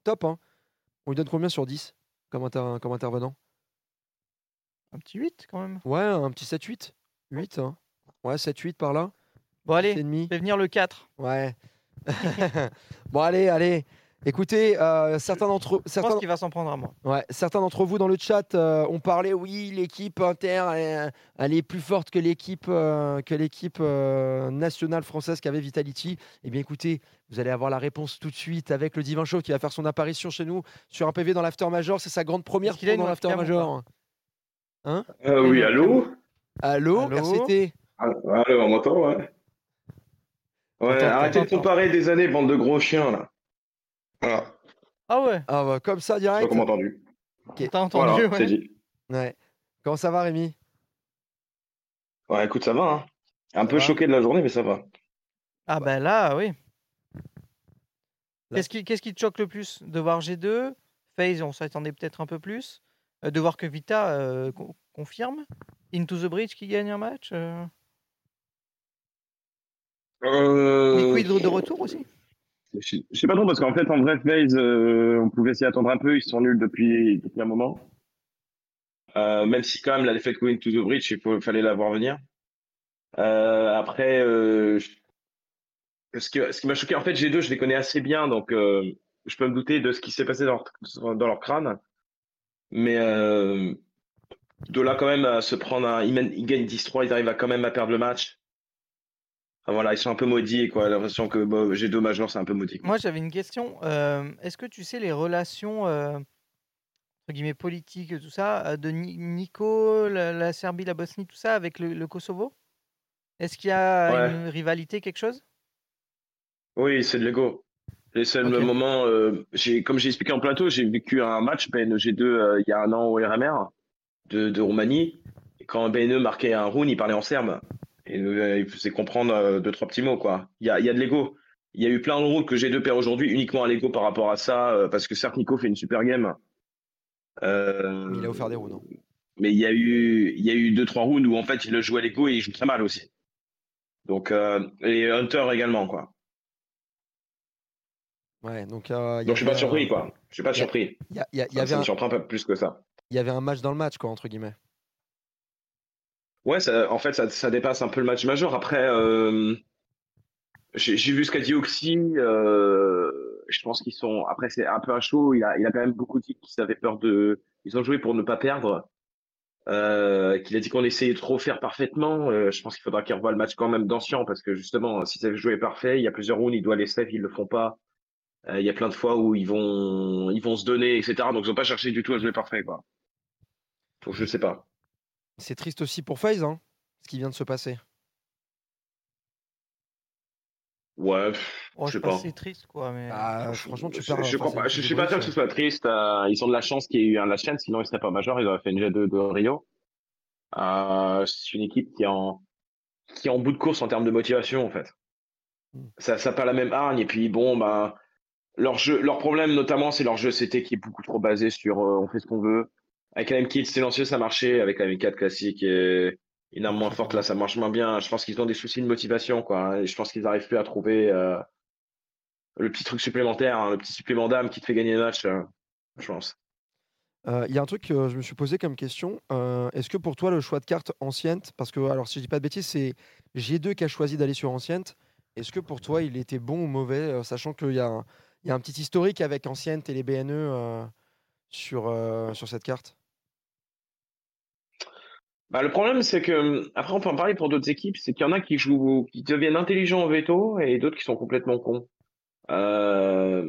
top. Hein. On lui donne combien sur 10 comme, inter- comme intervenant? Un petit 8 quand même. Ouais, un petit 7-8. 8, hein. Ouais, 7-8 par là. Bon, allez, demi. fais venir le 4. Ouais. bon, allez, allez. Écoutez, euh, certains d'entre Je certains, pense qu'il va s'en prendre à moi. ouais, certains d'entre vous dans le chat euh, ont parlé, oui, l'équipe Inter, elle, elle est plus forte que l'équipe euh, que l'équipe euh, nationale française qu'avait Vitality. Eh bien, écoutez, vous allez avoir la réponse tout de suite avec le Divin Show qui va faire son apparition chez nous sur un PV dans l'After Major. C'est sa grande première qu'il dans l'After Major. Hein Euh, oui, allô? Allô, Allô? RCT Ah, Allô, on m'entend, ouais. Arrêtez de comparer des années, bande de gros chiens, là. Voilà, Ah ouais, Ah bah, comme ça direct. comme entendu. t'as entendu, Voilà, ouais. c'est dit. Ouais. Comment ça va, Rémi? Ouais, écoute, ça va, hein. Un peu va? choqué de la journée, mais ça va. Ah ben là, oui. Qu'est-ce qui, qu'est-ce qui te choque le plus? De voir G2 FaZe, on s'attendait peut-être un peu plus. Euh, de voir que Vita euh, co- confirme Into the Bridge qui gagne un match euh, Euh... Liquid de retour aussi Je sais pas trop, parce qu'en fait, en vrai, euh, on pouvait s'y attendre un peu, ils sont nuls depuis, depuis un moment. Euh, même si, quand même, la défaite Going to the Bridge, il fallait la voir venir. Euh, après, ce, ce qui m'a choqué, en fait, G2, je les connais assez bien, donc je peux me douter de ce qui s'est passé dans leur, dans leur crâne. Mais de là, quand même, à se prendre un. Ils gagnent 10-3, ils arrivent à quand même à perdre le match. Voilà, ils sont un peu maudits, quoi. J'ai l'impression que bon, G2 Major, c'est un peu maudit. Moi, j'avais une question. euh, Est-ce que tu sais les relations, euh, entre guillemets, politiques, tout ça, euh, de Ni- Nico, la, la Serbie, la Bosnie, tout ça, avec le, le Kosovo? Est-ce qu'il y a Ouais. une rivalité, quelque chose? Oui, c'est de l'ego. Les seuls Ok. moments, euh, j'ai, comme j'ai expliqué en plateau, j'ai vécu un match BNG2 euh, il y a un an au RMR de, de Roumanie. Et quand BNE marquait un round, il parlait en serbe. Et euh, il faisait comprendre euh, deux, trois petits mots, quoi. Il y a, y a de l'ego. Il y a eu plein de rounds que G2 perd aujourd'hui uniquement à l'ego par rapport à ça, euh, parce que certes, Nico fait une super game. Euh, Mais il a offert des rounds. hein. mais il y a eu, il y a eu deux, trois rounds où en fait il le jouait à l'ego et il joue très mal aussi. Donc, euh, et Hunter également, quoi. Ouais, donc. euh, Donc je suis pas surpris, euh, quoi. Je suis pas surpris. Il y, avait un, surprend pas plus que ça. il y avait un match dans le match, quoi, entre guillemets. Ouais, ça, en fait, ça, ça dépasse un peu le match majeur. Après, euh, j'ai vu ce qu'a dit Oxy. euh, je pense qu'ils sont. Après, c'est un peu à chaud. Il a, quand même beaucoup dit qu'ils avaient peur de. Ils ont joué pour ne pas perdre. Euh, qu'il a dit qu'on essayait de trop faire parfaitement. Je pense qu'il faudra qu'il revoie le match quand même d'ancien parce que justement, s'ils avaient joué parfait, il y a plusieurs rounds, ils doivent les save, ils le font pas. Il y a plein de fois où ils vont, ils vont se donner, etc. Donc ils ont pas cherché du tout à jouer parfait, quoi. Donc je sais pas. C'est triste aussi pour FaZe, hein, ce qui vient de se passer. Ouais, Oh, je sais sais pas c'est triste, quoi. Mais... Ah, franchement, tu Je, perds. je, enfin, crois pas- sûr que ce soit triste. euh, ils ont de la chance qu'il y ait eu un last chance, sinon ils seraient pas majeurs. Ils auraient fait une G2 de Rio. Euh, c'est une équipe qui est en qui est en bout de course en termes de motivation en fait. Mm. Ça ça a pas la même hargne et puis bon bah leur jeu leur problème notamment c'est leur jeu CT qui est beaucoup trop basé sur euh, on fait ce qu'on veut. Avec la M4 silencieux ça marchait, avec la M4 classique et une arme moins forte là ça marche moins bien. Je pense qu'ils ont des soucis de motivation quoi. Et je pense qu'ils arrivent plus à trouver euh, le petit truc supplémentaire, hein, le petit supplément d'âme qui te fait gagner le match, euh, je pense. Euh, Il y a un truc que je me suis posé comme question. euh, Est-ce que pour toi, le choix de carte ancienne, parce que, alors si je dis pas de bêtises, c'est G2 qui a choisi d'aller sur ancienne. Est-ce que pour toi, il était bon ou mauvais, sachant qu'il y, un- y a un petit historique avec ancienne et les BNE sur, sur cette carte? Bah, le problème, c'est que, après, on peut en parler pour d'autres équipes, c'est qu'il y en a qui jouent, qui deviennent intelligents au veto et d'autres qui sont complètement cons. Euh,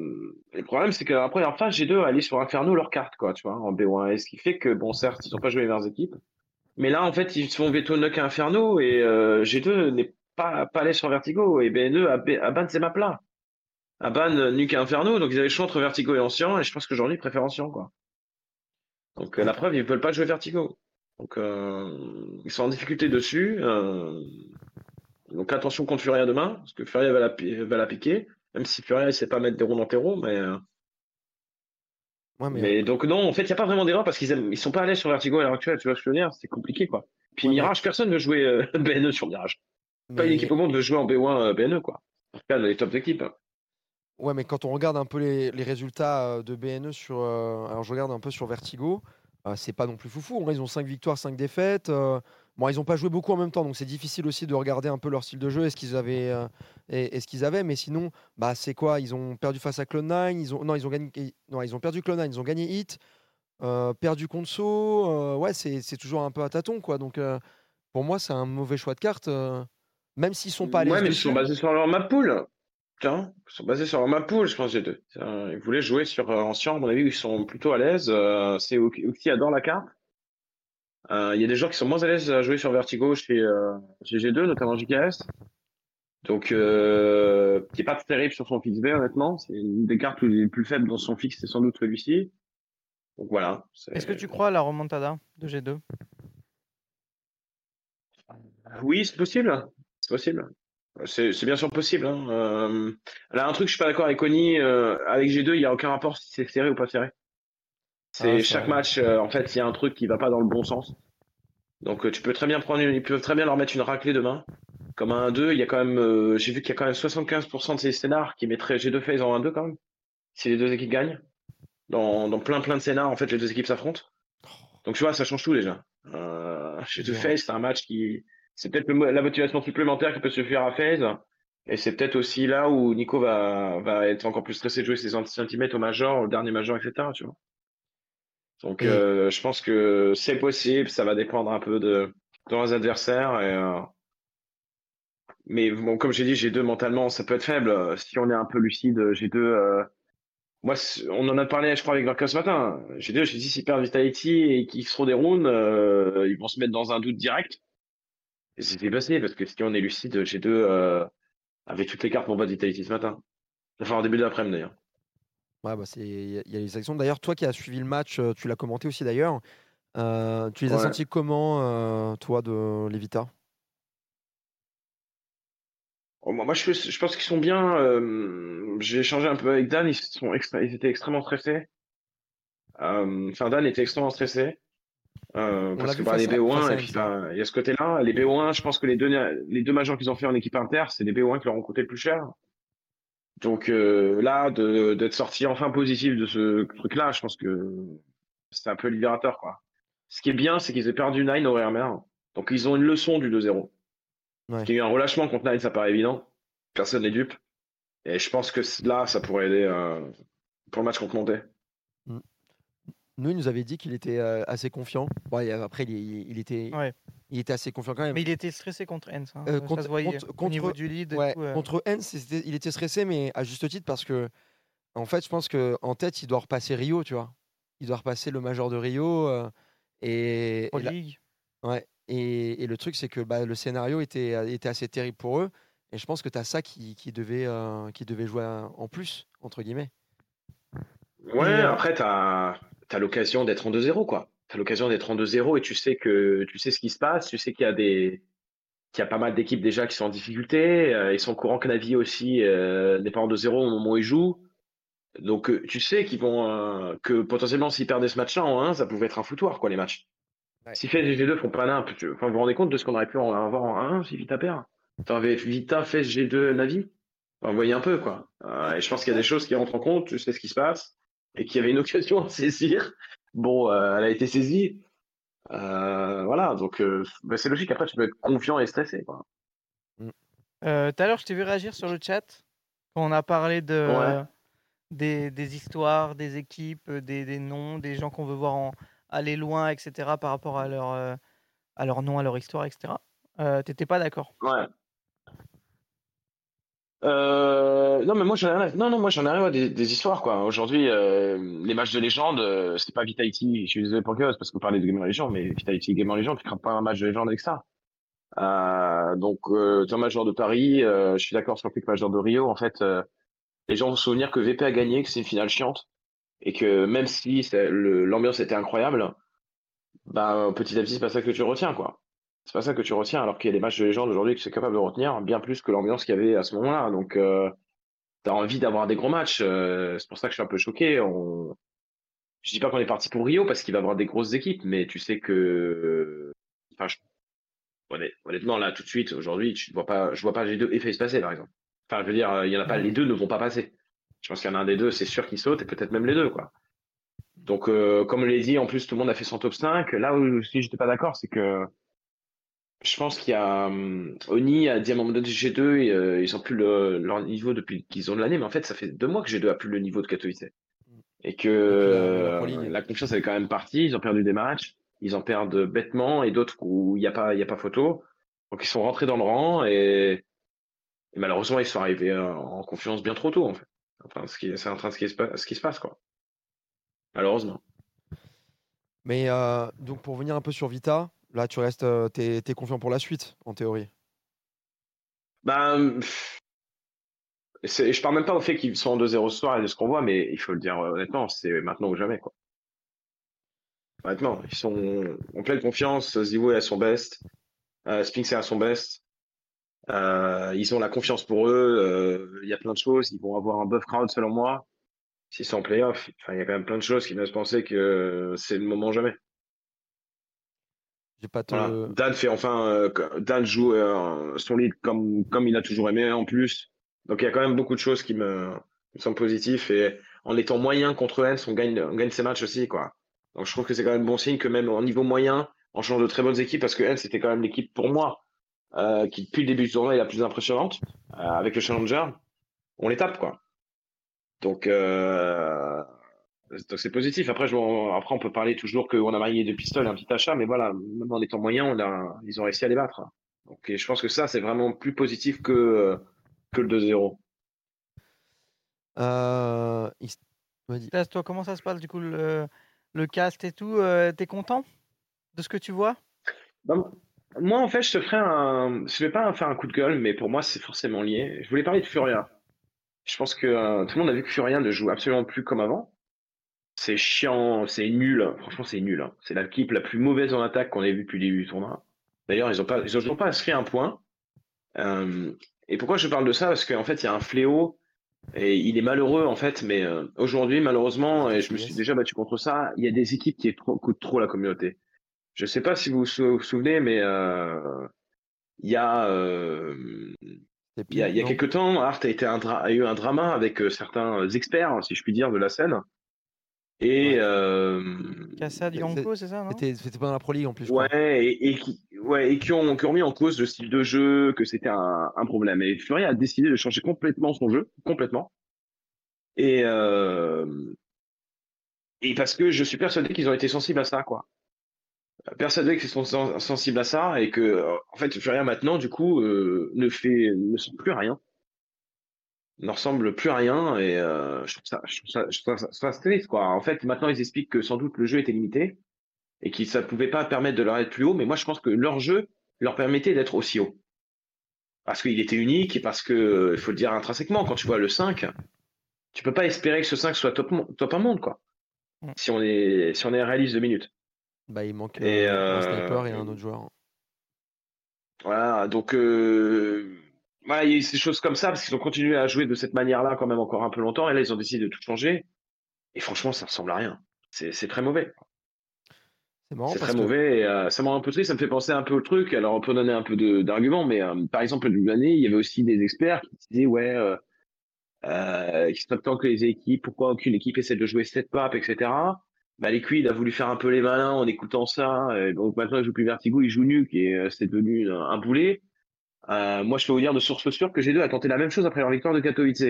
le problème, c'est que la première phase, G2 allait sur Inferno leur carte, quoi, tu vois, en B1. Et ce qui fait que, bon, certes, ils n'ont pas joué les meilleures équipes. Mais là, en fait, ils se font veto Nuck Inferno et euh, G2 n'est pas, pas allé sur Vertigo et BNE a, ba- a ban ces maps-là. à ban euh, Nuke Inferno, donc ils avaient le choix entre Vertigo et Ancien, et je pense qu'aujourd'hui ils préfèrent Ancien, quoi. Donc euh, la preuve, ils veulent pas jouer Vertigo. Donc euh, ils sont en difficulté dessus. euh, donc attention contre Furia demain, parce que Furia va la, pi- va la piquer, même si Furia il sait pas mettre des ronds en terreau, mais. euh, Ouais, mais, mais donc non, en fait, il n'y a pas vraiment d'erreur parce qu'ils aiment- ils sont pas l'aise sur Vertigo à l'heure actuelle, tu vois ce que je veux dire, c'est compliqué quoi. Puis Ouais, mais- Mirage, personne veut jouer euh, BNE sur Mirage. Pas une équipe au monde veut jouer en B1 euh, BNE quoi. En tout cas, les top équipes. hein. Ouais, mais quand on regarde un peu les, les résultats de BNE sur. euh, alors, je regarde un peu sur Vertigo. Euh, c'est pas non plus foufou. Ils ont 5 victoires, 5 défaites. euh, bon, ils ont pas joué beaucoup en même temps, donc c'est difficile aussi de regarder un peu leur style de jeu. Est-ce qu'ils avaient, euh, et- est-ce qu'ils avaient Mais sinon, bah, c'est quoi? Ils ont perdu face à Clone9. Ils ont, non, ils ont gagné. Non, ils ont perdu Clone9. Ils ont gagné Hit. perdu contre So. euh, ouais, c'est toujours un peu à tâtons, quoi. Donc, pour moi, c'est un mauvais choix de carte. même s'ils sont pas l'aise Ouais, mais ils sont basés sur leur map pool. Tiens, ils sont basés sur pool, je pense, les deux. Tiens, Ils voulaient jouer sur euh, Ancien, à mon avis, ils sont plutôt à l'aise. Euh, c'est Oki adore la carte. Euh, Il y a des gens qui sont moins à l'aise à jouer sur Vertigo chez, euh, chez G2, notamment JKS. Donc, euh, qui est pas terrible sur son fixe B, honnêtement. C'est une des cartes les plus faibles dans son fixe, c'est sans doute celui-ci. Donc voilà. Est-ce que tu crois à la remontada de G2 Oui, c'est possible. C'est possible. C'est bien sûr possible. Hein. Euh, là, un truc, je suis pas d'accord avec Oni. euh, avec G2, il y a aucun rapport si c'est serré ou pas serré. C'est Ah, chaque vrai. match. euh, en fait, il y a un truc qui va pas dans le bon sens. Donc, tu peux très bien prendre. une- Ils peuvent très bien leur mettre une raclée demain. Comme un 1-2, il y a quand même. J'ai vu qu'il y a quand même 75% de ces scénars qui mettraient G2 phase en 1-2 quand même. Si les deux équipes gagnent. Dans, dans plein plein de scénars, en fait, les deux équipes s'affrontent. Donc, tu vois, ça change tout déjà. Euh, G2 Bien. phase, c'est un match qui. C'est peut-être la motivation supplémentaire qui peut se faire à FaZe. Et c'est peut-être aussi là où Nico va, va être encore plus stressé de jouer ses centimètres au major, au dernier major, etc. Tu vois. Donc euh, je pense que c'est possible, ça va dépendre un peu de, de leurs adversaires. Et, euh, Mais bon, comme j'ai dit, G2 mentalement, ça peut être faible. Si on est un peu lucide, G2, euh, moi, on en a parlé, je crois, avec Varka ce matin. G2, j'ai dit, s'ils perdent Vitality et qu'ils seront des rounds, ils vont se mettre dans un doute direct. C'était passé, parce que si on est lucide, G2 euh, avait toutes les cartes pour battre Vitality ce matin. Enfin, en début d'après-midi d'ailleurs. Ouais, bah c'est il y a- les actions. D'ailleurs, toi qui as suivi le match, euh, tu l'as commenté aussi d'ailleurs. euh, tu les as sentis comment, euh, toi, de Levita Oh, moi, je, je pense qu'ils sont bien. euh, j'ai échangé un peu avec Dan, ils, sont extra- ils étaient extrêmement stressés. Enfin, Dan était extrêmement stressé. Euh, parce que bah, les à- face BO1, à et puis MC. bah, il y a ce côté-là. Les BO1, je pense que les deux, les deux majors qu'ils ont fait en équipe inter, c'est des BO1 qui leur ont coûté le plus cher. Donc euh, là, d'être sorti enfin positif de ce truc-là, je pense que c'est un peu libérateur, quoi. Ce qui est bien, c'est qu'ils aient perdu Nine au RMR. Donc ils ont une leçon du 2-0. Ouais. Parce qu'il y a eu un relâchement contre Nine, ça paraît évident. Personne n'est dupe. Et je pense que là, ça pourrait aider euh, pour le match contre Monté. Nous, il nous avait dit qu'il était euh, assez confiant. Bon, et après, il, il était, Ouais. il était assez confiant quand même. Mais il était stressé contre Hens. hein, Euh, ça contre, se voyait. contre- Au niveau du lead et ouais, tout, euh. contre Hens, il était stressé, mais à juste titre parce que, en fait, je pense que en tête, il doit repasser Rio, tu vois. Il doit repasser le major de Rio. euh, et, et la- ouais, et, et le truc, c'est que bah, le scénario était, était assez terrible pour eux. Et je pense que tu as ça qui, qui devait, euh, qui devait jouer en plus, entre guillemets. Ouais, Et, euh, après, t'as as, l'occasion d'être en 2-0, quoi. T'as l'occasion d'être en 2-0 et tu sais que tu sais ce qui se passe, tu sais qu'il y a des qu'il y a pas mal d'équipes déjà qui sont en difficulté, euh, ils sont au courant que Navi aussi euh, n'est pas en 2-0 au moment où ils jouent. Donc euh, tu sais qu'ils vont que potentiellement s'ils perdaient ce match-là en 1, ça pouvait être un foutoir quoi les matchs. Si FaZe et G2 font pas nimp, tu- enfin, vous vous rendez compte de ce qu'on aurait pu en avoir en 1 si Vita perd? T'avais Vita, FaZe, G2, Navi? Enfin, vous voyez un peu quoi. Et je pense qu'il y a des choses qui rentrent en compte, tu sais ce qui se passe et qu'il y avait une occasion à saisir. Bon, euh, elle a été saisie. Euh, voilà, donc euh, bah, c'est logique. Après, tu peux être confiant et stressé. Euh, Tout à l'heure, je t'ai vu réagir sur le chat quand on a parlé de, Ouais. des, des histoires, des équipes, des, des noms, des gens qu'on veut voir en- aller loin, etc. par rapport à leur, à leur nom, à leur histoire, etc. T'étais pas d'accord? Ouais. Euh, non, mais moi j'en ai rien à... Non, non, moi j'en ai rien à des, des histoires, quoi. Aujourd'hui, euh, les matchs de légende, euh, c'est pas Vitality. Je suis désolé pour Chaos parce vous parlez de Gamer Legend, mais Vitality Gamer Legend, tu crains pas un match de légende avec ça. Euh, donc, euh, un major de Paris, euh, je suis d'accord sur le que major de Rio, en fait, euh, les gens vont se souvenir que VP a gagné, que c'est une finale chiante, et que même si l'ambiance était incroyable, bah, petit à petit, c'est pas ça que tu retiens, quoi. C'est pas ça que tu retiens, alors qu'il y a des matchs de légende aujourd'hui que c'est capable de retenir bien plus que l'ambiance qu'il y avait à ce moment-là. Donc, euh, t'as envie d'avoir des gros matchs. euh, c'est pour ça que je suis un peu choqué. On... Je dis pas qu'on est parti pour Rio parce qu'il va y avoir des grosses équipes, mais tu sais que, enfin, je- honnêt- honnêtement, là, tout de suite, aujourd'hui, tu vois pas, je vois pas G2 et FaZe passer, par exemple. Enfin, je veux dire, il y en a pas, les deux ne vont pas passer. Je pense qu'il y en a un des deux, c'est sûr qui saute, et peut-être même les deux, quoi. Donc, euh, comme je l'ai dit, en plus, tout le monde a fait son top 5. Là où si j'étais pas d'accord, c'est que je pense qu'il y a hum, Oni à donné G2, et, euh, ils ont plus le- leur niveau depuis qu'ils ont de l'année, mais en fait, ça fait deux mois que G2 a plus le niveau de Katowice. Et que euh, la confiance est quand même partie, ils ont perdu des matchs, ils en perdent bêtement, et d'autres où il n'y a pas, y a pas photo. Donc ils sont rentrés dans le rang, et, et malheureusement, ils sont arrivés euh, en confiance bien trop tôt, en fait. Enfin, c'est en train de ce qui se passe, ce qui se passe, quoi. Malheureusement. Mais euh, donc pour venir un peu sur Vita, là tu restes, euh, t'es, t'es confiant pour la suite en théorie. Ben, je parle même pas au fait qu'ils sont en 2-0 ce soir et de ce qu'on voit, mais il faut le dire euh, honnêtement, c'est maintenant ou jamais, quoi. Honnêtement, ils sont en pleine confiance. Zivo est à son best, euh, Spinks est à son best. Euh, ils ont la confiance pour eux. Il y a plein de choses. Ils vont avoir un buff crowd selon moi. S'ils sont en playoff, il y a quand même plein de choses qui me laissent penser que c'est le moment jamais. Pas. Dan fait enfin, euh, Dan joue euh, son lead comme comme il a toujours aimé en plus. Donc il y a quand même beaucoup de choses qui me, me semblent positives et en étant moyen contre Lens, on gagne on gagne ses matchs aussi quoi. Donc je trouve que c'est quand même bon signe que même au niveau moyen, en changeant de très bonnes équipes parce que Lens c'était quand même l'équipe pour moi euh, qui depuis le début du tournoi est la plus impressionnante euh, avec le challenger. On les tape quoi. Donc euh, donc c'est positif. Après, je, on- après, on peut parler toujours qu'on a marié deux pistoles et un petit achat, mais voilà, même en étant moyen, on a, ils ont réussi à les battre. Donc, et je pense que ça, c'est vraiment plus positif que, que le 2-0. Euh, il. Là, toi, comment ça se passe du coup le, le cast et tout euh, T'es content de ce que tu vois? Bah, moi, en fait, je te ferai un, je vais pas faire un coup de gueule, mais pour moi, c'est forcément lié. Je voulais parler de Furia. Je pense que euh, tout le monde a vu que Furia ne joue absolument plus comme avant. C'est chiant, c'est nul. Franchement, c'est nul. hein. C'est l'équipe la plus mauvaise en attaque qu'on ait vue depuis le début du tournoi. D'ailleurs, ils ont pas, ils ont toujours pas inscrit un point. Euh, et pourquoi je parle de ça? Parce qu'en fait, il y a un fléau et il est malheureux en fait. Mais euh, aujourd'hui, malheureusement, et je me suis déjà battu contre ça, il y a des équipes qui trop- coûtent trop la communauté. Je sais pas si vous vous sou- vous souvenez, mais euh, il y a, il y a, il y a non? quelques temps, Art a, été un a eu un drama avec certains experts, si je puis dire, de la scène. Et euh, Cassad, Yanko, c'est ça, non C'était, c'était pas dans la Pro League en plus. ouais, et, et qui, ouais, et qui ont, qui ont mis en cause le style de jeu, que c'était un, un problème. Et Fury a décidé de changer complètement son jeu, complètement. Et, euh, et parce que je suis persuadé qu'ils ont été sensibles à ça, quoi. Persuadé qu'ils sont sen- sensibles à ça et que, en fait, Fury maintenant, du coup, euh, ne fait, ne sent plus rien ne ressemble plus à rien et euh, je trouve ça, je trouve ça, je trouve ça, ça triste quoi. En fait, maintenant ils expliquent que sans doute le jeu était limité et que ça pouvait pas permettre de leur être plus haut, mais moi je pense que leur jeu leur permettait d'être aussi haut. Parce qu'il était unique et parce que, il faut le dire intrinsèquement, quand tu vois le 5, tu peux pas espérer que ce 5 soit top, un monde quoi. Si on est, si on est réaliste de minutes. Bah, il manque Et, euh, un euh, sniper et un autre joueur. Voilà, donc euh, voilà, il y a eu ces choses comme ça parce qu'ils ont continué à jouer de cette manière-là quand même encore un peu longtemps et là ils ont décidé de tout changer et franchement ça ressemble à rien. C'est très mauvais. C'est marrant C'est parce très que mauvais et euh, ça me rend un peu triste, ça me fait penser un peu au truc. Alors on peut donner un peu d'arguments, mais euh, par exemple l'année, il y avait aussi des experts qui disaient ouais, euh, euh, qu'il serait temps que les équipes, pourquoi aucune équipe essaie de jouer cette map, etc. Bah Liquid a voulu faire un peu les malins en écoutant ça, et donc maintenant il joue plus Vertigo, il joue Nuke et euh, c'est devenu un, un boulet. Euh, moi je peux vous dire de source sûre que G2 a tenté la même chose après leur victoire de Katowice.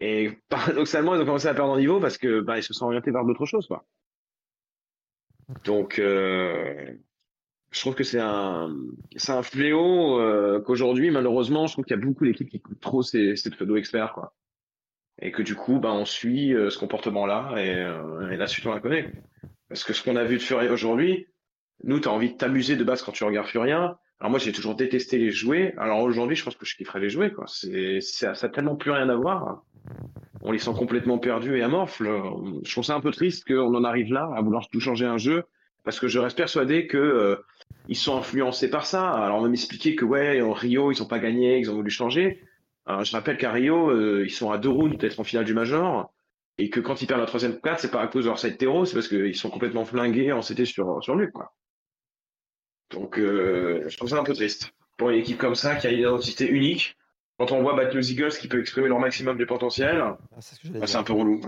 Et paradoxalement ils ont commencé à perdre en niveau parce que bah, ils se sont orientés vers d'autres choses quoi. Donc, euh, je trouve que c'est un, c'est un fléau euh, qu'aujourd'hui, malheureusement, je trouve qu'il y a beaucoup d'équipes qui coûtent trop ces, ces pseudo-experts, quoi. Et que du coup, bah, on suit euh, ce comportement-là et, euh, et la suite, on la connaît. Parce que ce qu'on a vu de Furia aujourd'hui, nous, t'as envie de t'amuser de base quand tu regardes Furia. Alors moi, j'ai toujours détesté les jouer. Alors aujourd'hui, je pense que je kifferais les jouer, quoi. C'est, ça a tellement plus rien à voir. on les sent complètement perdus et amorphes. Je trouve ça un peu triste qu'on en arrive là, à vouloir tout changer un jeu, parce que je reste persuadé que euh, sont influencés par ça. Alors on va m'expliquer que ouais, en Rio, ils ont pas gagné, ils ont voulu changer. Alors, je rappelle qu'à Rio, euh, ils sont à deux rounds d'être en finale du Major, et que quand ils perdent la troisième carte, c'est pas à cause de leur side terreau, c'est parce qu'ils sont complètement flingués en CT sur, sur lui, quoi. Donc, euh, je trouve ça un peu triste. Pour une équipe comme ça, qui a une identité unique, quand on voit battre les Eagles qui peut exprimer leur maximum du potentiel, Ah, c'est ce bah, un peu relou.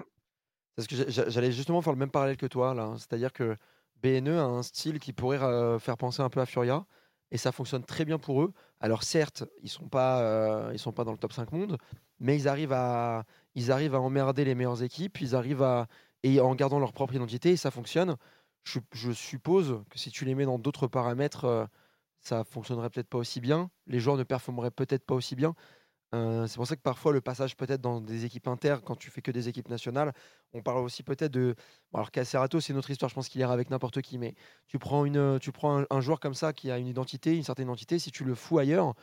Parce que j'a- j'a- j'allais justement faire le même parallèle que toi là. hein. C'est-à-dire que BNE a un style qui pourrait euh, faire penser un peu à Furia et ça fonctionne très bien pour eux. Alors certes, ils sont pas euh, ils sont pas dans le top 5 monde, mais ils arrivent à ils arrivent à emmerder les meilleures équipes, ils arrivent à et en gardant leur propre identité et ça fonctionne. Je, suppose que si tu les mets dans d'autres paramètres, euh, ça fonctionnerait peut-être pas aussi bien. Les joueurs ne performeraient peut-être pas aussi bien. Euh, c'est pour ça que parfois le passage peut-être dans des équipes inter, quand tu fais que des équipes nationales, on parle aussi peut-être de. Alors Cacerato, c'est une autre histoire, je pense qu'il ira avec n'importe qui, mais tu prends, un, joueur comme ça qui a une identité, une certaine identité, si tu le fous ailleurs,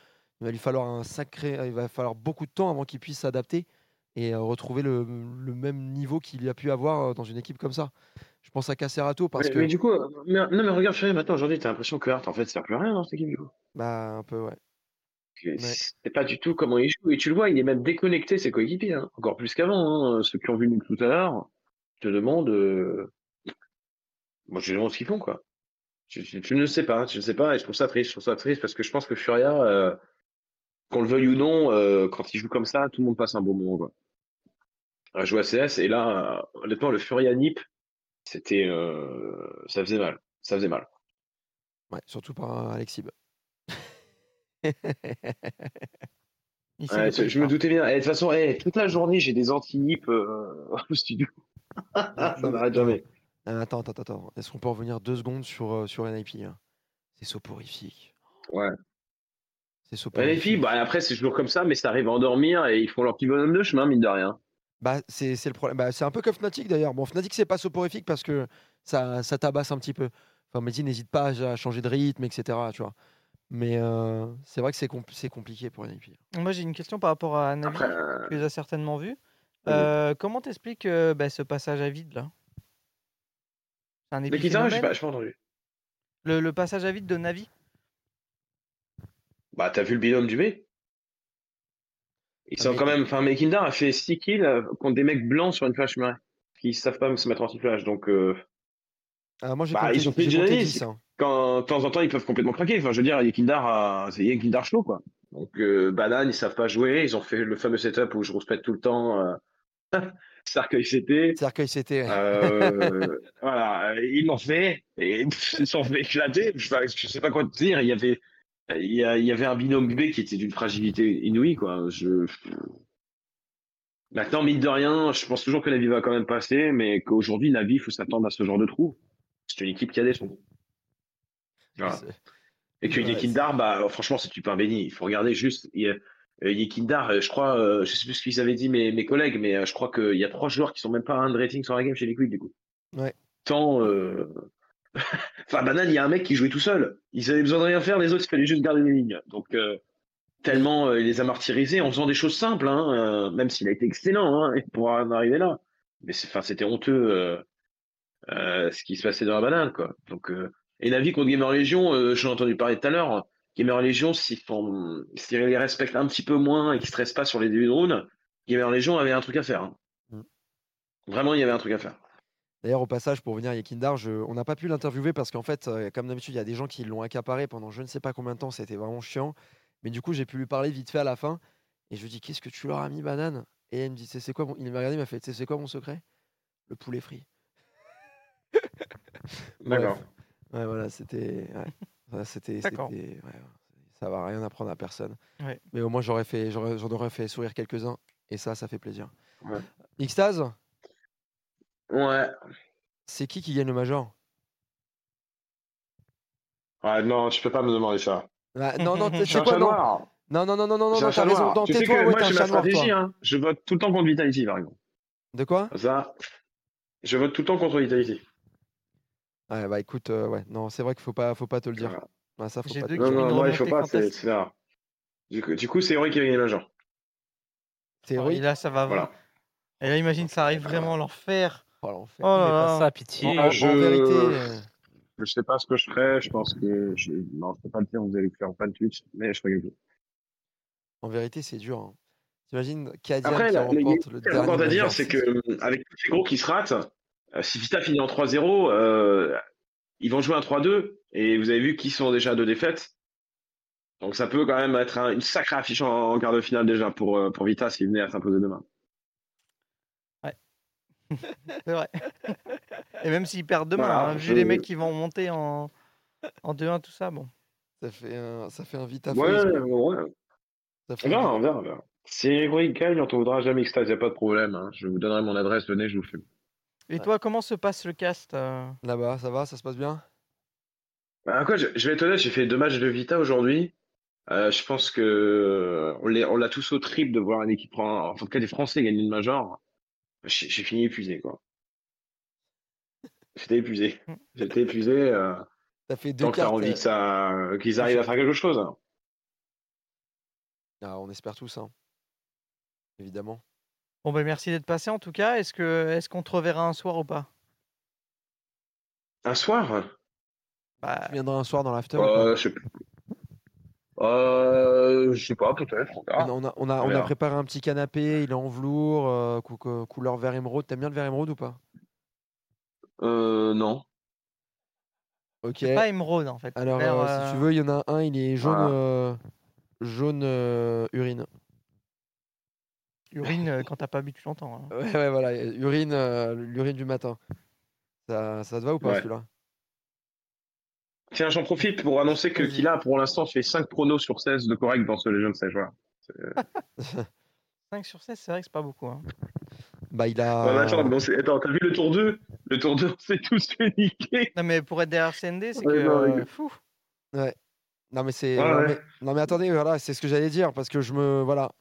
il va lui falloir un il va falloir beaucoup de temps avant qu'il puisse s'adapter et euh, retrouver le, même niveau qu'il a pu avoir dans une équipe comme ça. Je pense à Cacerato parce mais, que. mais du coup, mais- non mais regarde, Fury, maintenant aujourd'hui, t'as l'impression que Hart en fait sert plus à rien dans cette équipe du coup. Bah, un peu, ouais. Que C'est pas du tout comment il joue. Et tu le vois, il est même déconnecté ses coéquipiers, hein. encore plus qu'avant. hein. Ceux qui ont vu Nuke tout à l'heure, je te demande. euh, Moi, je te demande ce qu'ils font, quoi. Je ne sais pas, je ne sais pas, et je trouve ça triste. Je trouve ça triste parce que je pense que Furia, euh, qu'on le veuille ou non, euh, quand il joue comme ça, tout le monde passe un bon moment, quoi. À jouer à CS, et là, honnêtement, le Furia Nip, c'était. euh, Ça faisait mal. Ça faisait mal. Ouais, surtout par Alexib. Ouais, je me doutais bien. Et de toute façon, eh, toute la journée, j'ai des anti-nips euh, au studio. ça m'arrête jamais. Attends, attends, attends. Est-ce qu'on peut revenir deux secondes sur, euh, sur NIP hein? C'est soporifique. Ouais. C'est soporifique. filles, bah, après, c'est toujours comme ça, mais ça arrive à endormir et ils font leur petit bonhomme de chemin, mine de rien. Bah, c'est c'est le problème. Bah, c'est un peu comme Fnatic d'ailleurs. Bon, Fnatic, c'est pas soporifique parce que ça, ça tabasse un petit peu. Enfin, Mehdi n'hésite pas à changer de rythme, etc. Tu vois. Mais euh, c'est vrai que c'est compl- c'est compliqué pour NIP. Moi, j'ai une question par rapport à Navi. Après, euh, Tu les as certainement vas-y. Euh, comment t'expliques euh, bah, ce passage à vide là? C'est un Mais qui ça, épiphénomène pas, pas entendu. le, le passage à vide de Navi? Bah, t'as vu le binôme du B? Ils sont mais- quand même. Enfin, Mekindar a fait 6 kills euh, contre des mecs blancs sur une flash murray qui savent pas se mettre anti-flash. Donc, euh, Ah, moi, j'ai bah, compté, ils ont fait j'ai une compté analyse. 10. hein. Quand, de temps en temps, ils peuvent complètement craquer. Enfin, je veux dire, Yekindar, a... c'est Yekindar chaud, quoi. Donc, euh, Banane, ils savent pas jouer. Ils ont fait le fameux setup où je rouspète tout le temps. Euh... Cercueil CT. Cercueil CT. Euh, voilà, ils l'ont fait et ils s'en fait éclater. Je sais pas quoi te dire. Il y avait, il y, a- il y avait un binôme B qui était d'une fragilité inouïe, quoi. Je... Maintenant, mine de rien, je pense toujours que Navi va quand même passer, mais qu'aujourd'hui, Navi, il faut s'attendre à ce genre de trou. C'est une équipe qui a des trous. Voilà. Et que Ouais, Yekindar, bah, franchement, c'est du pain béni. Il faut regarder juste. Yekindar, je crois, euh, je sais plus ce qu'ils avaient dit mes, mes collègues, mais euh, je crois qu'il y a trois joueurs qui sont même pas à un de rating sur la game chez Liquid, du coup. Ouais. Tant. euh, enfin, Banane, il y a un mec qui jouait tout seul. Ils avaient besoin de rien faire, les autres, il fallait juste garder les lignes. Donc, euh, tellement euh, il les a martyrisés en faisant des choses simples, hein, euh, même s'il a été excellent hein, pour en arriver là. Mais c'était honteux ce qui se passait dans la banane, quoi. Donc, et Navi contre Gamer Legion, j'en ai entendu parler tout à l'heure. Gamer Legion, s'ils font- s'ils les respectent un petit peu moins et qu'ils stressent pas sur les débuts de round, Gamer Legion avait un truc à faire. hein. Mm. Vraiment, il y avait un truc à faire. D'ailleurs, au passage, pour venir à Yekindar, je... on n'a pas pu l'interviewer parce qu'en fait, euh, comme d'habitude, il y a des gens qui l'ont accaparé pendant je ne sais pas combien de temps. C'était vraiment chiant. Mais du coup, j'ai pu lui parler vite fait à la fin. Et je lui dis Qu'est-ce que tu leur as mis, banane? Et elle me dit C'est quoi mon- Il m'a regardé, il m'a fait C'est quoi mon secret? Le poulet frit. D'accord. Ouais, voilà, c'était. ouais. Voilà, c'était. Ouais, ça va rien apprendre à personne. Ouais. Mais au moins, j'aurais fait, j'aurais, j'en aurais fait sourire quelques-uns. Et ça, ça fait plaisir. Ouais. Xtase, Ouais. c'est qui qui gagne le Major? Ouais, non, tu peux pas me demander ça. Ah, Non, non, c'est quoi non? noir. Non, non, non, non, non, non, non, t'as raison. Non, Tu sais que moi, j'ai ma stratégie. Hein. Je vote tout le temps contre Vitality, par exemple. De quoi? Ça, je vote tout le temps contre Vitality. Ouais, bah écoute, euh, ouais, non, c'est vrai qu'il faut pas, faut pas te le dire. Voilà. Ouais, ça, faut pas te Non, non, moi, il faut pas, c'est rare. Du coup, du coup, c'est Henri qui a gagné le major. C'est Oh, vrai. et là, ça va, Voilà. Et là, imagine, ça arrive vraiment l'enfer. Oh, l'enfer. Oh là Mais pas là. ça, pitié. En je... vérité, euh, je sais pas ce que je ferais. Je pense que je... non, je peux pas le dire. Vous allez le faire en fan Twitch, mais je ferais quelque chose. en vérité, c'est dur. hein. T'imagines Kadian Après, qui là, il y a remporte une le dernier à dire, c'est que euh, avec tous ces gros qui se ratent, euh, si Vita finit en 3-0, euh, ils vont jouer un 3-2 et vous avez vu qu'ils sont déjà à deux défaites. Donc ça peut quand même être un- une sacrée affiche en, en quart de finale déjà pour, pour Vita s'il venait à s'imposer demain. C'est vrai. Et même s'ils perdent demain, Voilà, hein, vu les mecs qui vont monter en, en 2-1, tout ça, bon. Ça fait un, ça fait un Vita Ouais, Face, ouais, ouais. Ça fait On un verra, Vita- on verra, on verra. Si Heroic gagne, on ne voudra jamais extase, il n'y a pas de problème. hein. Je vous donnerai mon adresse, venez, je vous fais. Et toi, comment se passe le cast euh? Là-bas, ça va, ça se passe bien? Bah, quoi, je, je vais être honnête, j'ai fait deux matchs de Vita aujourd'hui. Euh, je pense que on l'est- on l'a tous au triple de voir une équipe, en en tout cas des Français gagner une major. J'ai fini épuisé, quoi. J'étais épuisé. J'étais épuisé. Euh, T'as fait deux tant que t'as cartes. envie euh, que ça, qu'ils arrivent à faire quelque chose. hein. ah, on espère tous, hein. évidemment. Bon, ben merci d'être passé en tout cas. Est-ce que est-ce qu'on te reverra un soir ou pas? Un soir? Bah, Tu viendras un soir dans l'after Euh, je. Euh, je sais pas, peut-être. on a, on, a, On préparé un petit canapé, il est en velours, euh, cou- cou- couleur vert émeraude. T'aimes bien le vert émeraude ou pas? Euh, non. Ok. c'est pas émeraude en fait. Alors, Vert, euh, si tu veux, il y en a un, il est jaune, Voilà. euh, jaune euh, urine. Urine quand t'as pas bu depuis longtemps. hein. Ouais, ouais, voilà, urine, euh, l'urine du matin. Ça, ça te va ou pas Ouais. celui-là? Tiens, j'en profite pour annoncer que. Kila, pour l'instant, fait 5 pronos sur 16 de correct dans ce Legend Stage. Voilà. C'est- 5 sur 16, c'est vrai que c'est pas beaucoup. hein. Bah, il a. Ouais, attends, bon, c'est- attends, t'as vu le tour 2 Le tour 2, on s'est tous fait niquer. Non, mais pour être derrière CND, c'est Ouais, que. non, euh, fou. Ouais. Non mais c'est Ouais, non, ouais. mais... non, mais attendez voilà c'est ce que j'allais dire parce que je me voilà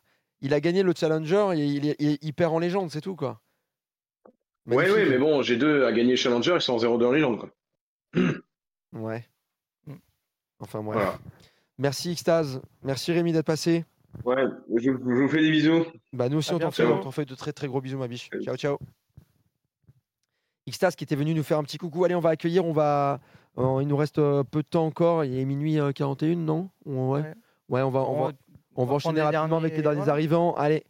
il a gagné le challenger et il, est- il, il perd en légende c'est tout quoi. Ouais, Magnifique. ouais, mais bon, G2 a gagné Challenger, ils sont en 0-2 en légende. Quoi. Ouais. Mm. Enfin bref. Voilà. Merci Xtase, merci Rémi d'être passé. Ouais, je, je vous fais des bisous. Bah nous aussi on t'en fait, on t'en fait de très très gros bisous ma biche. Salut. Ciao ciao. Xtase qui était venu nous faire un petit coucou. Allez on va accueillir, on va euh, il nous reste euh, peu de temps encore, il est minuit euh, 41 non? On- ouais. Ouais. ouais. on va on On va va- On va enchaîner rapidement avec les derniers- voilà. arrivants. Allez,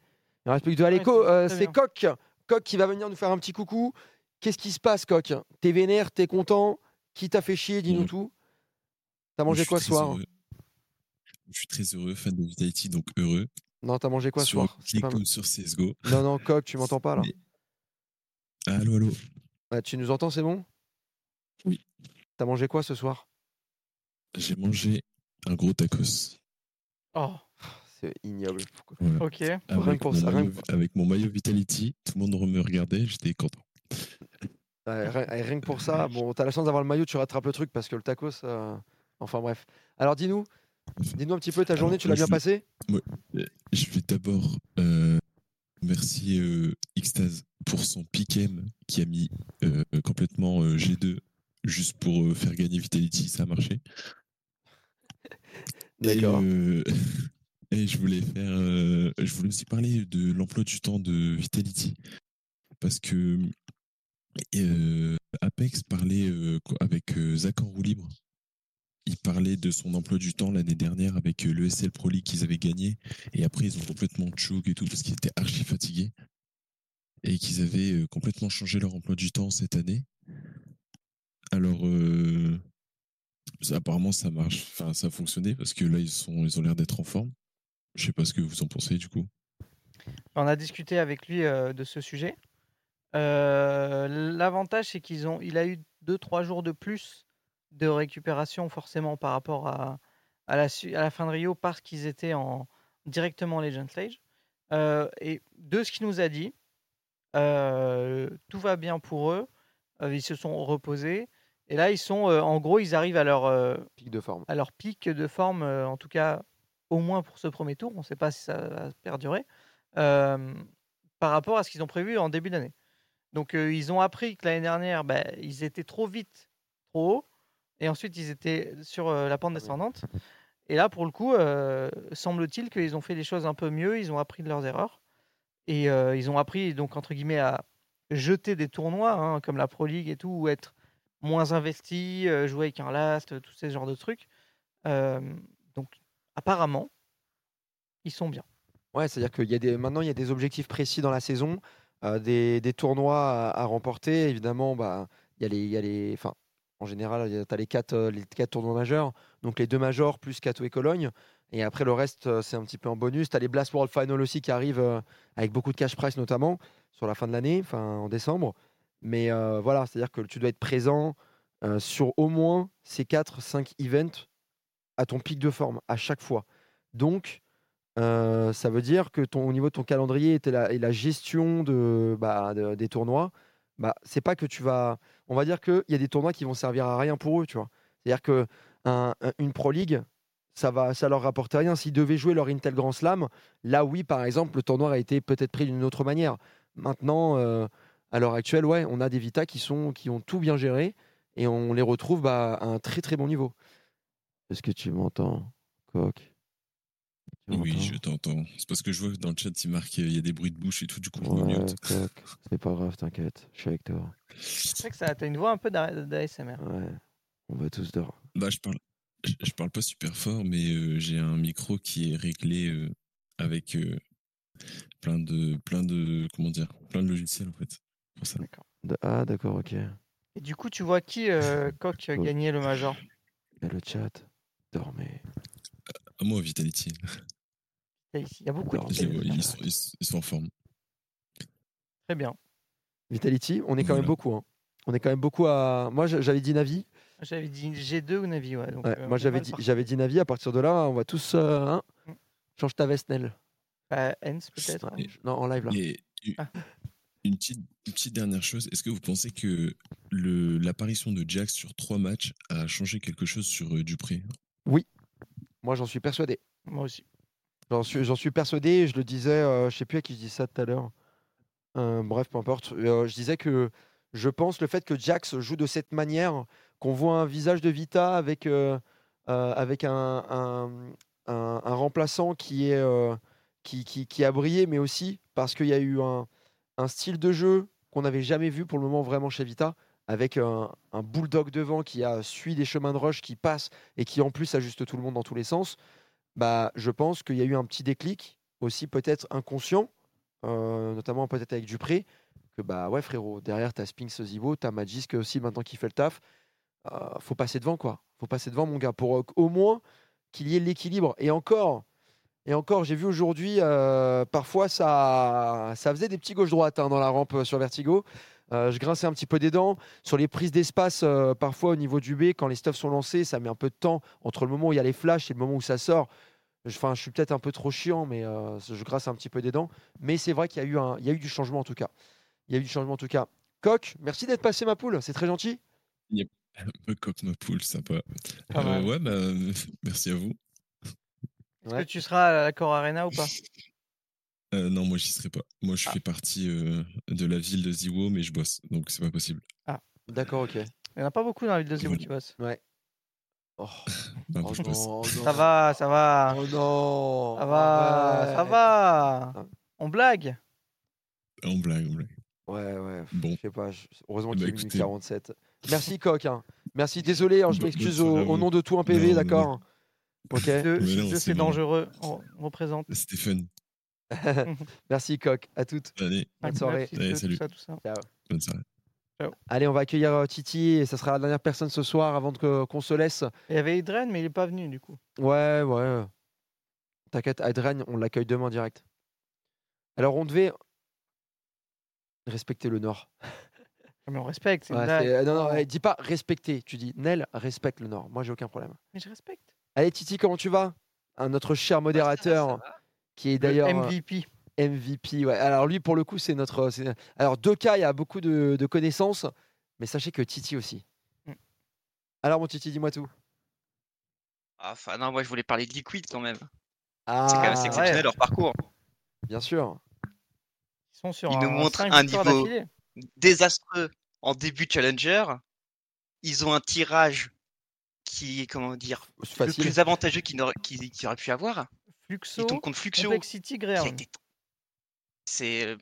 il reste plus que deux. Allez, Ouais, Co, c'est- euh. Coq. Coq qui va venir nous faire un petit coucou. Qu'est-ce qui se passe, Coq? T'es vénère, t'es content? Qui t'a fait chier? Dis-nous Ouais. tout. T'as mangé quoi ce soir heureux. Je suis très heureux, fan de Vitality, donc heureux. Non, t'as mangé quoi ce soir? Clickload sur CSGO. Non, non, Coq, tu m'entends pas là? Mais- Allô, allô. Ouais, Tu nous entends, c'est bon? Oui. T'as mangé quoi ce soir? J'ai mangé un gros tacos. Oh, C'est ignoble. Pourquoi? Voilà. ok. Rien Avec, que pour mon ça, rien maillot, avec mon maillot Vitality, tout le monde me regardait, j'étais content. Ouais, rien, et rien que pour ça, bon, t'as la chance d'avoir le maillot, tu rattrapes le truc parce que le tacos. euh, Enfin bref. Alors dis-nous, dis-nous un petit peu ta journée, Alors, tu l'as bien je vais- passé Euh, Je vais d'abord euh, remercier euh, Xtase pour son pick'em qui a mis euh, complètement euh, G2 juste pour faire gagner Vitality, ça a marché. Et, D'accord. et je voulais faire, je voulais aussi parler de l'emploi du temps de Vitality parce que Apex parlait avec Zach en roue libre. Il parlait de son emploi du temps l'année dernière avec euh, le SL Pro League qu'ils avaient gagné et après ils ont complètement choke et tout parce qu'ils étaient archi fatigués et qu'ils avaient euh, complètement changé leur emploi du temps cette année. Alors euh, apparemment ça marche, enfin ça a fonctionné parce que là ils sont, ils ont l'air d'être en forme. Je sais pas ce que vous en pensez du coup. On a discuté avec lui euh, de ce sujet. L'avantage, c'est qu'ils ont, il a eu 2-3 jours de plus de récupération forcément par rapport à, à, la, su- à la fin de Rio parce qu'ils étaient en, directement en Legend Stage. Euh, et de ce qu'il nous a dit, euh, tout va bien pour eux. Euh, ils se sont reposés. Et là, ils sont, euh, en gros, ils arrivent à leur, Pic de forme. à leur pic de forme, en tout cas au moins pour ce premier tour. On ne sait pas si ça va perdurer. par rapport à ce qu'ils ont prévu en début d'année. Donc ils ont appris que l'année dernière, bah, ils étaient trop vite, trop haut, et ensuite ils étaient sur euh, la pente descendante. Et là, pour le coup, euh, semble-t-il qu'ils ont fait des choses un peu mieux, ils ont appris de leurs erreurs. Et euh, ils ont appris, donc, entre guillemets, à jeter des tournois, hein, comme la Pro League et tout, ou être moins investis, euh, jouer avec un last, tous ces genres de trucs. Donc, apparemment, ils sont bien. Ouais, c'est-à-dire qu'il y a des, maintenant, il y a des objectifs précis dans la saison, des, des tournois à, à remporter. Évidemment, bah, il y a les, il y a les, enfin, en général, tu as les quatre, euh, les quatre tournois majeurs, donc les deux majors plus Cato et Cologne. Et après, le reste, euh, c'est un petit peu en bonus. Tu as les Blast World Final aussi qui arrivent euh, avec beaucoup de cash price, notamment sur la fin de l'année, enfin en décembre. Mais voilà, c'est-à-dire que tu dois être présent sur au moins ces 4-5 events à ton pic de forme à chaque fois. Donc, ça veut dire que ton, au niveau de ton calendrier et la, gestion bah, de- des tournois, bah, c'est pas que tu vas. On va dire qu'il y a des tournois qui vont servir à rien pour eux, tu vois. C'est-à-dire que un- un- une Pro League, ça va, ça leur rapporte rien. S'ils devaient jouer leur Intel Grand Slam, là oui, par exemple, le tournoi a été peut-être pris d'une autre manière. Maintenant, euh, à l'heure actuelle, ouais, on a des Vita qui, sont, qui ont tout bien géré et on les retrouve bah, à un très très bon niveau. Est-ce que tu m'entends, Coq? Oui, je t'entends. C'est parce que je vois que dans le chat, il marque il y a des bruits de bouche et tout, du coup, je me Ouais, c'est pas grave, t'inquiète, je suis avec toi. C'est vrai que ça as une voix un peu d'ASMR. Ouais, on va tous dehors. Bah, je parle, je, je parle pas super fort, mais euh, j'ai un micro qui est réglé euh, avec euh, plein de, plein de, comment dire, plein de logiciels en fait. Pour ça. D- Ah, d'accord, ok. Et du coup, tu vois qui, euh, Coq, gagner le Major? Et le chat, dormez. À moi, Vitality. Il y a- il y a beaucoup de les vois, ils, sont, ils sont- ils sont en forme. Très bien. Vitality, on est quand même beaucoup. hein. On est quand même beaucoup à. Moi, j'avais dit Navi. J'avais dit G2 ou Navi, ouais. donc, Ouais, euh, moi, j'avais va dit, j'avais dit Navi. À partir de là, on va tous. euh, hein, Mm. change ta veste, Nel. Hens, peut-être. hein. Et- Non, en live là. Et Ah. une petite, une petite dernière chose, est-ce que vous pensez que le- l'apparition de Jax sur trois matchs a changé quelque chose sur euh, Dupré? Oui, moi, j'en suis persuadé. Moi aussi. J'en suis, persuadé. Je le disais, euh, je sais plus à qui je dis ça tout à l'heure. Euh, bref, peu importe. Euh, je disais que je pense le fait que Jax joue de cette manière, qu'on voit un visage de Vita avec, euh, euh, avec un, un, remplaçant qui, est, qui, qui, qui a brillé, mais aussi parce qu'il y a eu un, style de jeu qu'on n'avait jamais vu pour le moment vraiment chez Vita, avec un, bulldog devant qui a suivi des chemins de rush, qui passe et qui en plus ajuste tout le monde dans tous les sens bah, je pense qu'il y a eu un petit déclic, aussi peut-être inconscient, euh, notamment peut-être avec Dupré, que bah ouais frérot, derrière t'as Spinks Zibo, t'as Magisk aussi maintenant qui fait le taf. Euh, faut passer devant quoi. Faut passer devant mon gars pour euh, au moins qu'il y ait l'équilibre. Et encore, et encore, j'ai vu aujourd'hui, euh, parfois ça, ça faisait des petits gauche-droite hein, dans la rampe sur Vertigo. Euh, je grinçais un petit peu des dents. Sur les prises d'espace, euh, parfois au niveau du B, quand les stuffs sont lancés, ça met un peu de temps entre le moment où il y a les flashs et le moment où ça sort. Je, enfin, je suis peut-être un peu trop chiant, mais euh, je grince un petit peu des dents. Mais c'est vrai qu'il y, a eu un- il y a eu du changement en tout cas. Il y a eu du changement en tout cas. Coq, merci d'être passé ma poule, c'est très gentil. Yep. Coq ma poule, sympa. Euh, ouais, bah, merci à vous. Est-ce que tu seras à la Core Arena ou pas? Euh, non, moi, j'y serai pas. Moi, je fais partie euh, de la ville de Ziwo, mais je bosse, donc c'est pas possible. Ah, D'accord, ok. il n'y en a pas beaucoup dans la ville de Voilà. qui bossent. Ouais. Oh, Bah, oh non. Ça va, ça va. Oh non. Ça va, ça arrête. va. On blague? On blague, on blague. Ouais, ouais. Bon. Je sais pas. je- Heureusement Eh qu'il ben, est minuit écoutez. 47. Merci, Coq. hein. Merci, désolé, hein, je Bo- m'excuse au, nom de tout un PV, d'accord Ok. Jeu, c'est dangereux. On représente. Fun. Merci, Coq. À toutes. Allez, Bonne soirée. Allez, salut. Tout ça, tout ça. Ciao. bonne soirée. Allez, on va accueillir euh, Titi et ça sera la dernière personne ce soir avant que- qu'on se laisse. Il y avait Idren, mais il est pas venu du coup. Ouais, ouais. T'inquiète, Adrien, on l'accueille demain direct. Alors, on devait respecter le Nord. Mais on respecte, Ouais, euh, non, non, eh, dis pas respecter. Tu dis Nel, respecte le Nord. Moi, j'ai aucun problème. Mais je respecte. Allez, Titi, comment tu vas? Un Notre cher modérateur, qui est Le d'ailleurs euh, MVP. MVP. Ouais. Alors, lui, pour le coup, c'est notre. c'est- Alors, Doka, il a beaucoup de, de connaissances, mais sachez que Titi aussi. Mm. Alors, mon Titi, dis-moi tout. Ah, Enfin, non, moi je voulais parler de Liquid quand même. Ah, c'est quand même assez exceptionnel ouais. leur parcours. Bien sûr. Ils sont sur Ils un, nous montrent un niveau d'affilée. désastreux en début de Challenger. Ils ont un tirage qui est, comment dire, le Facile. plus avantageux qu'ils n'auraient qu'ils- qu'ils auraient pu avoir. Fluxo, Ils tombent contre Fluxo. Complexity, été- c'est.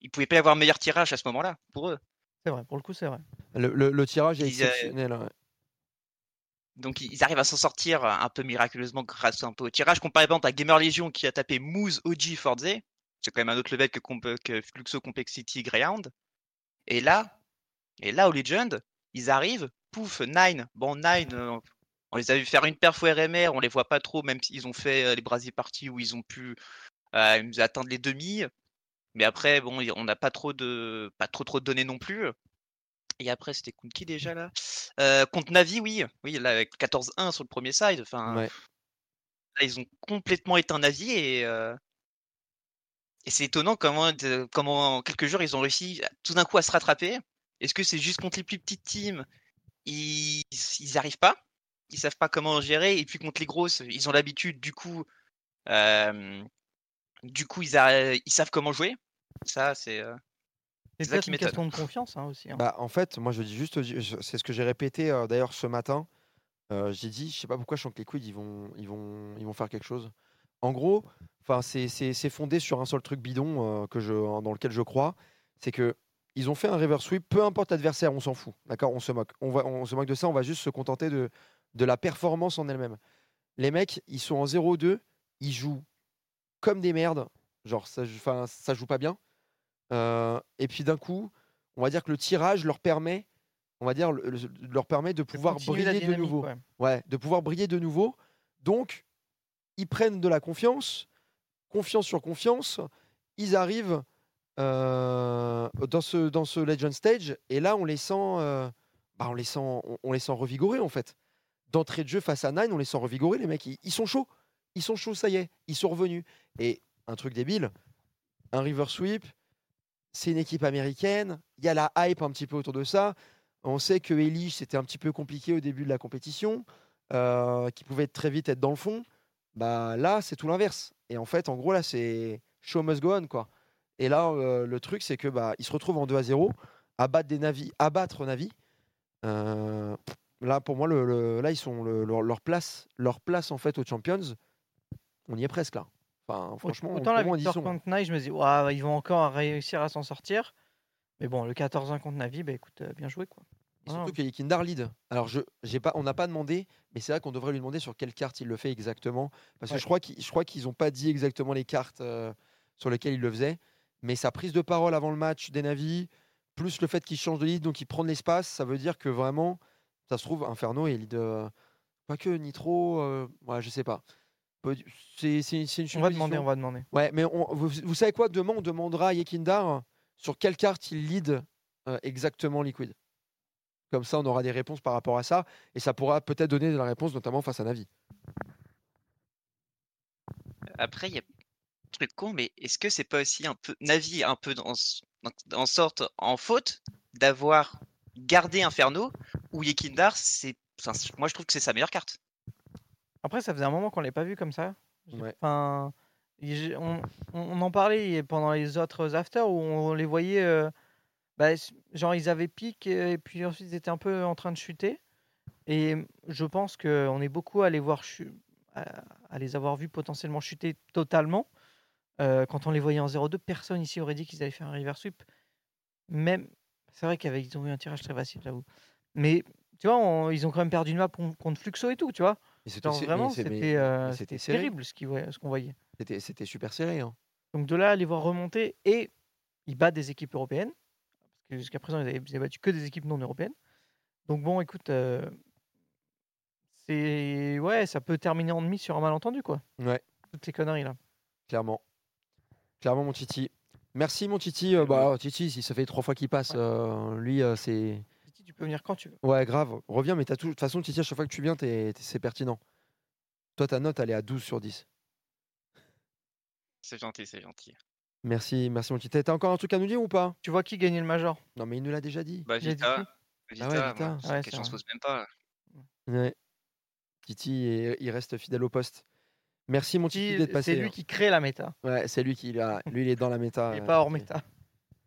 Ils pouvaient pas y avoir meilleur tirage à ce moment-là, pour eux. C'est vrai, pour le coup, c'est vrai. Le, le- le tirage est Ils, euh, exceptionnel. ouais. Donc ils arrivent à s'en sortir un peu miraculeusement grâce un peu au tirage. Comparé par exemple à Gamer Legion qui a tapé Moose OG Forze. C'est quand même un autre level que, comp- que Fluxo Complexity Greyhound. Et là, et là au Legend, ils arrivent, pouf, Nine. Bon, Nine, euh, on les a vu faire une perf au RMR, on les voit pas trop, même s'ils ont fait euh, les Brasil Party où ils ont pu euh, nous atteindre les demi. Mais après, bon, on n'a pas trop de pas trop trop de données non plus. Et après, c'était contre qui déjà là? Euh, Contre Navi, oui. Oui, là, avec 14-1 sur le premier side. Enfin, Ouais. là, ils ont complètement éteint Navi et, euh, et c'est étonnant comment, comment en quelques jours ils ont réussi tout d'un coup à se rattraper. Est-ce que c'est juste contre les plus petites teams? Ils ils arrivent pas? Ils savent pas comment gérer. Et puis contre les grosses, ils ont l'habitude. Du coup, euh, du coup, ils, a- ils savent comment jouer. Ça, c'est euh, C'est une question de confiance hein, aussi. hein. Bah, en fait, moi je dis juste, je- c'est ce que j'ai répété euh, d'ailleurs ce matin. Euh, j'ai dit, je sais pas pourquoi Shank Liquid ils vont, ils vont, ils vont faire quelque chose. En gros, enfin c'est fondé sur un seul truc bidon euh, que je, dans lequel je crois, c'est que ils ont fait un reverse sweep, peu importe l'adversaire, on s'en fout, d'accord, on se moque, on va, on se moque de ça, on va juste se contenter de de la performance en elle-même. Les mecs, ils sont en 0-2, ils jouent comme des merdes, genre ça, ça joue pas bien. Euh, et puis d'un coup, on va dire que le tirage leur permet, on va dire, le- le- leur permet de pouvoir briller de nouveau. ouais. Ouais, de pouvoir briller de nouveau. Donc, ils prennent de la confiance, confiance sur confiance. Ils arrivent euh, dans ce dans ce Legend Stage et là, on les sent, euh, bah, on les sent, on, on les sent revigorés en fait. D'entrée de jeu face à Nine, on les sent revigorés. Les mecs, ils, sont chauds, ils sont chauds, ça y est, ils sont revenus. Et un truc débile, un river sweep, c'est une équipe américaine. Il y a la hype un petit peu autour de ça. On sait que Elige, c'était un petit peu compliqué au début de la compétition, euh, qui pouvait très vite être dans le fond. Bah là, c'est tout l'inverse. Et en fait, en gros, là, c'est show must go on, quoi. Et là, euh, le truc, c'est que bah, ils se retrouvent en 2 à 0, abattre des navis, là, pour moi, le, le- là, ils sont le- leur, place, leur place en fait aux Champions. On y est presque là. Enfin, franchement, Autant pour la moi, on victoire sont. contre Nike, je me dis, ils vont encore réussir à s'en sortir. Mais bon, le 14-1 contre Navi, bah écoute, euh, bien joué quoi. Et surtout que Yekindar lead. Alors, je, j'ai pas, on n'a pas demandé, mais c'est vrai qu'on devrait lui demander sur quelle carte il le fait exactement. Parce que je crois qu'ils, qu'ils n'ont pas dit exactement les cartes euh, sur lesquelles il le faisait. Mais sa prise de parole avant le match des Navis, plus le fait qu'il change de lead, donc il prend de l'espace, ça veut dire que vraiment, ça se trouve, Inferno est lead. euh, pas que Nitro, euh, ouais, je sais pas. C'est, c'est, c'est une On va demander, on va demander. Ouais, mais on- vous, vous savez quoi Demain, on demandera à Yekindar sur quelle carte il lead euh, exactement Liquid. Comme ça, on aura des réponses par rapport à ça. Et ça pourra peut-être donner de la réponse, notamment face à Navi. Après, il y a un truc con, mais est-ce que c'est pas aussi un peu Navi un peu dans- en sorte en faute d'avoir gardé Inferno ou Yekindar, c'est enfin, moi je trouve que c'est sa meilleure carte. Après, ça faisait un moment qu'on l'ait pas vu comme ça. Ouais. Enfin, on, en parlait pendant les autres afters où on les voyait, euh, bah, genre ils avaient pic et puis ensuite ils étaient un peu en train de chuter. Et je pense qu'on est beaucoup à les voir à, à les avoir vus potentiellement chuter totalement. Euh, quand on les voyait en 0-2, personne ici aurait dit qu'ils allaient faire un river sweep. Même, c'est vrai qu'ils ont eu un tirage très facile, j'avoue. Mais tu vois, on- ils ont quand même perdu une map con- contre Fluxo et tout, tu vois. Genre vraiment, c'était euh, terrible ce qu'on voyait. C'était, c'était super serré. hein. Donc de là les voir remonter et ils battent des équipes européennes. Parce que jusqu'à présent, ils avaient, ils avaient battu que des équipes non européennes. Donc bon, écoute, euh, c'est ouais, ça peut terminer en demi sur un malentendu, quoi. Ouais, Toutes ces conneries là. clairement. Clairement, mon Titi. Merci, mon Titi. Euh, bah, Titi, si ça fait trois fois qu'il passe, euh, lui, c'est. Tu peux venir quand tu veux. Ouais, grave. Reviens, mais t'as tout... de toute façon, Titi, à chaque fois que tu viens, c'est pertinent. Toi, ta note, elle est à 12 sur 10. C'est gentil, c'est gentil. Merci, merci, mon Titi. T'as encore un truc à nous dire ou pas? Tu vois qui gagnait le major? Non, mais il nous l'a déjà dit. Bah Vita, qui? Vita, Ah ouais, Vita. Ouais, question se pose même pas. Ouais. Titi, il reste fidèle au poste. Merci, mon Titi, Titi, d'être passé. C'est lui hein. qui crée la méta. Ouais, c'est lui qui l'a. Lui, il est dans la méta. Il est euh, pas hors Titi. méta.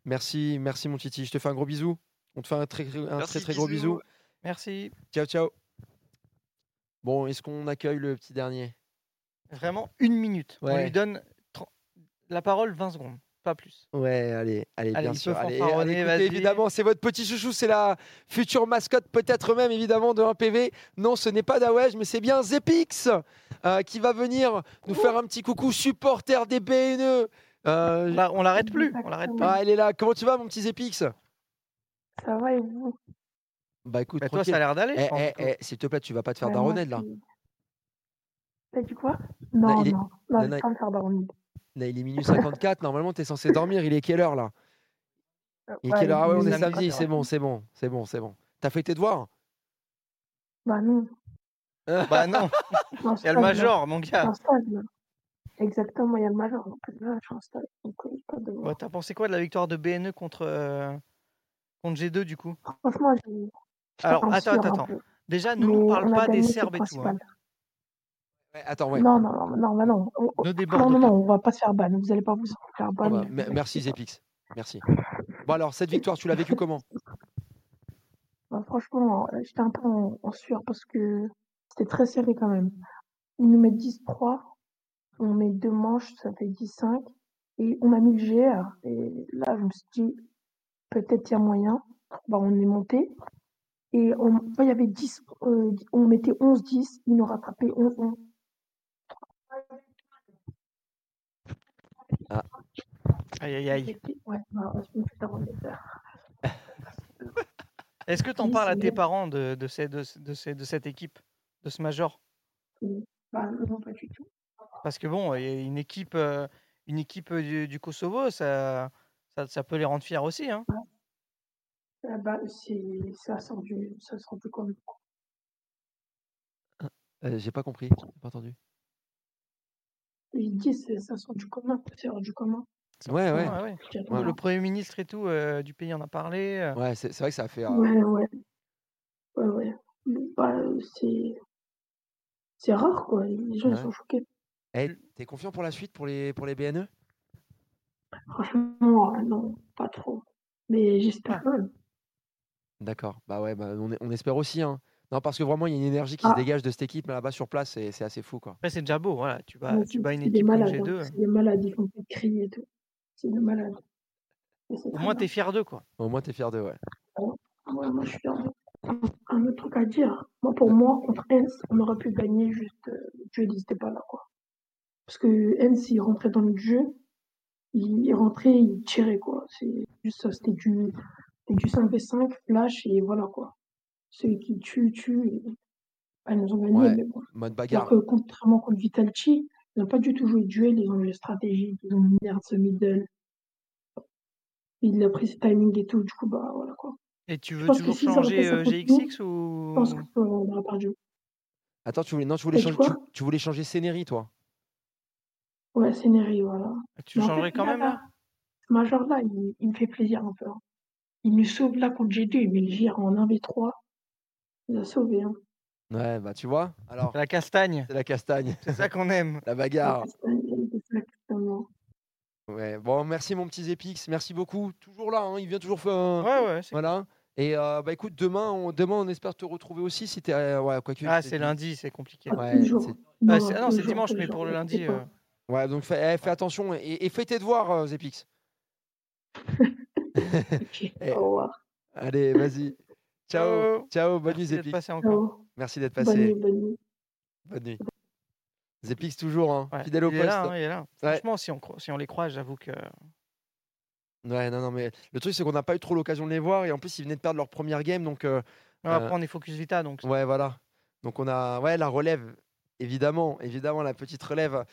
Merci, merci, mon Titi. Je te fais un gros bisou. On te fait un très, un Merci, très, très gros bisou. Merci. Ciao, ciao. Bon, est-ce qu'on accueille le petit dernier? Vraiment une minute. On lui donne la parole 20 secondes. pas plus. Ouais, allez, allez, Allez, bien sûr. Allez, allez, écoutez, évidemment, c'est votre petit chouchou, c'est la future mascotte, peut-être même évidemment de 1PV. Non, ce n'est pas Dawej, mais c'est bien Zepix euh, qui va venir nous faire un petit coucou supporter des BNE. Euh, on l'arrête plus, on l'arrête plus. Ah, elle est là. Comment tu vas, mon petit Zepix? Ça va et vous? Bah écoute, Bah, toi, ça a l'air d'aller, Eh, eh, eh, S'il te plaît, tu vas pas te faire daronner là. T'as dit quoi? Non, il est- non, non, je vais pas me faire. Là, il est minuit 54. Normalement, tu es censé dormir. Il est quelle heure là? Il est Ouais, quelle heure? Ah ouais, on est samedi. 54, C'est bon, c'est bon, c'est bon, c'est bon. T'as fait tes devoirs? Bah non. Bah non. Il y a le major, mon gars. Exactement, il y a le major. Donc là, je suis en stage. Donc, euh, pas de... Ouais, T'as pensé quoi de la victoire de BNE contre, euh, contre G2 du coup? Franchement, Alors, en attends, sueur attends, peu. Déjà, ne Mais nous parle pas des Serbes et tout. hein. principal. Attends, ouais. Non, non, non, non, bah non. On- Ne Non, non, non, on va pas se faire ban. Vous allez pas vous faire ban. Ah bah, merci. Zepix. Merci. Bon alors, cette victoire, tu l'as vécue comment? Bah, franchement, euh, j'étais un peu en, en sueur parce que c'était très serré quand même. Ils nous mettent 10-3, on met deux manches, ça fait 10-5. Et on a mis le GR. Et là, je me suis dit, peut-être il y a moyen. Bah, on est monté. Et on, il y avait 10, euh, on mettait 11-10, ils nous rattrapaient 11-11. Ah. Aïe aïe aïe. Ouais, bah, je me fais daronner. Est-ce que t'en Oui, parles à tes bien. parents de, de, ces, de, ce- de, ces- de cette équipe, de ce major? Bah, non, pas du tout. Parce que bon, il y a une équipe, euh, une équipe du, du Kosovo, ça, ça, ça peut les rendre fiers aussi. Hein. Ah bah, c'est, ça sort du, ça sort du commun. Euh, J'ai pas compris, j'ai pas entendu. Il dit, c'est- ça sort du commun, c'est hors du commun. Ouais, ouais. Ouais, ouais. Ouais. Le, Premier ministre et tout euh, du pays en a parlé. euh. Ouais, c'est vrai que ça a fait. euh, Ouais, ouais. Ouais, ouais. Bah, c'est, c'est rare, quoi. Les gens, ils Ouais. sont choqués. Eh, T'es confiant pour la suite, pour les, pour les BNE Franchement, euh, non, pas trop. Mais j'espère quand même. D'accord. Bah ouais, bah, on, on espère aussi. Hein. Non, parce que vraiment, il y a une énergie qui Ah. se dégage de cette équipe là-bas sur place, c'est c'est assez fou, quoi. Après, c'est déjà beau. Voilà. Tu, bats, tu c'est, bats une c'est des équipe comme malades. hein. G2. C'est des malades, ils font que crier et tout. C'est des malades. Et c'est Au très moins, bien. t'es fier d'eux, quoi. Au moins, t'es fier d'eux, ouais. Ouais, moi, je suis fier d'eux. Un un autre truc à dire. Moi, pour moi, contre Hens, on aurait pu gagner juste. euh, le jeu n'était pas là, quoi. Parce que Hens, il rentrait dans le jeu, il, rentrait, il tirait, quoi. C'est juste ça, c'était du, du 5v5, flash, et voilà, quoi. Celui qui tue, tue. Et... bah, ils nous ont gagné, Ouais, mais bon. mode Alors bagarre. que contrairement contre Vitality, ils n'ont pas du tout joué de duel, ils ont joué stratégique, ils ont mis merde ce middle. Il a pris ses timings et tout, du coup, bah voilà, quoi. Et tu Je veux pense que toujours si changer euh, GXX Je ou. pense qu'on aurait perdu. Attends, tu voulais, non, tu voulais changer, tu, quoi? tu voulais changer Sénéry, toi? Ouais, Sénéry, voilà. Tu Mais en changerais fait, quand là, même là, là? Ce major-là, il, il me fait plaisir un peu. hein. Il nous sauve là contre G2, il met le en 1v3. Il a sauvé. Hein. Ouais, bah tu vois. Alors, La castagne. c'est la castagne, C'est ça qu'on aime. la bagarre. C'est exactement. Ouais. Bon, merci mon petit Zepix, merci beaucoup. Toujours là, hein, il vient toujours faire. un- Ouais, ouais. c'est- Voilà. Et euh, bah écoute, demain, on, demain, on espère te retrouver aussi si t'es. euh, ouais, quoique. Ah, c'est lundi, c'est compliqué. Ah, Ouais, c'est- Ah, Non, c'est- ah non, c'est dimanche, mais pour le lundi. euh. Ouais, donc fais, eh, fais attention et, et fais tes devoirs, euh, Zepix. Eh, au revoir. Allez, vas-y. Ciao. Ciao. Bonne nuit, Merci Zepix. passé encore. Ciao. Merci d'être Bonne passé. nuit, bonne nuit. Bonne nuit. Zepix toujours, hein, Ouais, fidèle au il est poste. là, hein, il est là. Ouais. Franchement, si on, si on les croise, j'avoue que. Ouais, non, non, mais le truc, c'est qu'on n'a pas eu trop l'occasion de les voir et en plus, ils venaient de perdre leur première game, donc. euh, Ouais, euh, Après, on est focus Vita, donc. Ouais, voilà. Donc on a, ouais, la relève, évidemment, évidemment, la petite relève.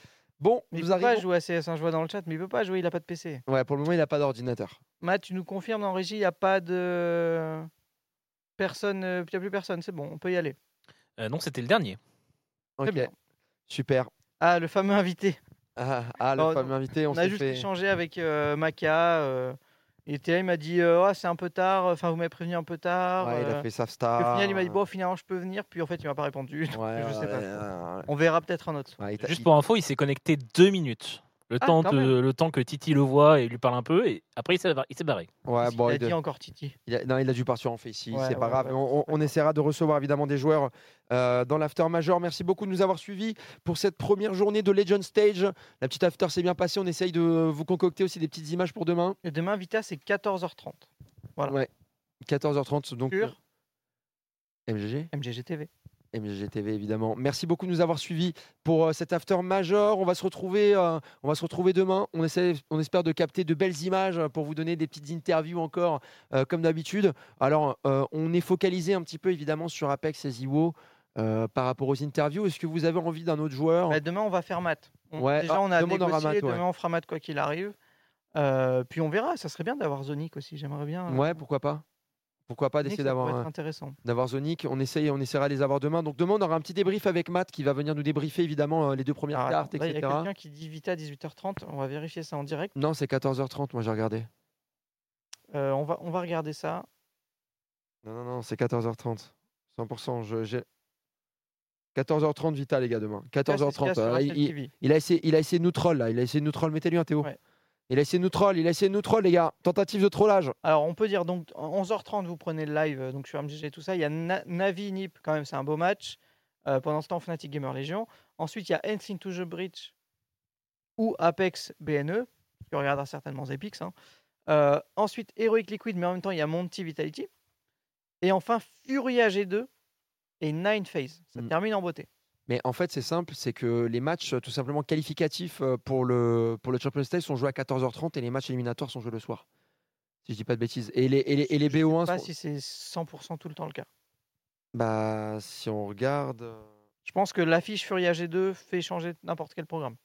Bon, Mais il nous peut pas jouer à CS1, je vois dans le chat, mais il peut pas jouer, il a pas de PC. Ouais, pour le moment, il n'a pas d'ordinateur. Matt, tu nous confirmes en régie, il n'y a pas de. Personne, euh, il n'y a plus personne, c'est bon, on peut y aller. Euh, non, c'était le dernier. Ok, bien. super. Ah, le fameux invité. Ah, ah, le Oh, fameux invité, on, On a s'est juste fait. échangé avec euh, Maka. euh, il était là, il m'a dit euh, Ah, c'est un peu tard, enfin vous m'avez prévenu un peu tard. Ouais, il a euh, fait sa star. Au final, il m'a dit Bon, finalement, je peux venir. Puis en fait, il m'a pas répondu. donc Ouais, je sais ouais, pas. ouais, ouais. On verra peut-être un autre. Il Juste pour info, il s'est connecté deux minutes. Le, Ah, temps même. le temps que Titi le voit et lui parle un peu, et après il s'est il s'est barré. Ouais, Il bon, a il de- dit encore Titi. Il a, non, il a dû partir en fait ici, Ouais, c'est pas grave. ouais, on, on- on essaiera de recevoir évidemment des joueurs euh, dans l'after major. Merci beaucoup de nous avoir suivis pour cette première journée de Legend Stage. La petite after s'est bien passée. On essaye de vous concocter aussi des petites images pour demain. Et demain, Vita, c'est 14h30. Voilà. Ouais. 14h30 donc. Sur euh, MGG MGG TV. MGG TV évidemment. Merci beaucoup de nous avoir suivis pour euh, cet after major. On va se retrouver, euh, on va se retrouver demain. On essaie, on espère de capter de belles images euh, pour vous donner des petites interviews encore euh, comme d'habitude. Alors euh, on est focalisé un petit peu évidemment sur Apex et Ziwo. par rapport aux interviews, est-ce que vous avez envie d'un autre joueur? Bah, demain, on va faire mat. On- Ouais, Déjà, ah, on a demain, on négocié. mat, ouais. Demain, on fera mat quoi qu'il arrive. Puis on verra. Ça serait bien d'avoir Zonic aussi. J'aimerais bien. Ouais, pourquoi pas Pourquoi pas d'essayer d'avoir d'avoir Zonic. On essaye, on essaiera de les avoir demain. Donc demain, on aura un petit débrief avec Matt qui va venir nous débriefer évidemment euh, les deux premières Alors, cartes, là, il y a etc. quelqu'un qui dit Vita 18h30. On va vérifier ça en direct. Non, c'est 14h30. Moi, j'ai regardé. Euh, on, va, on va regarder ça. Non, non, non, c'est 14h30. 100%. Je, j'ai... 14h30 Vita, les gars, demain. c'est ce qu'il y a 14h30. sur euh, il, a essayé, il a essayé de nous troll, là. Il a essayé de nous troll. Mettez-lui un Théo. Il a essayé de nous troll. Il a essayé de nous troll, les gars. Tentative de trollage. Alors, on peut dire donc en 11h30, vous prenez le live donc sur MGG et tout ça. Il y a Na- Navi Nip, quand même, c'est un beau match. Euh, pendant ce temps, Fnatic Gamer Legion. Ensuite, il y a Ends into the Breach ou Apex BNE, qui regardera certainement Zepix. hein. Euh, ensuite, Heroic Liquid, mais en même temps, il y a Monty Vitality. Et enfin, Furia G2 et Nine Phase. Ça termine en beauté. Mais en fait, c'est simple, c'est que les matchs euh, tout simplement qualificatifs euh, pour le, pour le Champions Stage sont joués à 14h30 et les matchs éliminatoires sont joués le soir. Si je dis pas de bêtises. Et les, et les, et les Je sais BO1 pas sont- si c'est 100% tout le temps le cas. Bah, si on regarde. euh, Je pense que l'affiche Furia G2 fait changer n'importe quel programme.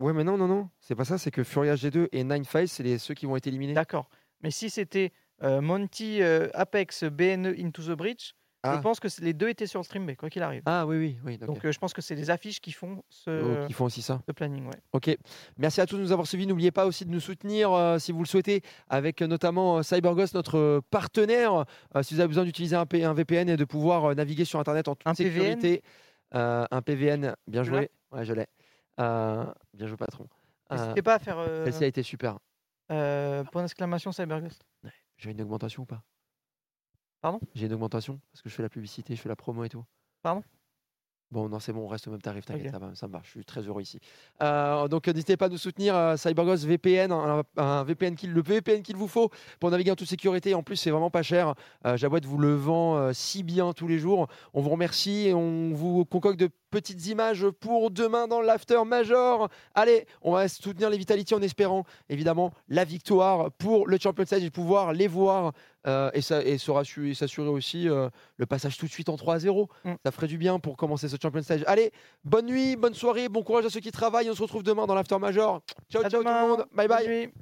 Ouais, mais non, non, non. C'est pas ça. C'est que Furia G2 et Nine Phase, c'est les, ceux qui vont être éliminés. D'accord. Mais si c'était euh, Monty euh, Apex BNE Into the Breach, Ah. je pense que les deux étaient sur le stream, mais quoi qu'il arrive. Ah oui, oui, oui. Donc euh, je pense que c'est les affiches qui font ce, Oh, qui font aussi ça. planning. Ouais. Ok, merci à tous de nous avoir suivis. N'oubliez pas aussi de nous soutenir euh, si vous le souhaitez, avec euh, notamment euh, CyberGhost, notre euh, partenaire. Euh, si vous avez besoin d'utiliser un, VPN et de pouvoir euh, naviguer sur Internet en toute Un sécurité. Euh, un PVN, bien joué. Ouais, je l'ai. Euh, bien joué, patron. N'hésitez pas à faire, euh, Celle-ci a été super. Euh, point d'exclamation CyberGhost. J'ai une augmentation ou pas? Pardon? J'ai une augmentation parce que je fais la publicité, je fais la promo et tout. Pardon? Bon, non, c'est bon, on reste au même tarif, t'inquiète, Ok. ça, ça me va, je suis très heureux ici. Euh, donc, euh, n'hésitez pas à nous soutenir, euh, CyberGhost VPN, un, un VPN le VPN qu'il vous faut pour naviguer en toute sécurité. En plus, c'est vraiment pas cher. Euh, Jabouette vous le vend euh, si bien tous les jours. On vous remercie et on vous concocte de petites images pour demain dans l'after major. Allez, on va soutenir les Vitality en espérant évidemment la victoire pour le Champions Stage et pouvoir les voir euh, et, ça, et s'assurer aussi euh, le passage tout de suite en 3-0. Ça ferait du bien pour commencer ce Champions Stage. Allez, bonne nuit, bonne soirée, bon courage à ceux qui travaillent. On se retrouve demain dans l'after major. Ciao, ciao tout le monde. Bye bye.